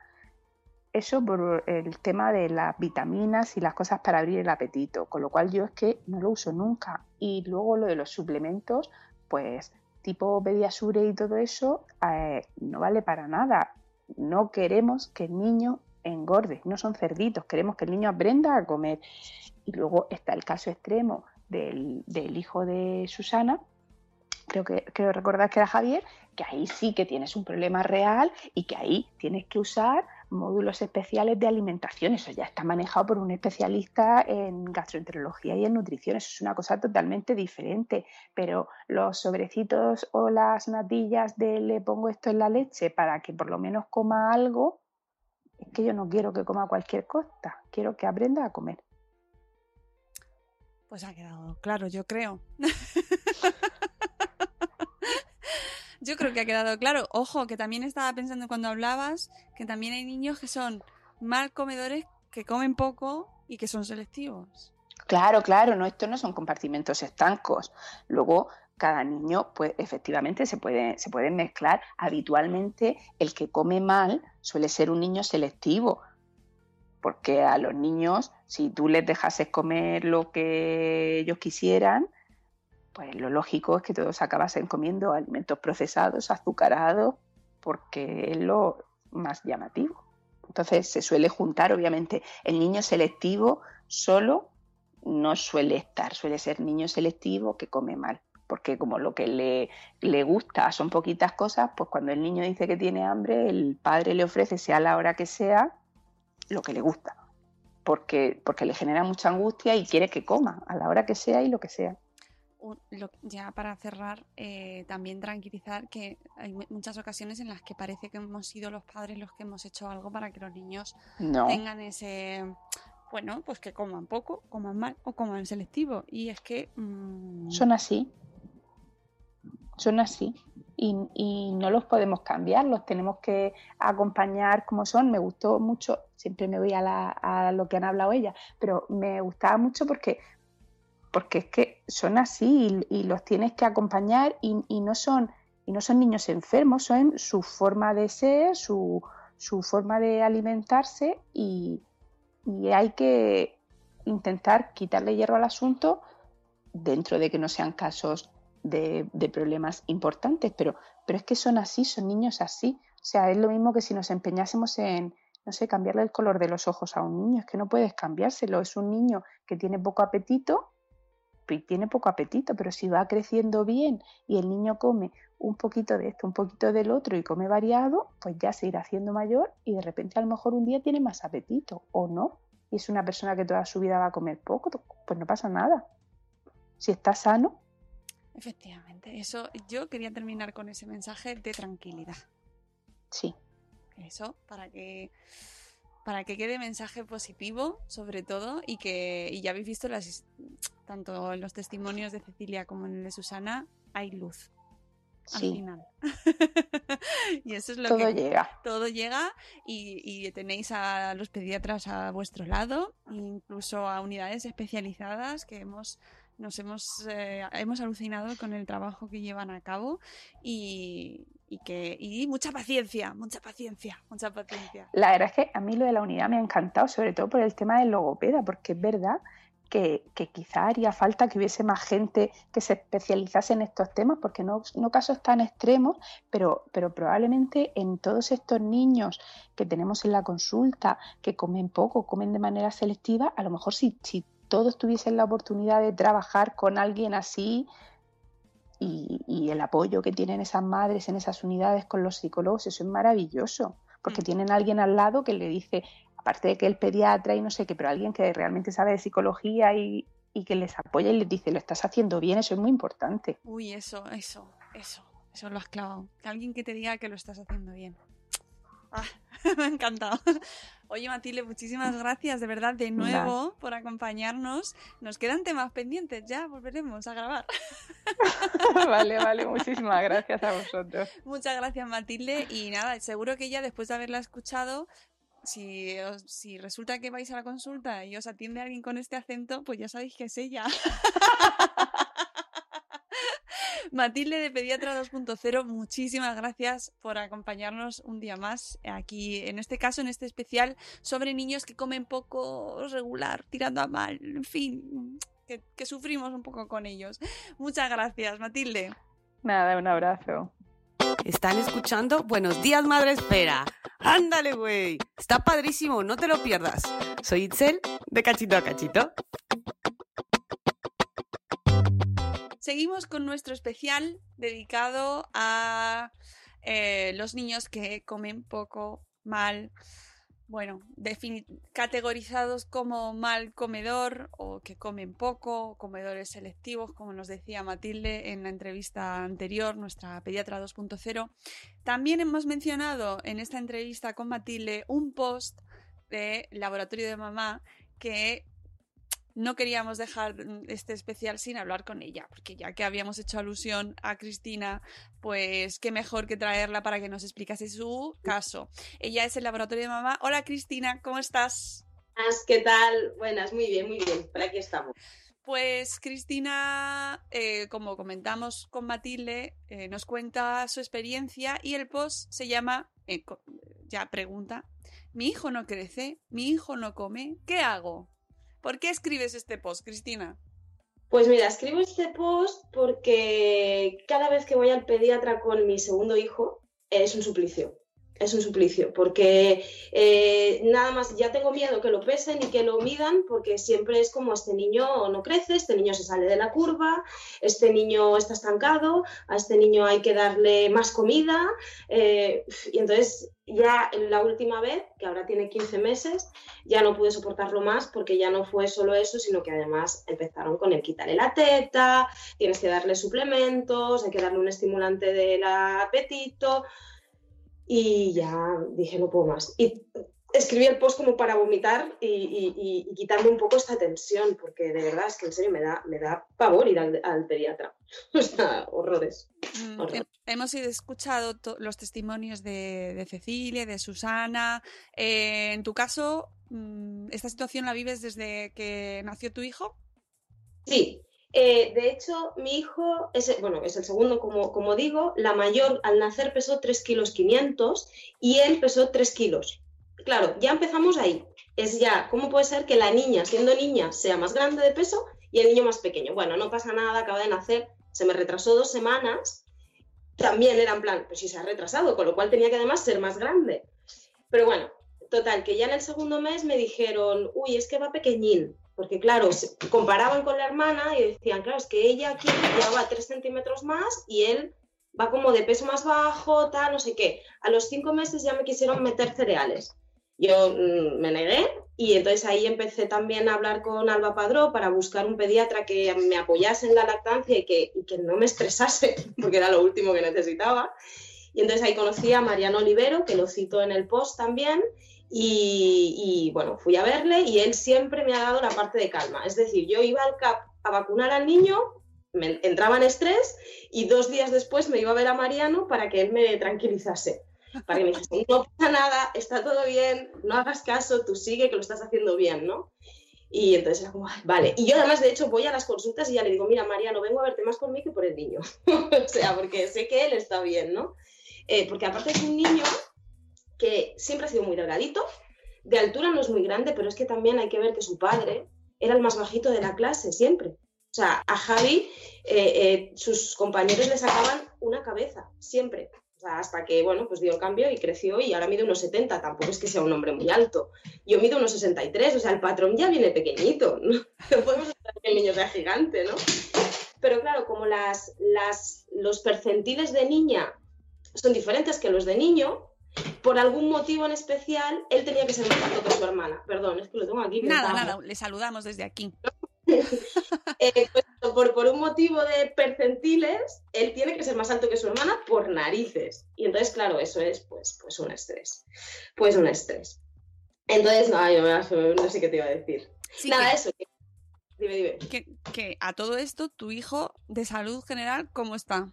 Eso por el tema de las vitaminas y las cosas para abrir el apetito, con lo cual yo es que no lo uso nunca. Y luego lo de los suplementos, pues tipo Pediasure y todo eso, eh, no vale para nada. No queremos que el niño engorde, no son cerditos, queremos que el niño aprenda a comer. Y luego está el caso extremo del, del hijo de Susana, creo que creo recordar que era Javier, que ahí sí que tienes un problema real y que ahí tienes que usar módulos especiales de alimentación. Eso ya está manejado por un especialista en gastroenterología y en nutrición. Eso es una cosa totalmente diferente. Pero los sobrecitos o las natillas de le pongo esto en la leche para que por lo menos coma algo, es que yo no quiero que coma cualquier cosa. Quiero que aprenda a comer. Pues ha quedado claro, yo creo. Yo creo que ha quedado claro. Ojo, que también estaba pensando cuando hablabas que también hay niños que son mal comedores, que comen poco y que son selectivos. Claro, claro, no, estos no son compartimentos estancos. Luego, cada niño, pues efectivamente se puede, se pueden mezclar. Habitualmente, el que come mal suele ser un niño selectivo, porque a los niños, si tú les dejases comer lo que ellos quisieran, pues lo lógico es que todos acabasen comiendo alimentos procesados, azucarados, porque es lo más llamativo. Entonces se suele juntar, obviamente, el niño selectivo solo no suele estar, suele ser niño selectivo que come mal, porque como lo que le, le gusta son poquitas cosas, pues cuando el niño dice que tiene hambre, el padre le ofrece, sea la hora que sea, lo que le gusta, porque, porque le genera mucha angustia y quiere que coma a la hora que sea y lo que sea ya para cerrar, eh, también tranquilizar que hay muchas ocasiones en las que parece que hemos sido los padres los que hemos hecho algo para que los niños tengan ese, bueno, pues que coman poco, coman mal o coman selectivo. Y es que... Mm, Son así. Son así. Y, y, no los podemos cambiar, los tenemos que acompañar como son. Me gustó mucho, siempre me voy a, a lo que han hablado ellas, pero me gustaba mucho porque porque es que son así y, los tienes que acompañar y, no son, y no son niños enfermos, son su forma de ser, su, forma de alimentarse y, hay que intentar quitarle hierro al asunto dentro de que no sean casos de, problemas importantes, pero, pero es que son así, son niños así. O sea, es lo mismo que si nos empeñásemos en, no sé, cambiarle el color de los ojos a un niño, es que no puedes cambiárselo, es un niño que tiene poco apetito tiene poco apetito, pero si va creciendo bien y el niño come un poquito de esto, un poquito del otro y come variado, pues ya se irá haciendo mayor y de repente a lo mejor un día tiene más apetito o no. Y es una persona que toda su vida va a comer poco, pues no pasa nada. Si está sano. Efectivamente, eso yo quería terminar con ese mensaje de tranquilidad. Sí. Eso, para que para que quede mensaje positivo, sobre todo, y que y ya habéis visto las, tanto en los testimonios de Cecilia como en el de Susana, hay luz. Al final. y eso es lo todo llega. Todo llega y, tenéis a los pediatras a vuestro lado, incluso a unidades especializadas que hemos nos hemos, eh, hemos alucinado con el trabajo que llevan a cabo y, y que y mucha paciencia, mucha paciencia, mucha paciencia. La verdad es que a mí lo de la unidad me ha encantado, sobre todo por el tema del logopeda, porque es verdad que, quizá haría falta que hubiese más gente que se especializase en estos temas, porque no, no casos tan extremos, pero, pero probablemente en todos estos niños que tenemos en la consulta, que comen poco, comen de manera selectiva, a lo mejor si, si todos tuviesen la oportunidad de trabajar con alguien así, y, y, el apoyo que tienen esas madres en esas unidades con los psicólogos, eso es maravilloso, porque Mm. tienen a alguien al lado que le dice, aparte de que el pediatra y no sé qué, pero alguien que realmente sabe de psicología y, y que les apoya y les dice, lo estás haciendo bien, eso es muy importante. Uy, eso, eso, eso, eso lo has clavado. Alguien que te diga que lo estás haciendo bien. Ah, me ha encantado. Oye, Matilde, muchísimas gracias de verdad de nuevo por acompañarnos. Nos quedan temas pendientes, ya volveremos a grabar. vale, vale, muchísimas gracias a vosotros. Muchas gracias, Matilde. Y nada, seguro que ella, después de haberla escuchado, si, os- si resulta que vais a la consulta y os atiende alguien con este acento, pues ya sabéis que es ella. Matilde de Pediatra 2.0, muchísimas gracias por acompañarnos un día más aquí, en este caso, en este especial sobre niños que comen poco regular, tirando a mal, en fin, que, que sufrimos un poco con ellos. Muchas gracias, Matilde. Nada, un abrazo. Están escuchando Buenos días, Madre Espera. Ándale, güey. Está padrísimo, no te lo pierdas. Soy Itzel, de cachito a cachito. Seguimos con nuestro especial dedicado a eh, los niños que comen poco, mal, bueno, categorizados como mal comedor o que comen poco, comedores selectivos, como nos decía Matilde en la entrevista anterior, nuestra pediatra 2.0. También hemos mencionado en esta entrevista con Matilde un post de Laboratorio de Mamá que no queríamos dejar mm, este especial sin hablar con ella, porque ya que habíamos hecho alusión a Cristina, pues qué mejor que traerla para que nos explicase su caso. Ella es el laboratorio de mamá. Hola Cristina, ¿cómo estás? ¿Qué tal? Buenas, muy bien, muy bien. Por aquí estamos. Pues Cristina, eh, como comentamos con Matilde, eh, nos cuenta su experiencia y el post se llama, eh, ya pregunta, mi hijo no crece, mi hijo no come, ¿qué hago? ¿Por qué escribes este post, Cristina? Pues mira, escribo este post porque cada vez que voy al pediatra con mi segundo hijo es un suplicio. Es un suplicio, porque eh, nada más ya tengo miedo que lo pesen y que lo midan, porque siempre es como este niño no crece, este niño se sale de la curva, este niño está estancado, a este niño hay que darle más comida. eh, y entonces ya la última vez, que ahora tiene 15 meses, ya no pude soportarlo más porque ya no fue solo eso, sino que además empezaron con el quitarle la teta, tienes que darle suplementos, hay que darle un estimulante del apetito y ya dije no puedo más. Y escribí el post como para vomitar y, y- y- y quitarme un poco esta tensión, porque de verdad es que en serio me da, me da pavor ir al, al pediatra. O sea, horrores. Mm, horrores. he- hemos escuchado los testimonios de, de Cecilia, de Susana. Eh, en tu caso, mm, ¿esta situación la vives desde que nació tu hijo? Sí, eh, de hecho, mi hijo es, bueno, es el segundo, como, digo. La mayor al nacer pesó 3 kilos 500 y él pesó 3 kilos. Claro, ya empezamos ahí. Es ya, ¿cómo puede ser que la niña, siendo niña, sea más grande de peso y el niño más pequeño? Bueno, no pasa nada, acaba de nacer, se me retrasó dos semanas. También era en plan, pues si se ha retrasado, con lo cual tenía que además ser más grande. Pero bueno, total, que ya en el segundo mes me dijeron, uy, es que va pequeñín. Porque claro, comparaban con la hermana y decían, claro, es que ella aquí ya va 3 centímetros más y él va como de peso más bajo, tal, no sé qué. A los cinco meses ya me quisieron meter cereales. Yo mm, me negué y entonces ahí empecé también a hablar con Alba Padró para buscar un pediatra que me apoyase en la lactancia y que, y que no me estresase, porque era lo último que necesitaba. Y entonces ahí conocí a Mariano Olivero, que lo cito en el post también, y, bueno, fui a verle y él siempre me ha dado la parte de calma. Es decir, yo iba al CAP a vacunar al niño, me entraba en estrés y dos días después me iba a ver a Mariano para que él me tranquilizase. Para que me dijese, no pasa nada, está todo bien, no hagas caso, tú sigue que lo estás haciendo bien, ¿no? Y entonces era como, "Ay, vale. Y yo además, de hecho, voy a las consultas y ya le digo, mira, Mariano, vengo a verte más por mí que por el niño. o sea, porque sé que él está bien, ¿no? Eh, porque aparte es un niño que siempre ha sido muy delgadito, de altura no es muy grande, pero es que también hay que ver que su padre era el más bajito de la clase, siempre. O sea, a Javi eh, eh, sus compañeros le sacaban una cabeza, siempre. O sea, hasta que, bueno, pues dio el cambio y creció y ahora mide unos 70, tampoco es que sea un hombre muy alto. Yo mido unos 63, o sea, el patrón ya viene pequeñito, ¿no? Podemos esperar que el niño sea gigante, ¿no? Pero claro, como las, los percentiles de niña son diferentes que los de niño, por algún motivo en especial, él tenía que ser más alto que su hermana. Perdón, es que lo tengo aquí. Nada, pintado. nada, le saludamos desde aquí. Eh, pues, por, por un motivo de percentiles, él tiene que ser más alto que su hermana por narices. Y entonces, claro, eso es pues, pues un estrés. Pues un estrés. Entonces, no, yo me- no sé qué te iba a decir. Sí, Nada, que- eso. que- Dime, dime. Que, que a todo esto, tu hijo de salud general, ¿cómo está?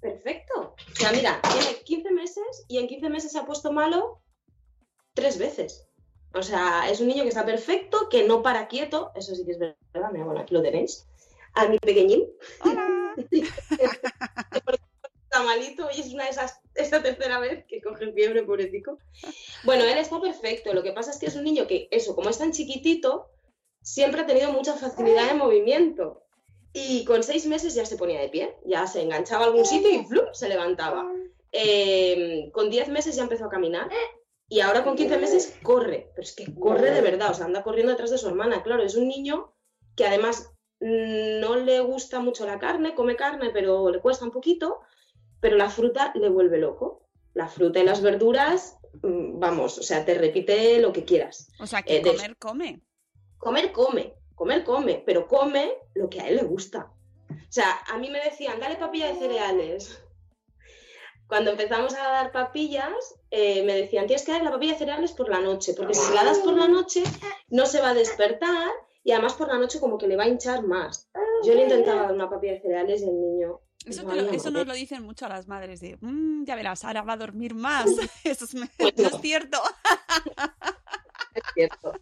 Perfecto. O sea, mira, tiene 15 meses y en 15 meses se ha puesto malo tres veces. O sea, es un niño que está perfecto, que no para quieto. Eso sí que es verdad. Mira, bueno, aquí lo tenéis. A mi pequeñín. está malito y es una de esas, esta tercera vez que coge fiebre, pobrecito. Bueno, él está perfecto. Lo que pasa es que es un niño que, eso, como es tan chiquitito, siempre ha tenido mucha facilidad de movimiento. Y con seis meses ya se ponía de pie, ya se enganchaba a algún sitio y ¡flup! se levantaba. Eh, con 10 meses ya empezó a caminar y ahora con 15 meses corre, pero es que corre de verdad, o sea, anda corriendo detrás de su hermana. Claro, es un niño que además mm, no le gusta mucho la carne, come carne, pero le cuesta un poquito, pero la fruta le vuelve loco. La fruta y las verduras, mm, vamos, o sea, te repite lo que quieras. O sea, que Eh, de- comer, come. comer come, comer come, pero come lo que a él le gusta. O sea, a mí me decían, dale papilla de cereales. Cuando empezamos a dar papillas, eh, me decían, tienes que dar la papilla de cereales por la noche, porque si se la das por la noche, no se va a despertar y además por la noche como que le va a hinchar más. Yo le intentaba dar una papilla de cereales y el niño... Eso, no lo- eso nos lo dicen mucho a las madres de, "Mm, ya verás, ahora va a dormir más. Eso es, Pues no no. es cierto. es cierto.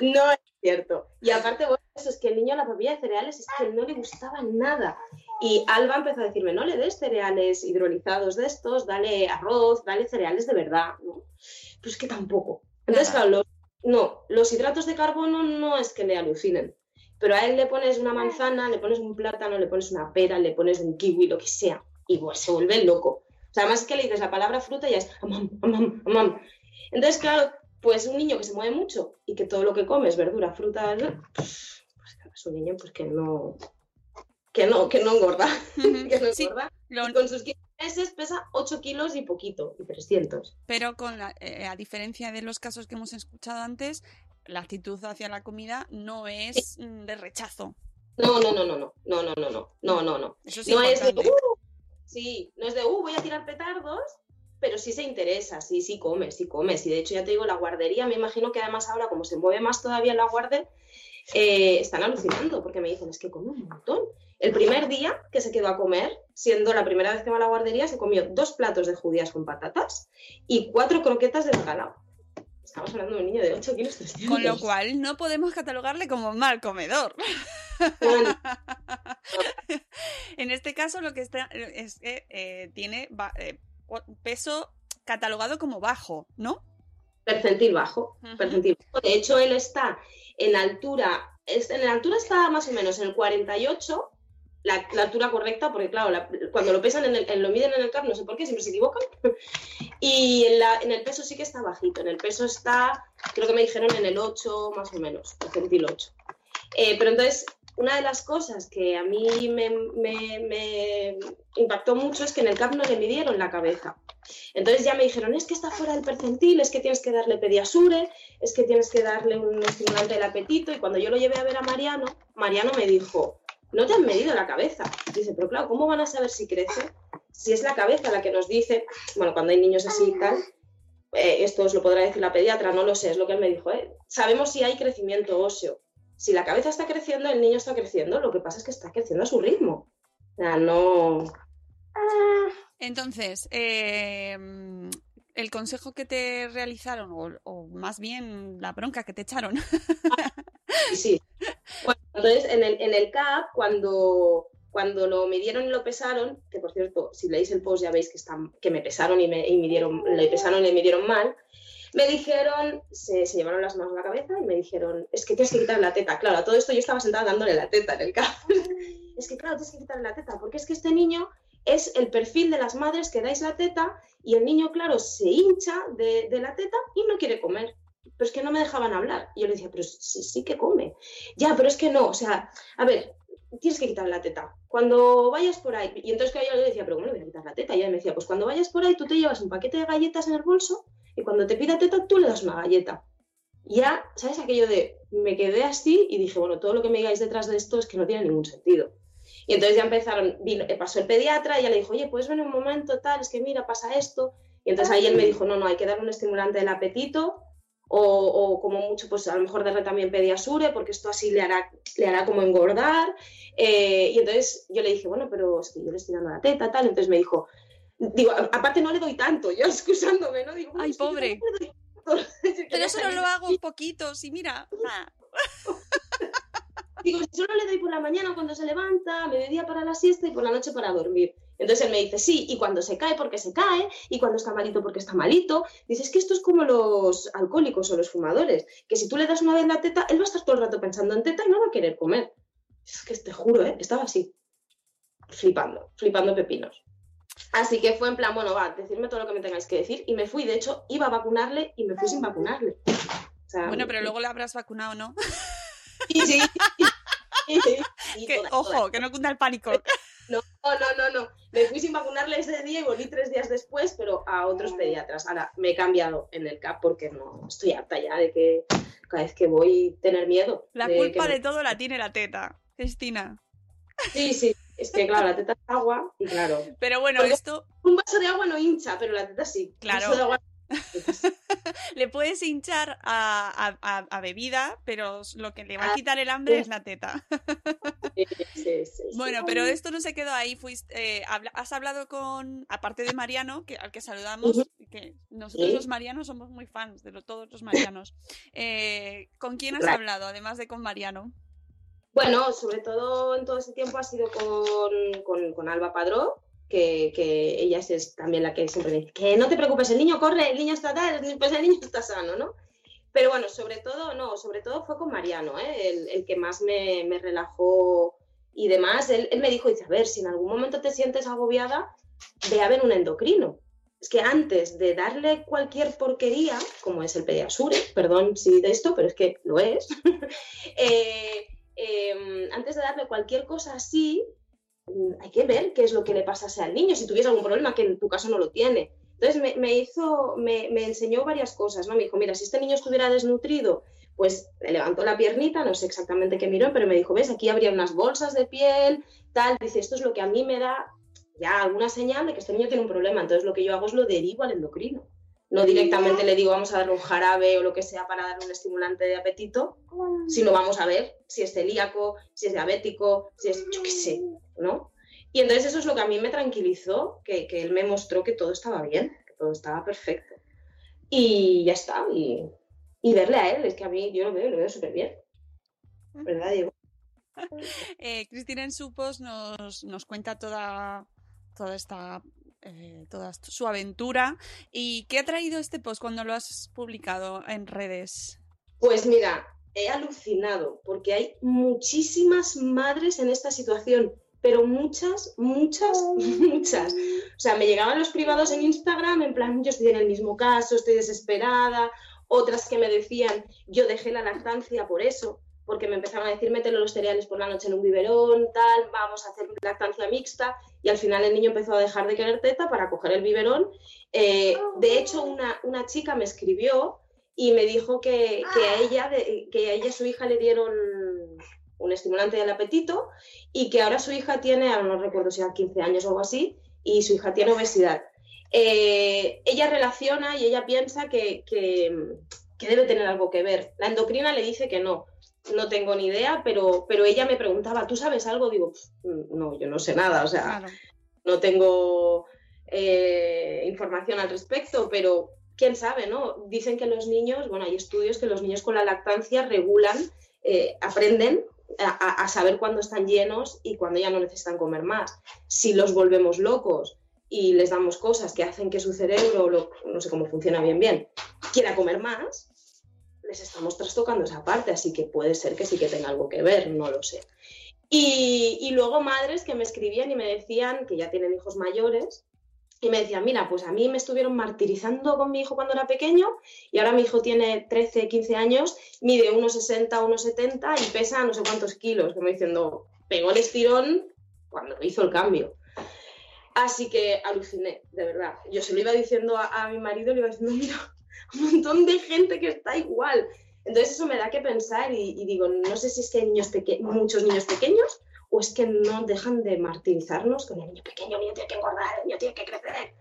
No es cierto. Y aparte, bueno, eso es que el niño a la papilla de cereales es que no le gustaba nada. Y Alba empezó a decirme, no le des cereales hidrolizados de estos, dale arroz, dale cereales de verdad. ¿no? Pues que tampoco. Entonces, claro, los- no, los hidratos de carbono no es que le alucinen. Pero a él le pones una manzana, le pones un plátano, le pones una pera, le pones un kiwi, lo que sea. Y pues, se vuelve loco. O sea, además es que le dices la palabra fruta y ya es amam, amam, amam. Entonces, claro, pues un niño que se mueve mucho y que todo lo que come es verdura, fruta, pues claro, es un niño pues que no que no, que no engorda, que no engorda. Y con sus 15 meses pesa 8 kilos y poquito, y 300. Pero con la- eh, a diferencia de los casos que hemos escuchado antes, la actitud hacia la comida no es mm, de rechazo. No, no, no, no, no, no, no, no, no, no, no, no. Eso es no es de. "Uh", sí, no es de, uh, voy a tirar petardos, pero sí se interesa, sí, sí come, sí come. Y de hecho, ya te digo, la guardería, me imagino que además ahora, como se mueve más todavía la guardia, eh, están alucinando, porque me dicen, es que come un montón. El primer día que se quedó a comer, siendo la primera vez que va a la guardería, se comió dos platos de judías con patatas y cuatro croquetas de bacalao. Estamos hablando de un niño de 8 kilos 300. Con lo cual no podemos catalogarle como mal comedor. en este caso lo que está es que eh, tiene eh, peso catalogado como bajo, ¿no? Percentil bajo, percentil bajo. De hecho, él está en altura, es- en la altura está más o menos en el 48, la, la altura correcta, porque claro, la- cuando lo pesan, en el, en- lo miden en el CAP, no sé por qué, siempre se equivocan. Y en, la- en el peso sí que está bajito, en el peso está, creo que me dijeron en el 8 más o menos, percentil 8. Eh, pero entonces, una de las cosas que a mí me, impactó mucho es que en el CAP no le midieron la cabeza. Entonces ya me dijeron, es que está fuera del percentil, es que tienes que darle pediasure, es que tienes que darle un estimulante del apetito. Y cuando yo lo llevé a ver a Mariano, Mariano me dijo, no te han medido la cabeza. Dice, pero claro, ¿cómo van a saber si crece? Si es la cabeza la que nos dice, bueno, cuando hay niños así y tal, eh, esto os lo podrá decir la pediatra, no lo sé, es lo que él me dijo, ¿eh? sabemos si hay crecimiento óseo. Si la cabeza está creciendo, el niño está creciendo, lo que pasa es que está creciendo a su ritmo. O sea, no... Entonces, eh, el consejo que te realizaron, o, o más bien la bronca que te echaron, Sí, sí. Bueno, entonces, en el, en el CAP, cuando, cuando lo midieron y lo pesaron, que por cierto, si leéis el post ya veis que, están, que me pesaron y me y midieron, le pesaron y le midieron mal, Me dijeron, se, se llevaron las manos a la cabeza y me dijeron, es que tienes que quitarle la teta. Claro, a todo esto yo estaba sentada dándole la teta en el carro. es que claro, tienes que quitarle la teta, porque es que este niño es el perfil de las madres que dais la teta y el niño, claro, se hincha de, de la teta y no quiere comer. Pero es que no me dejaban hablar. Y yo le decía, pero sí, sí que come. Ya, pero es que no, o sea, a ver, tienes que quitarle la teta. Cuando vayas por ahí, y entonces que yo le decía, pero ¿cómo le voy a quitar la teta? Y ella me decía, pues cuando vayas por ahí tú te llevas un paquete de galletas en el bolso y cuando te pida teta tú le das una galleta. Ya, ¿sabes aquello de, me quedé así y dije, bueno, todo lo que me digáis detrás de esto es que no tiene ningún sentido. Y entonces ya empezaron, vino, pasó el pediatra y ya le dijo, oye, puedes venir un momento, tal, es que mira, pasa esto. Y entonces ahí él me dijo, no, no, hay que dar un estimulante del apetito o, o como mucho, pues a lo mejor darle también pediasure, porque esto así le hará, le hará como engordar. Eh, y entonces yo le dije, bueno, pero es que yo le estoy dando la teta, tal. Entonces me dijo, digo, a- aparte no le doy tanto, yo excusándome, ¿no? Digo, Ay, "Es que yo pobre. no le doy tanto". Pero solo lo hago un poquito, sí, mira. Ah. Digo, solo le doy por la mañana cuando se levanta, mediodía para la siesta y por la noche para dormir. Entonces él me dice, sí, y cuando se cae porque se cae, y cuando está malito porque está malito. Dices que esto es como los alcohólicos o los fumadores, que si tú le das una vez la teta, él va a estar todo el rato pensando en teta y no va a querer comer. Es que te juro, ¿eh? estaba así, flipando, flipando pepinos. Así que fue en plan, bueno, va, decirme todo lo que me tengáis que decir. Y me fui, de hecho, iba a vacunarle y me fui sin vacunarle. O sea, Bueno, pero luego le habrás vacunado, ¿no? Sí, sí. sí, sí, sí, Que, toda, ojo, toda. que no cunda el pánico. No, no, no, no. Me fui sin vacunarle ese día y volví tres días después, pero a otros pediatras. Ahora me he cambiado en el CAP porque no estoy harta ya de que cada vez que voy tener miedo. La de culpa de me- todo la tiene la teta, Cristina. Sí, sí. Es que claro, la teta es agua y claro. Pero bueno, Porque esto Un vaso de agua no hincha, pero la teta sí. Un Claro. vaso de agua- le puedes hinchar a, a- a- a bebida, pero lo que le va a quitar el hambre es la teta. Sí, sí, sí. Bueno, pero esto no se quedó ahí. Fuiste, eh, has hablado con, aparte de Mariano, que, al que saludamos, que nosotros los Marianos somos muy fans de lo- todos los Marianos. Eh, ¿Con quién has hablado, además de con Mariano? Bueno, sobre todo en todo este tiempo ha sido con, con, Alba Padró, que, ella es, también la que siempre dice que no te preocupes, el niño corre, el niño está tal, pues el niño está sano, ¿no? Pero bueno, sobre todo, no, sobre todo fue con Mariano, ¿eh? el, el que más me, me relajó y demás. Él, él me dijo, dice, a ver, si en algún momento te sientes agobiada, ve a ver un endocrino. Es que antes de darle cualquier porquería, como es el pediasure, perdón si de esto, pero es que lo es, eh, eh, antes de darle cualquier cosa así, mm, hay que ver qué es lo que le pasase al niño, si tuviese algún problema, que en tu caso no lo tiene. Entonces me, hizo, me, me enseñó varias cosas, ¿no? Me dijo, mira, si este niño estuviera desnutrido, pues le levantó la piernita, no sé exactamente qué miró, pero me dijo, ves, aquí habría unas bolsas de piel, tal, dice, esto es lo que a mí me da ya alguna señal de que este niño tiene un problema, entonces lo que yo hago es lo derivo al endocrino. No directamente le digo vamos a darle un jarabe o lo que sea para darle un estimulante de apetito, sino vamos a ver si es celíaco, si es diabético, si es, yo qué sé, ¿no? Y entonces eso es lo que a mí me tranquilizó, que, que él me mostró que todo estaba bien, que todo estaba perfecto. Y ya está, y, y verle a él, es que a mí yo lo veo, lo veo súper bien. ¿Verdad, Diego? Eh, Cristina en su post nos, nos cuenta toda, toda esta eh, toda su aventura. ¿Y qué ha traído este post cuando lo has publicado en redes? Pues mira, he alucinado porque hay muchísimas madres en esta situación, pero muchas, muchas, muchas. O sea, me llegaban los privados en Instagram en plan, yo estoy en el mismo caso, estoy desesperada, otras que me decían, yo dejé la lactancia por eso, porque me empezaban a decir, mételo los cereales por la noche en un biberón, tal, vamos a hacer lactancia mixta, y al final el niño empezó a dejar de querer teta para coger el biberón. Eh, de hecho, una, una chica me escribió y me dijo que, que a ella, de- que a ella su hija le dieron un estimulante del apetito y que ahora su hija tiene, no recuerdo si eran 15 años o algo así, y su hija tiene obesidad. Eh, ella relaciona y ella piensa que- que debe tener algo que ver. La endocrina le dice que no, no tengo ni idea, pero, pero ella me preguntaba, ¿tú sabes algo? Digo, "Pf, no, yo no sé nada, o sea, no tengo eh, información al respecto, pero quién sabe, ¿no? Dicen que los niños, bueno, hay estudios que los niños con la lactancia regulan, eh, aprenden a, a- a saber cuándo están llenos y cuándo ya no necesitan comer más. Si los volvemos locos y les damos cosas que hacen que su cerebro, lo- no sé cómo funciona bien bien, quiera comer más, les estamos trastocando esa parte, así que puede ser que sí que tenga algo que ver, no lo sé. Y, luego madres que me escribían y me decían que ya tienen hijos mayores y me decían, mira, pues a mí me estuvieron martirizando con mi hijo cuando era pequeño y ahora mi hijo tiene 13, 15 años, mide 1,60, 1,70 y pesa no sé cuántos kilos, como diciendo, pegó el estirón cuando hizo el cambio. Así que aluciné, de verdad. Yo se lo iba diciendo a, a mi marido, le iba diciendo, mira, un montón de gente que está igual. Entonces eso me da que pensar y, digo, no sé si es que hay niños muchos niños pequeños o es que no dejan de martirizarnos con el niño pequeño, el niño tiene que engordar, el niño tiene que crecer.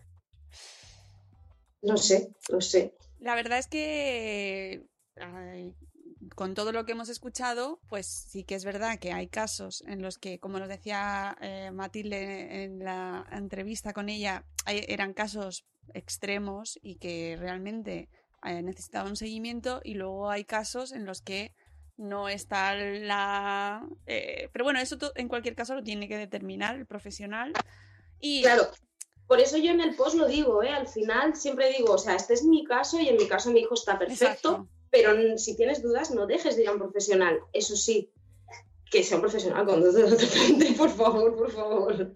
No sé, no sé. La verdad es que con todo lo que hemos escuchado, pues sí que es verdad que hay casos en los que, como nos decía eh, Matilde en la entrevista con ella, hay- eran casos extremos y que realmente eh, necesitaban un seguimiento y luego hay casos en los que no está la... eh, pero bueno, eso en cualquier caso lo tiene que determinar el profesional. Y Claro, por eso yo en el post lo digo, ¿eh? al final siempre digo, o sea, este es mi caso y en mi caso mi hijo está perfecto, pero si tienes dudas no dejes de ir a un profesional, eso sí, que sea un profesional con dos de frente, por favor, por favor.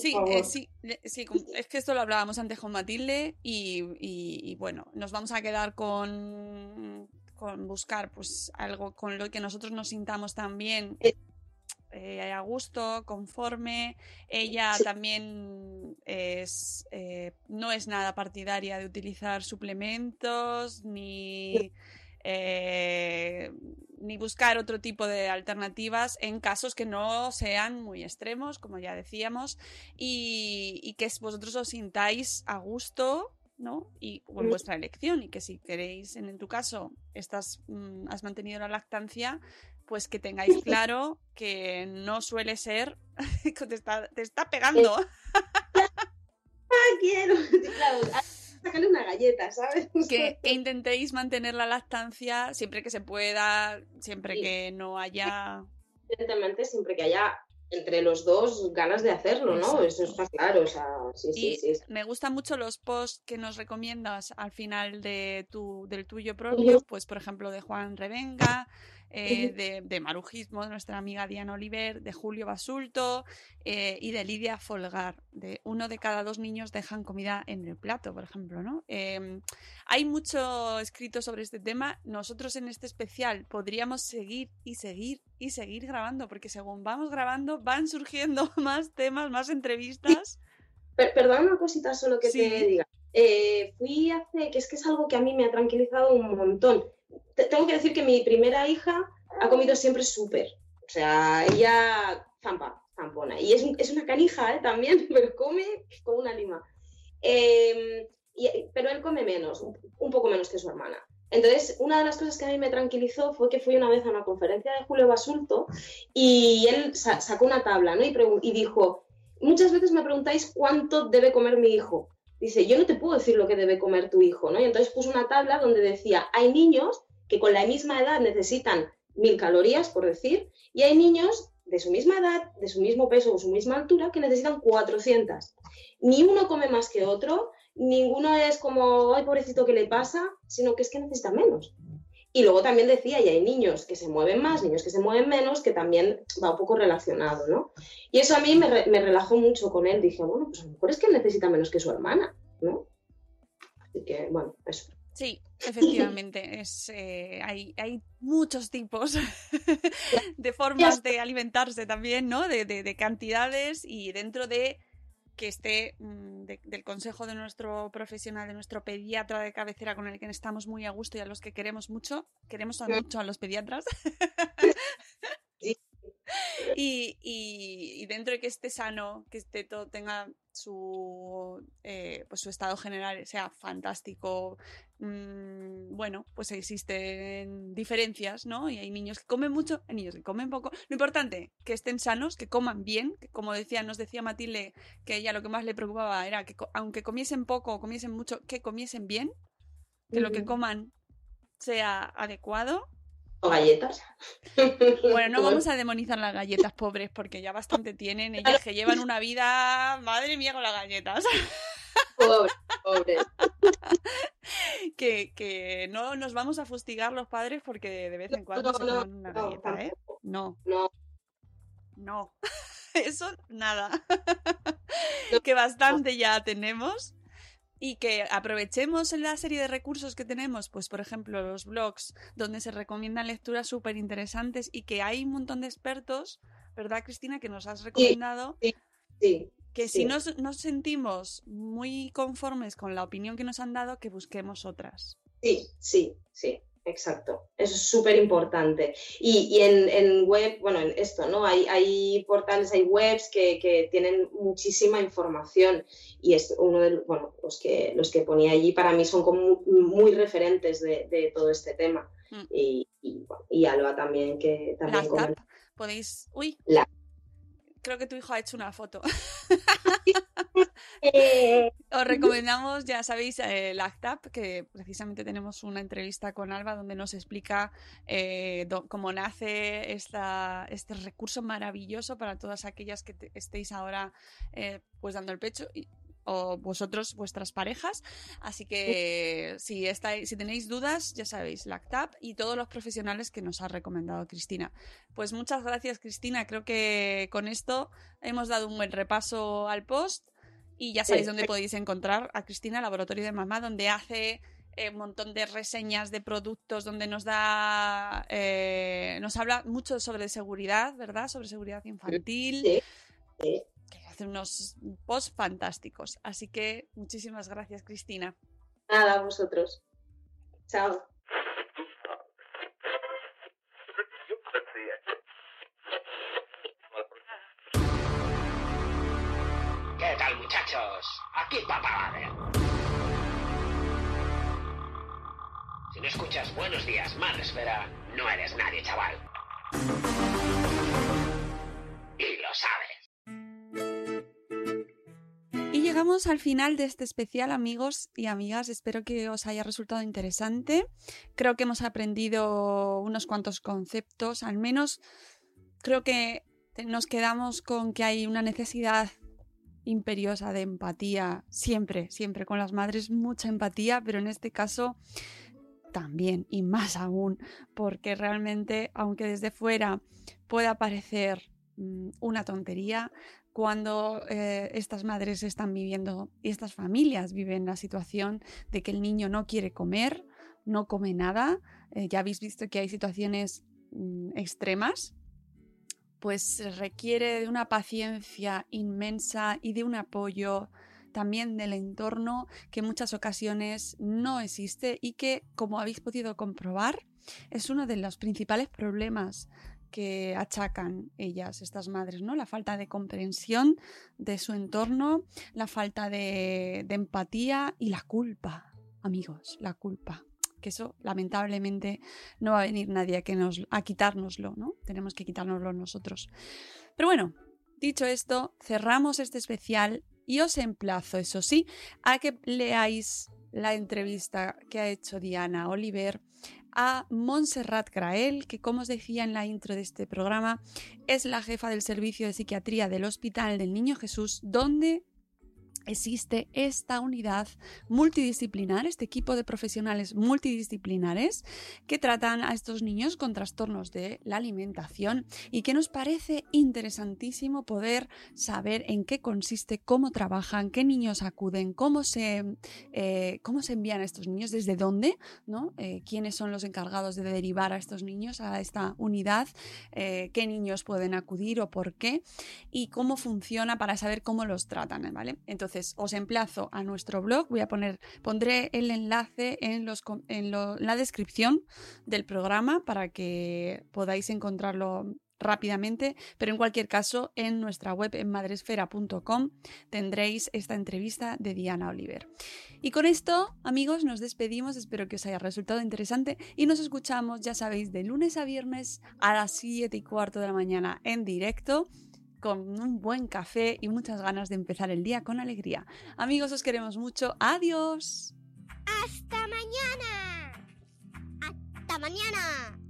Sí, eh, sí, le- sí, es que esto lo hablábamos antes con Matilde y, y- y bueno, nos vamos a quedar con, con buscar pues algo con lo que nosotros nos sintamos también eh, a gusto, conforme. Ella también es, eh, no es nada partidaria de utilizar suplementos ni, eh, ni buscar otro tipo de alternativas en casos que no sean muy extremos, como ya decíamos, y, y que vosotros os sintáis a gusto. ¿no? Y con Mm. vuestra elección, y que si queréis, en, en tu caso, estás, mm, has mantenido la lactancia, pues que tengáis claro que no suele ser que te está, te está pegando. ¡Ah, quiero! Claro, sácale una galleta, ¿sabes? Que, que intentéis mantener la lactancia siempre que se pueda, siempre Sí. que no haya. Evidentemente, siempre que haya entre los dos ganas de hacerlo, ¿no? Exacto. Eso está claro, o sea, sí, sí, Y sí. me gustan mucho los posts que nos recomiendas al final de tu, del tuyo propio, pues por ejemplo de Juan Revenga, eh, de, de Marujismo, de nuestra amiga Diana Oliver, de Julio Basulto eh, y de Lidia Folgar, de uno de cada dos niños dejan comida en el plato, por ejemplo, ¿no? Em, hay mucho escrito sobre este tema. Nosotros en este especial podríamos seguir y seguir y seguir grabando, porque según vamos grabando van surgiendo más temas, más entrevistas. Per- perdona una cosita solo que Sí. te diga. Eh, fui hace, que es que es algo que a mí me ha tranquilizado un montón. Te- tengo que decir que mi primera hija ha comido siempre súper. O sea, ella zampa, zampona. Y es, es una canija, ¿eh? También, pero come como una lima. Y- pero él come menos, un, poco menos que su hermana. Entonces, una de las cosas que a mí me tranquilizó fue que fui una vez a una conferencia de Julio Basulto y él sa- sacó una tabla, y dijo, muchas veces me preguntáis cuánto debe comer mi hijo. Dice, yo no te puedo decir lo que debe comer tu hijo, ¿no? Y entonces puso una tabla donde decía, hay niños que con la misma edad necesitan mil calorías, por decir, y hay niños de su misma edad, de su mismo peso o su misma altura, que necesitan 400. Ni uno come más que otro, ninguno es como, ay, pobrecito, ¿qué le pasa? Sino que es que necesita menos. Y luego también decía, y hay niños que se mueven más, niños que se mueven menos, que también va un poco relacionado, ¿no? Y eso a mí me, re- me relajó mucho con él. Dije, bueno, pues a lo mejor es que él necesita menos que su hermana, ¿no? Así que, bueno, eso. Sí, efectivamente, es, eh, hay, hay muchos tipos de formas de alimentarse también, ¿no? De, de- de cantidades y dentro de que esté mm, de- del consejo de nuestro profesional, de nuestro pediatra de cabecera con el que estamos muy a gusto y a los que queremos mucho, queremos a- mucho a los pediatras. Y, y- y dentro de que esté sano, que esté todo, tenga su, eh, pues su estado general sea fantástico, mm, bueno, pues existen diferencias, ¿no? Y hay niños que comen mucho, hay niños que comen poco. Lo importante, que estén sanos, que coman bien, que como decía, nos decía Matilde, que ella lo que más le preocupaba era que aunque comiesen poco o comiesen mucho, que comiesen bien, que lo que coman sea adecuado galletas. bueno, no vamos a demonizar las galletas pobres porque ya bastante tienen ellas que llevan una vida, madre mía, con las galletas. Pobre, pobre. que, que no nos vamos a fustigar los padres porque de vez en cuando no, se no, una no, galleta, ¿eh? No, No, no. Eso nada. que bastante ya tenemos. Y que aprovechemos la serie de recursos que tenemos, pues por ejemplo los blogs, donde se recomiendan lecturas súper interesantes y que hay un montón de expertos, ¿verdad Cristina? Que nos has recomendado. sí, sí. Que si nos, nos sentimos muy conformes con la opinión que nos han dado, que busquemos otras. Sí, sí, sí, exacto. Eso es súper importante. Y, y en, en web, bueno, en esto, ¿no? Hay, hay portales, hay webs que, que tienen muchísima información y es uno de bueno, los que los que ponía allí para mí son como muy, muy referentes de, de todo este tema. Mm. Y, y, bueno, y Alba también, que también podéis. Uy, La- creo que tu hijo ha hecho una foto. Eh, Os recomendamos, ya sabéis, eh, LACTAP, que precisamente tenemos una entrevista con Alba donde nos explica eh, cómo nace esta, este recurso maravilloso para todas aquellas que estéis ahora eh, pues dando el pecho y- o vosotros, vuestras parejas. Así que si, estáis, si tenéis dudas, ya sabéis, LACTAP y todos los profesionales que nos ha recomendado Cristina. Pues muchas gracias, Cristina. Creo que con esto hemos dado un buen repaso al post. Y ya sabéis dónde podéis encontrar a Cristina, Laboratorio de Mamá, donde hace eh, un montón de reseñas de productos, donde nos da, eh, nos habla mucho sobre seguridad, ¿verdad? Sobre seguridad infantil. Sí, sí. Unos posts fantásticos. Así que muchísimas gracias, Cristina. Nada, a vosotros. Chao. ¿Qué tal, muchachos? Aquí Papá Vader. Si no escuchas Buenos Días, Madre Esfera, no eres nadie, chaval. Llegamos al final de este especial, amigos y amigas. Espero que os haya resultado interesante. Creo que hemos aprendido unos cuantos conceptos, al menos creo que nos quedamos con que hay una necesidad imperiosa de empatía, siempre, siempre con las madres, mucha empatía, pero en este caso también y más aún, porque realmente, aunque desde fuera pueda parecer mm, una tontería, cuando eh, estas madres están viviendo y estas familias viven la situación de que el niño no quiere comer, no come nada, eh, ya habéis visto que hay situaciones mm, extremas, pues requiere de una paciencia inmensa y de un apoyo también del entorno que en muchas ocasiones no existe y que, como habéis podido comprobar, es uno de los principales problemas que achacan ellas, estas madres, ¿no? La falta de comprensión de su entorno, la falta de, empatía y la culpa, amigos, la culpa. Que eso, lamentablemente, no va a venir nadie a, que nos, a quitárnoslo, ¿no? Tenemos que quitárnoslo nosotros. Pero bueno, dicho esto, cerramos este especial y os emplazo, eso sí, a que leáis la entrevista que ha hecho Diana Oliver a Montserrat Grael, que como os decía en la intro de este programa, es la jefa del servicio de psiquiatría del Hospital del Niño Jesús, donde existe esta unidad multidisciplinar, este equipo de profesionales multidisciplinares que tratan a estos niños con trastornos de la alimentación y que nos parece interesantísimo poder saber en qué consiste, cómo trabajan, qué niños acuden, cómo se, eh, cómo se envían a estos niños, desde dónde, ¿no? Eh, quiénes son los encargados de derivar a estos niños a esta unidad, eh, qué niños pueden acudir o por qué y cómo funciona para saber cómo los tratan, ¿vale? Os emplazo a nuestro blog, voy a poner, pondré el enlace en la descripción del programa para que podáis encontrarlo rápidamente, pero en cualquier caso en nuestra web en madresfera.com tendréis esta entrevista de Diana Oliver. Y con esto, amigos, nos despedimos, espero que os haya resultado interesante y nos escuchamos, ya sabéis, de lunes a viernes a las 7 y cuarto de la mañana en directo con un buen café y muchas ganas de empezar el día con alegría. Amigos, os queremos mucho. Adiós. ¡Hasta mañana! ¡Hasta mañana!